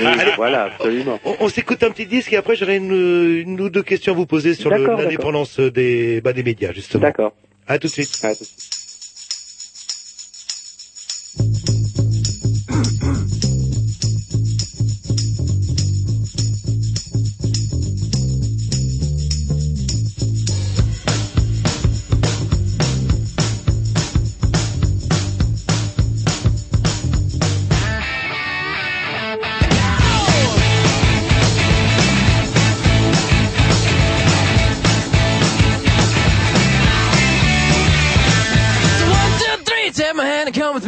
O: Oui, voilà, absolument.
C: On, on s'écoute un petit disque et après j'aurai une, une ou deux questions à vous poser sur l'indépendance des, bah, des médias justement.
O: D'accord.
C: À tout de suite.
O: À tout de suite.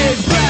S: big bang.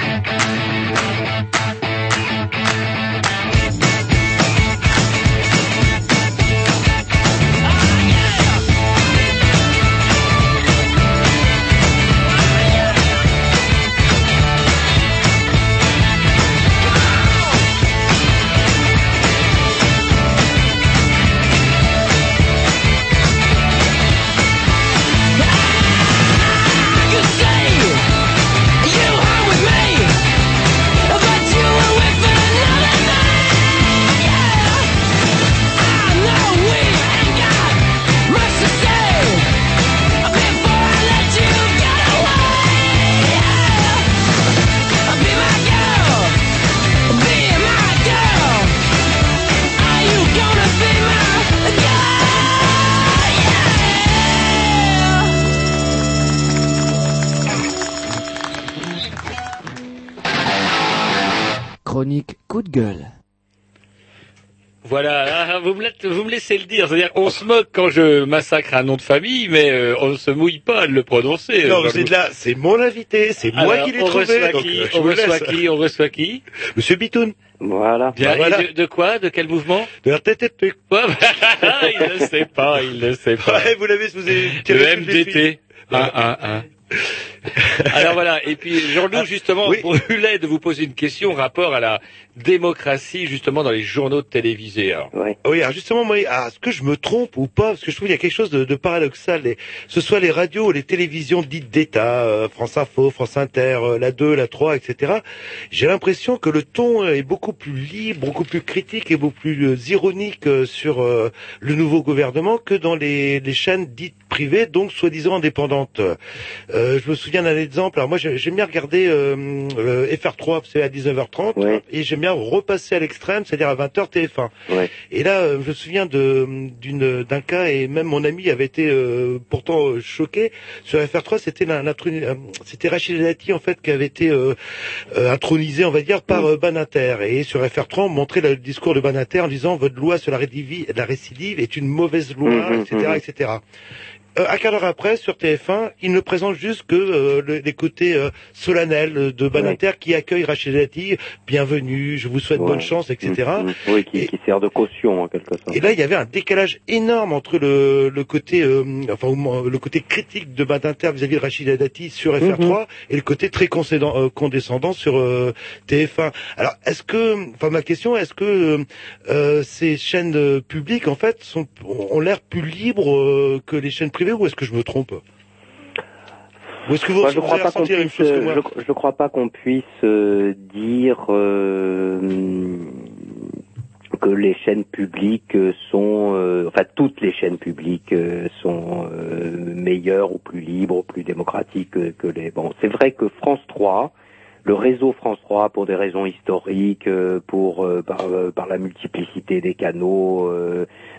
T: Chronique coup de gueule.
B: Voilà, ah, vous me, la- vous me laissez le dire. C'est-à-dire, on se moque quand je massacre un nom de famille, mais euh, on ne se mouille pas à le prononcer.
C: Non,
B: Euh,
C: c'est de là, c'est mon invité, c'est moi qui l'ai
B: on
C: trouvé.
B: reçoit
C: donc,
B: qui,
C: euh,
B: on
C: vous
B: reçoit
C: laisse.
B: qui, on reçoit qui?
C: Monsieur Bitoun.
O: Voilà.
B: Bien,
C: Bah, voilà.
B: de, de quoi De quel mouvement?
C: De
B: bah, *laughs* Il ne sait pas, il ne sait pas.
C: Ouais, vous l'avez, vous avez
B: Le. MDT. 1, 1, 1. *laughs* Alors voilà, et puis Jean-Loup, justement, brûlait de vous poser une question rapport à la démocratie, justement, dans les journaux télévisés. Alors.
C: Oui, alors justement, moi, ah, est-ce que je me trompe ou pas? Parce que je trouve qu'il y a quelque chose de, de paradoxal. Les, ce soit les radios ou les télévisions dites d'État, euh, France Info, France Inter, euh, la 2, la 3, etc. J'ai l'impression que le ton est beaucoup plus libre, beaucoup plus critique et beaucoup plus euh, ironique euh, sur euh, le nouveau gouvernement que dans les, les chaînes dites privées, donc soi-disant indépendantes. Euh, je me souviens d'un exemple. Alors moi, j'ai- j'aime bien regarder euh, euh, FR3, c'est à 19h30, et j'aime bien repasser à l'extrême, c'est-à-dire à 20h TF1. Et là, euh, je me souviens d'une d'un cas et même mon ami avait été euh, pourtant choqué sur FR3. C'était c'était Rachid Dati en fait qui avait été intronisé, on va dire, par euh, Banater. Et sur FR3, on montrait le discours de Banater en disant votre loi sur la récidive, la récidive est une mauvaise loi, etc.,
O: mhm.
C: etc. Euh, un quart d'heure après, sur TF1, il ne présente juste que euh, le- les côtés euh, solennels de Banater qui accueille Rachid Dati. Bienvenue, je vous souhaite bonne chance, etc.
O: Oui, qui, qui sert de caution en quelque sorte.
C: Et là, il y avait un décalage énorme entre le, le côté, euh, enfin, le côté critique de Badinter vis-à-vis de Rachida Dati sur FR3 et le côté très concédant- euh, condescendant sur euh, TF1. Alors, est-ce que, enfin, ma question, est-ce que euh, euh, ces chaînes euh, publiques, en fait, sont, ont l'air plus libres euh, que les chaînes privées, ou est-ce que je me trompe Ou est-ce que vous,
O: Moi, je crois pas qu'on puisse,
C: que
O: euh,
C: moi
O: je, je crois pas qu'on puisse euh, dire euh, que les chaînes publiques sont, euh, enfin toutes les chaînes publiques sont meilleures ou plus libres ou plus démocratiques que, que les. Bon, c'est vrai que France 3, le réseau France 3, pour des raisons historiques, pour par, par la multiplicité des canaux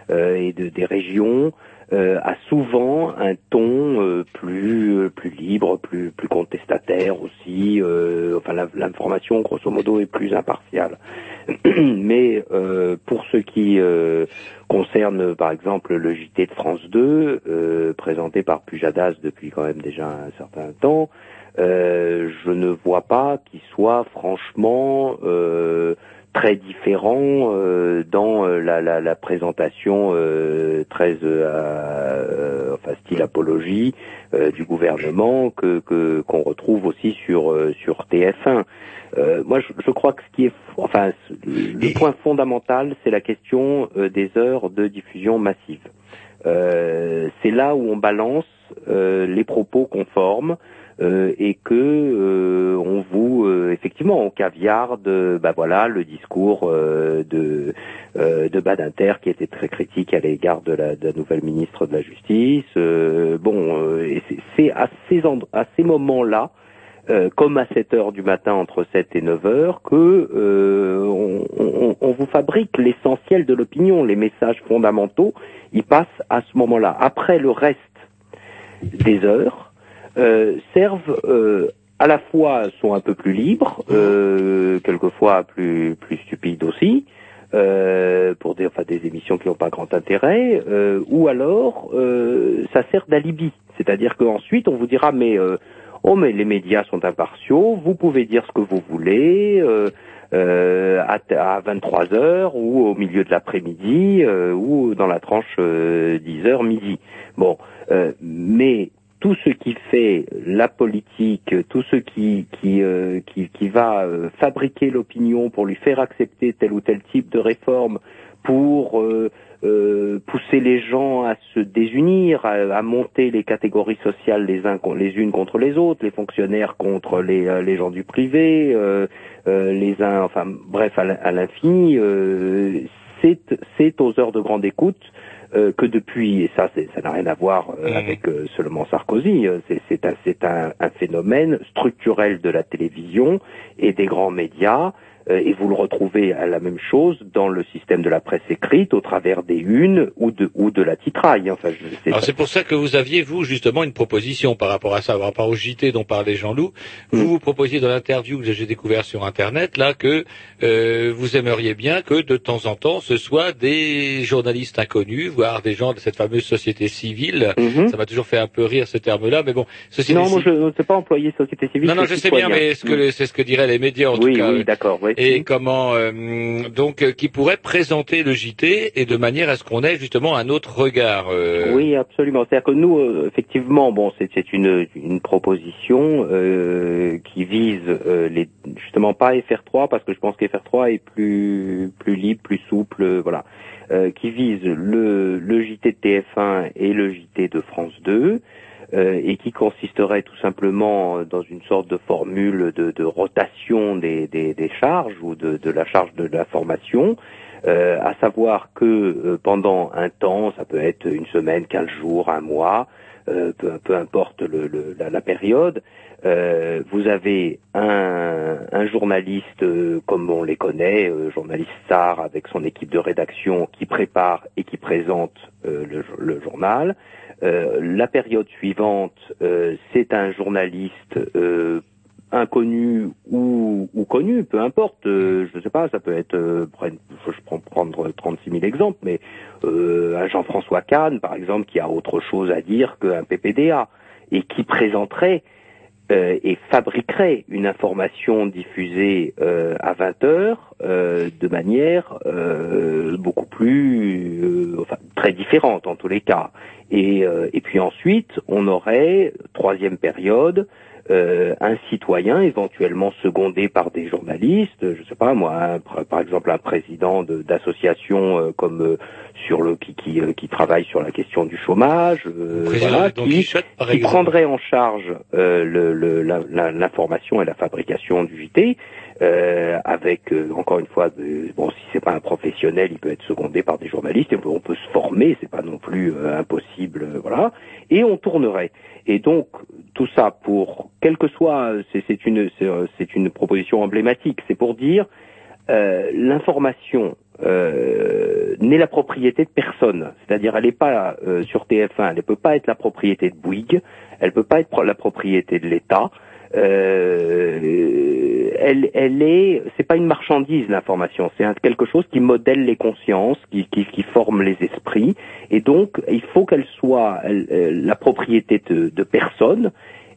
O: et de, des régions, euh, a souvent un ton euh, plus euh, plus libre, plus plus contestataire aussi. euh, enfin, l'information, grosso modo, est plus impartiale. *clears throat* Mais euh, pour ce qui euh, concerne, par exemple, le JT de France 2, euh, présenté par Pujadas depuis quand même déjà un certain temps, je ne vois pas qu'il soit franchement très différent euh, dans euh, la, la, la présentation euh, très enfin style apologie euh, du gouvernement que qu'on retrouve aussi sur euh, sur TF1. Euh, moi, je, je crois que ce qui est, enfin, le point fondamental, c'est la question euh, des heures de diffusion massive. Euh, c'est là où on balance euh, les propos conformes euh, et que euh, on vous euh, effectivement on caviarde euh, bah voilà le discours euh, de euh, de Badinter qui était très critique à l'égard de la, de la nouvelle ministre de la Justice. Bon, c'est- à ces à ces moments-là euh, comme à 7 heures du matin entre 7 et 9 heures, que on, on- on vous fabrique l'essentiel de l'opinion, les messages fondamentaux, ils passent à ce moment-là. Après le reste des heures servent euh, à la fois sont un peu plus libres, euh, quelquefois plus stupides aussi, euh, pour des, des émissions qui n'ont pas grand intérêt, euh, ou alors euh, ça sert d'alibi, c'est-à-dire qu'ensuite on vous dira mais euh, oh mais les médias sont impartiaux, vous pouvez dire ce que vous voulez. euh, euh, à, à 23 heures ou au milieu de l'après-midi euh, ou dans la tranche euh, 10 heures midi. Bon, euh, mais tout ce qui fait la politique, tout ce qui qui euh, qui, qui va euh, fabriquer l'opinion pour lui faire accepter tel ou tel type de réforme, pour euh, euh, pousser les gens à se désunir, à, à monter les catégories sociales les uns les unes contre les autres, les fonctionnaires contre les euh, les gens du privé, euh, les uns, enfin bref à l'in- à l'infini. c'est aux heures de grande écoute euh, que depuis, et ça, ça n'a rien à voir euh, avec euh, seulement Sarkozy, c'est un, c'est un, un phénomène structurel de la télévision et des grands médias et vous le retrouvez à la même chose dans le système de la presse écrite au travers des unes ou de, ou de la titraille. Enfin, je, c'est-
R: Alors c'est pour ça que vous aviez, vous, justement, une proposition par rapport à ça, par rapport au JT dont parlait Jean-Loup. Vous vous proposiez dans l'interview que j'ai découvert sur Internet, là, que euh, vous aimeriez bien que, de temps en temps, ce soit des journalistes inconnus, voire des gens de cette fameuse société civile. Ça m'a toujours fait un peu rire ce terme-là, mais bon,
O: non, moi je ne sais pas employer société civile.
R: Non, non, je sais bien, mais ce que, c'est ce que diraient les médias en
O: Oui,
R: tout cas.
O: oui, d'accord, oui.
R: Et comment euh, donc euh, qui pourrait présenter le JT et de manière à ce qu'on ait justement un autre regard. euh,
O: Oui, absolument. C'est-à-dire que nous, euh, effectivement, bon, c'est une, une proposition euh, qui vise euh, les, justement pas FR3 parce que je pense qu'FR3 est plus plus libre, plus souple, voilà, euh, qui vise le, le JT de TF1 et le JT de France 2. Euh, et qui consisterait tout simplement dans une sorte de formule de, de rotation des, des, des charges ou de, de la charge de la formation, euh, à savoir que euh, pendant un temps, ça peut être une semaine, quinze jours, un mois, euh, peu, peu importe le, le- la, période, euh, vous avez un, un journaliste euh, comme on les connaît, euh, journaliste SAR avec son équipe de rédaction qui prépare et qui présente euh, le, le journal. Euh, la période suivante, euh, c'est un journaliste euh, inconnu ou, ou connu, peu importe. euh, je ne sais pas, ça peut être, euh, je prends prendre 36 000 exemples, mais euh, un Jean-François Kahn, par exemple, qui a autre chose à dire qu'un PPDA et qui présenterait euh, et fabriquerait une information diffusée euh, à 20 heures euh, de manière beaucoup plus, enfin très différente en tous les cas. Et, et puis ensuite, on aurait troisième période euh, un citoyen éventuellement secondé par des journalistes, je sais pas moi, un par exemple un président de- d'association euh, comme euh, sur le qui qui, euh, qui travaille sur la question du chômage, euh, voilà, qui, prendrait en charge euh, le- le- l'information et la fabrication du JT. euh, avec euh, encore une fois de- bon si c'est pas un professionnel il peut être secondé par des journalistes et on peut, on peut se former c'est pas non plus euh, impossible euh, voilà et on tournerait et donc tout ça pour quel que soit c'est une c'est une proposition emblématique c'est pour dire euh, l'information euh, n'est la propriété de personne. C'est-à-dire, elle n'est pas euh, sur TF1, elle ne peut pas être la propriété de Bouygues, elle ne peut pas être la propriété de l'État. Euh, elle, elle est, c'est pas une marchandise l'information, c'est quelque chose qui modèle les consciences, qui, qui, qui forme les esprits, et donc il faut qu'elle soit euh, la propriété de, de personne.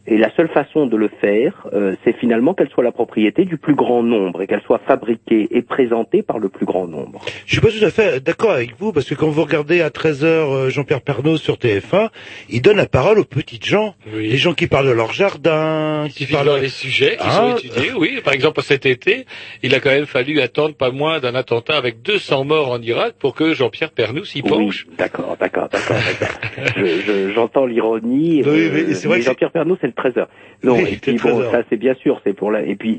O: Et la seule façon de le faire, euh, c'est finalement qu'elle soit la propriété du plus grand nombre et qu'elle soit fabriquée et présentée par le plus grand nombre.
U: Je suis pas tout à fait d'accord avec vous, parce que quand vous regardez à 13h Jean-Pierre Pernaut sur TF1, il donne la parole aux petites gens. Les gens qui parlent de leur jardin, qui
R: de
U: parlent
R: les sujets qui
U: Ah,
R: sont étudiés, oui. Par exemple, cet été, il a quand même fallu attendre pas moins d'un attentat avec 200 morts en Irak pour que Jean-Pierre Pernou s'y penche.
O: D'accord, d'accord, d'accord. Je- je- J'entends l'ironie.
R: Oui,
O: euh,
R: mais c'est vrai que c'est-
O: Jean-Pierre Pernaut, c'est le trésor. Non,
R: Oui,
O: et puis bon, ça c'est bien sûr, c'est pour la. Et puis,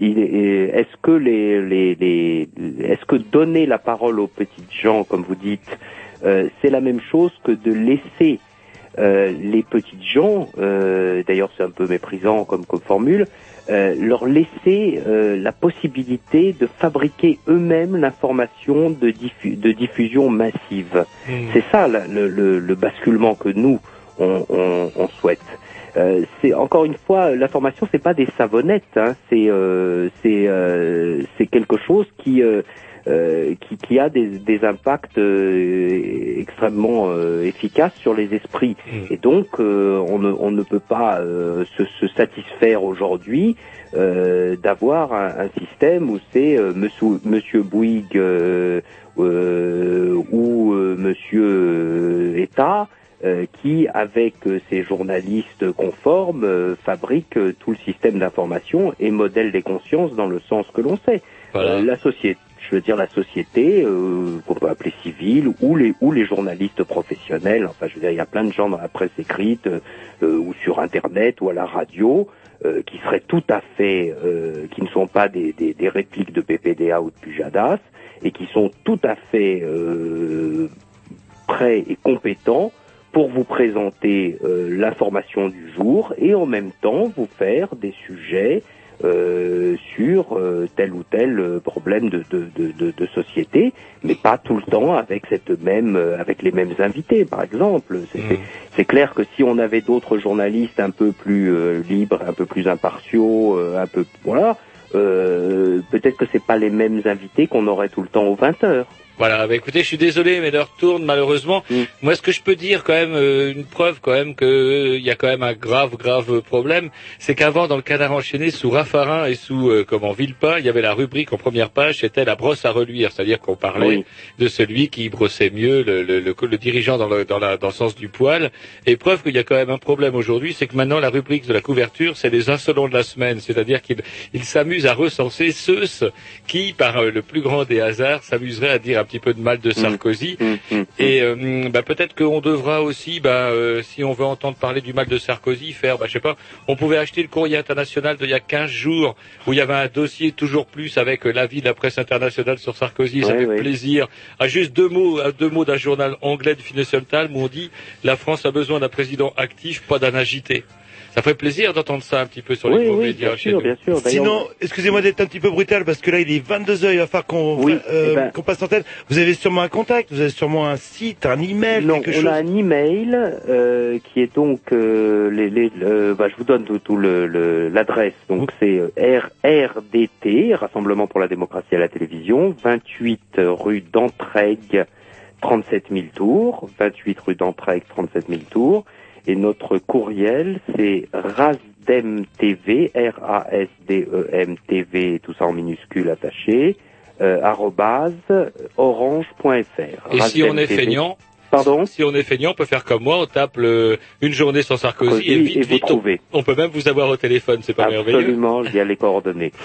O: est-ce que les, les, les, est-ce que donner la parole aux petites gens, comme vous dites, euh, c'est la même chose que de laisser euh, les petites gens, euh, d'ailleurs c'est un peu méprisant comme, comme formule, euh, leur laisser euh, la possibilité de fabriquer eux-mêmes l'information de, diffu- de diffusion massive. C'est ça le, le- le basculement que nous on, on- on souhaite. Euh, c'est encore une fois l'information, c'est pas des savonnettes, hein, c'est euh, c'est euh, c'est quelque chose qui euh, euh, qui, qui a des, des impacts euh, extrêmement euh, efficaces sur les esprits. Et donc, euh, on, ne, on ne peut pas euh, se, se satisfaire aujourd'hui euh, d'avoir un, un système où c'est euh, Monsieur, Monsieur Bouygues euh, euh, ou euh, Monsieur euh, État qui, avec euh, ses journalistes conformes, euh, fabrique euh, tout le système d'information et modèle les consciences dans le sens que l'on sait. Euh, la société, je veux dire la société euh, qu'on peut appeler civile ou les ou les journalistes professionnels. Enfin, je veux dire, il y a plein de gens dans la presse écrite euh, euh, ou sur Internet ou à la radio euh, qui seraient tout à fait, euh, qui ne sont pas des, des, des répliques de PPDA ou de Pujadas et qui sont tout à fait euh, prêts et compétents pour vous présenter euh, l'information du jour et en même temps vous faire des sujets euh, sur euh, tel ou tel euh, problème de, de, de, de, société, mais pas tout le temps avec cette même, euh, avec les mêmes invités, par exemple. C'est c'est- c'est clair que si on avait d'autres journalistes un peu plus euh, libres, un peu plus impartiaux, euh, un peu voilà, euh, peut-être que c'est pas les mêmes invités qu'on aurait tout le temps aux 20 heures.
B: Voilà, bah écoutez, je suis désolé, mais l'heure tourne malheureusement. Moi, ce que je peux dire quand même, euh, une preuve quand même qu'il y a quand même un grave, grave problème, c'est qu'avant, dans le canard enchaîné, sous Raffarin et sous euh, comment Villepin, il y avait la rubrique en première page, c'était la brosse à reluire, c'est-à-dire qu'on parlait
O: Oui.
B: de celui qui brossait mieux le, le, le, le dirigeant dans le, dans, la, dans le sens du poil. Et preuve qu'il y a quand même un problème aujourd'hui, c'est que maintenant la rubrique de la couverture, c'est les insolents de la semaine, c'est-à-dire qu'il il s'amuse à recenser ceux qui, par euh, le plus grand des hasards, s'amuseraient à dire petit peu de mal de Sarkozy. Et euh, bah, peut-être qu'on devra aussi, bah, euh, si on veut entendre parler du mal de Sarkozy, faire, bah, je sais pas, on pouvait acheter le courrier international d'il y a 15 jours, où il y avait un dossier toujours plus avec euh, l'avis de la presse internationale sur Sarkozy. Ça fait
O: ouais.
B: plaisir. À juste deux mots, à deux mots d'un journal anglais de Financial Times où on dit la France a besoin d'un président actif, pas d'un agité. Ça ferait plaisir d'entendre ça un petit peu sur les
O: Oui,
B: gros
O: oui,
B: médias
O: bien
B: chez
O: sûr,
B: nous.
O: bien sûr. D'ailleurs,
C: Sinon, excusez-moi d'être un petit peu brutal parce que là il est 22 heures, il va falloir qu'on
O: Oui,
C: euh,
O: eh ben-
C: qu'on passe en tête. Vous avez sûrement un contact, vous avez sûrement un site, un email,
O: Non,
C: quelque
O: on
C: chose.
O: a un email euh, qui est donc euh, les, les, le- bah, je vous donne tout, tout le le- l'adresse. Donc c'est euh, RRDT, Rassemblement pour la démocratie à la télévision, 28 rue d'Entraigues, 37 000 tours, 28 rue d'Entraigues, 37 000 tours. Et notre courriel, c'est rasdemtv, R-A-S-D-E-M-T-V, tout ça en minuscule attaché, euh, arrobase orange.fr.
B: Et si on est feignant,
O: Pardon
B: si on est feignant, on peut faire comme moi, on tape le- une journée sans Sarkozy
O: Sarkozy
B: et vite,
O: et vous
B: vite, on,
O: trouvez.
B: on peut même vous avoir au téléphone, c'est pas merveilleux
O: Absolument, il y a les coordonnées. *laughs*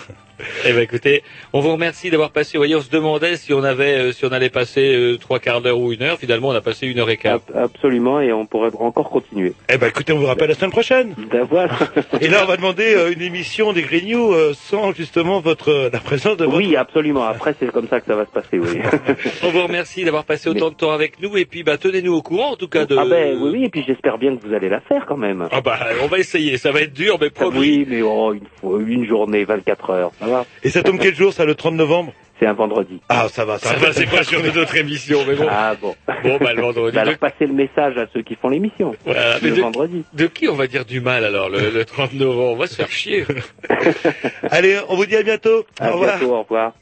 B: Eh ben écoutez, on vous remercie d'avoir passé. Vous voyez, on se demandait si on avait, euh, si on allait passer euh, trois quarts d'heure ou une heure. Finalement, on a passé une heure et quart.
O: Absolument, et on pourrait encore continuer.
C: Eh ben écoutez, on vous rappelle la semaine prochaine.
O: Ben voilà.
C: Et là, on va demander euh, une émission des Green News euh, sans justement votre la présence de votre...
O: Oui, absolument. Après, c'est comme ça que ça va se passer, oui. *laughs*
B: On vous remercie d'avoir passé autant de temps avec nous et puis bah tenez-nous au courant en tout cas de.
O: Ah ben oui, oui, et puis j'espère bien que vous allez la faire quand même.
B: Ah bah on va essayer, ça va être dur mais promis.
O: Oui, mais oh, une, fois- une journée, 24 heures, ça va.
C: Et ça tombe quel jour, ça, le 30 novembre?
O: C'est un vendredi.
C: Ah, ça va, ça,
B: Ça va, c'est pas sur une autre émission, mais bon.
O: Ah bon.
B: Bon bah le vendredi.
O: Bah, alors passez le message à ceux qui font l'émission.
B: Voilà,
O: le
B: de,
O: vendredi.
B: de qui on va dire du mal alors le, le 30 novembre? On va se faire chier. *laughs*
C: Allez, on vous dit à bientôt.
O: À
C: au revoir.
O: bientôt, au revoir.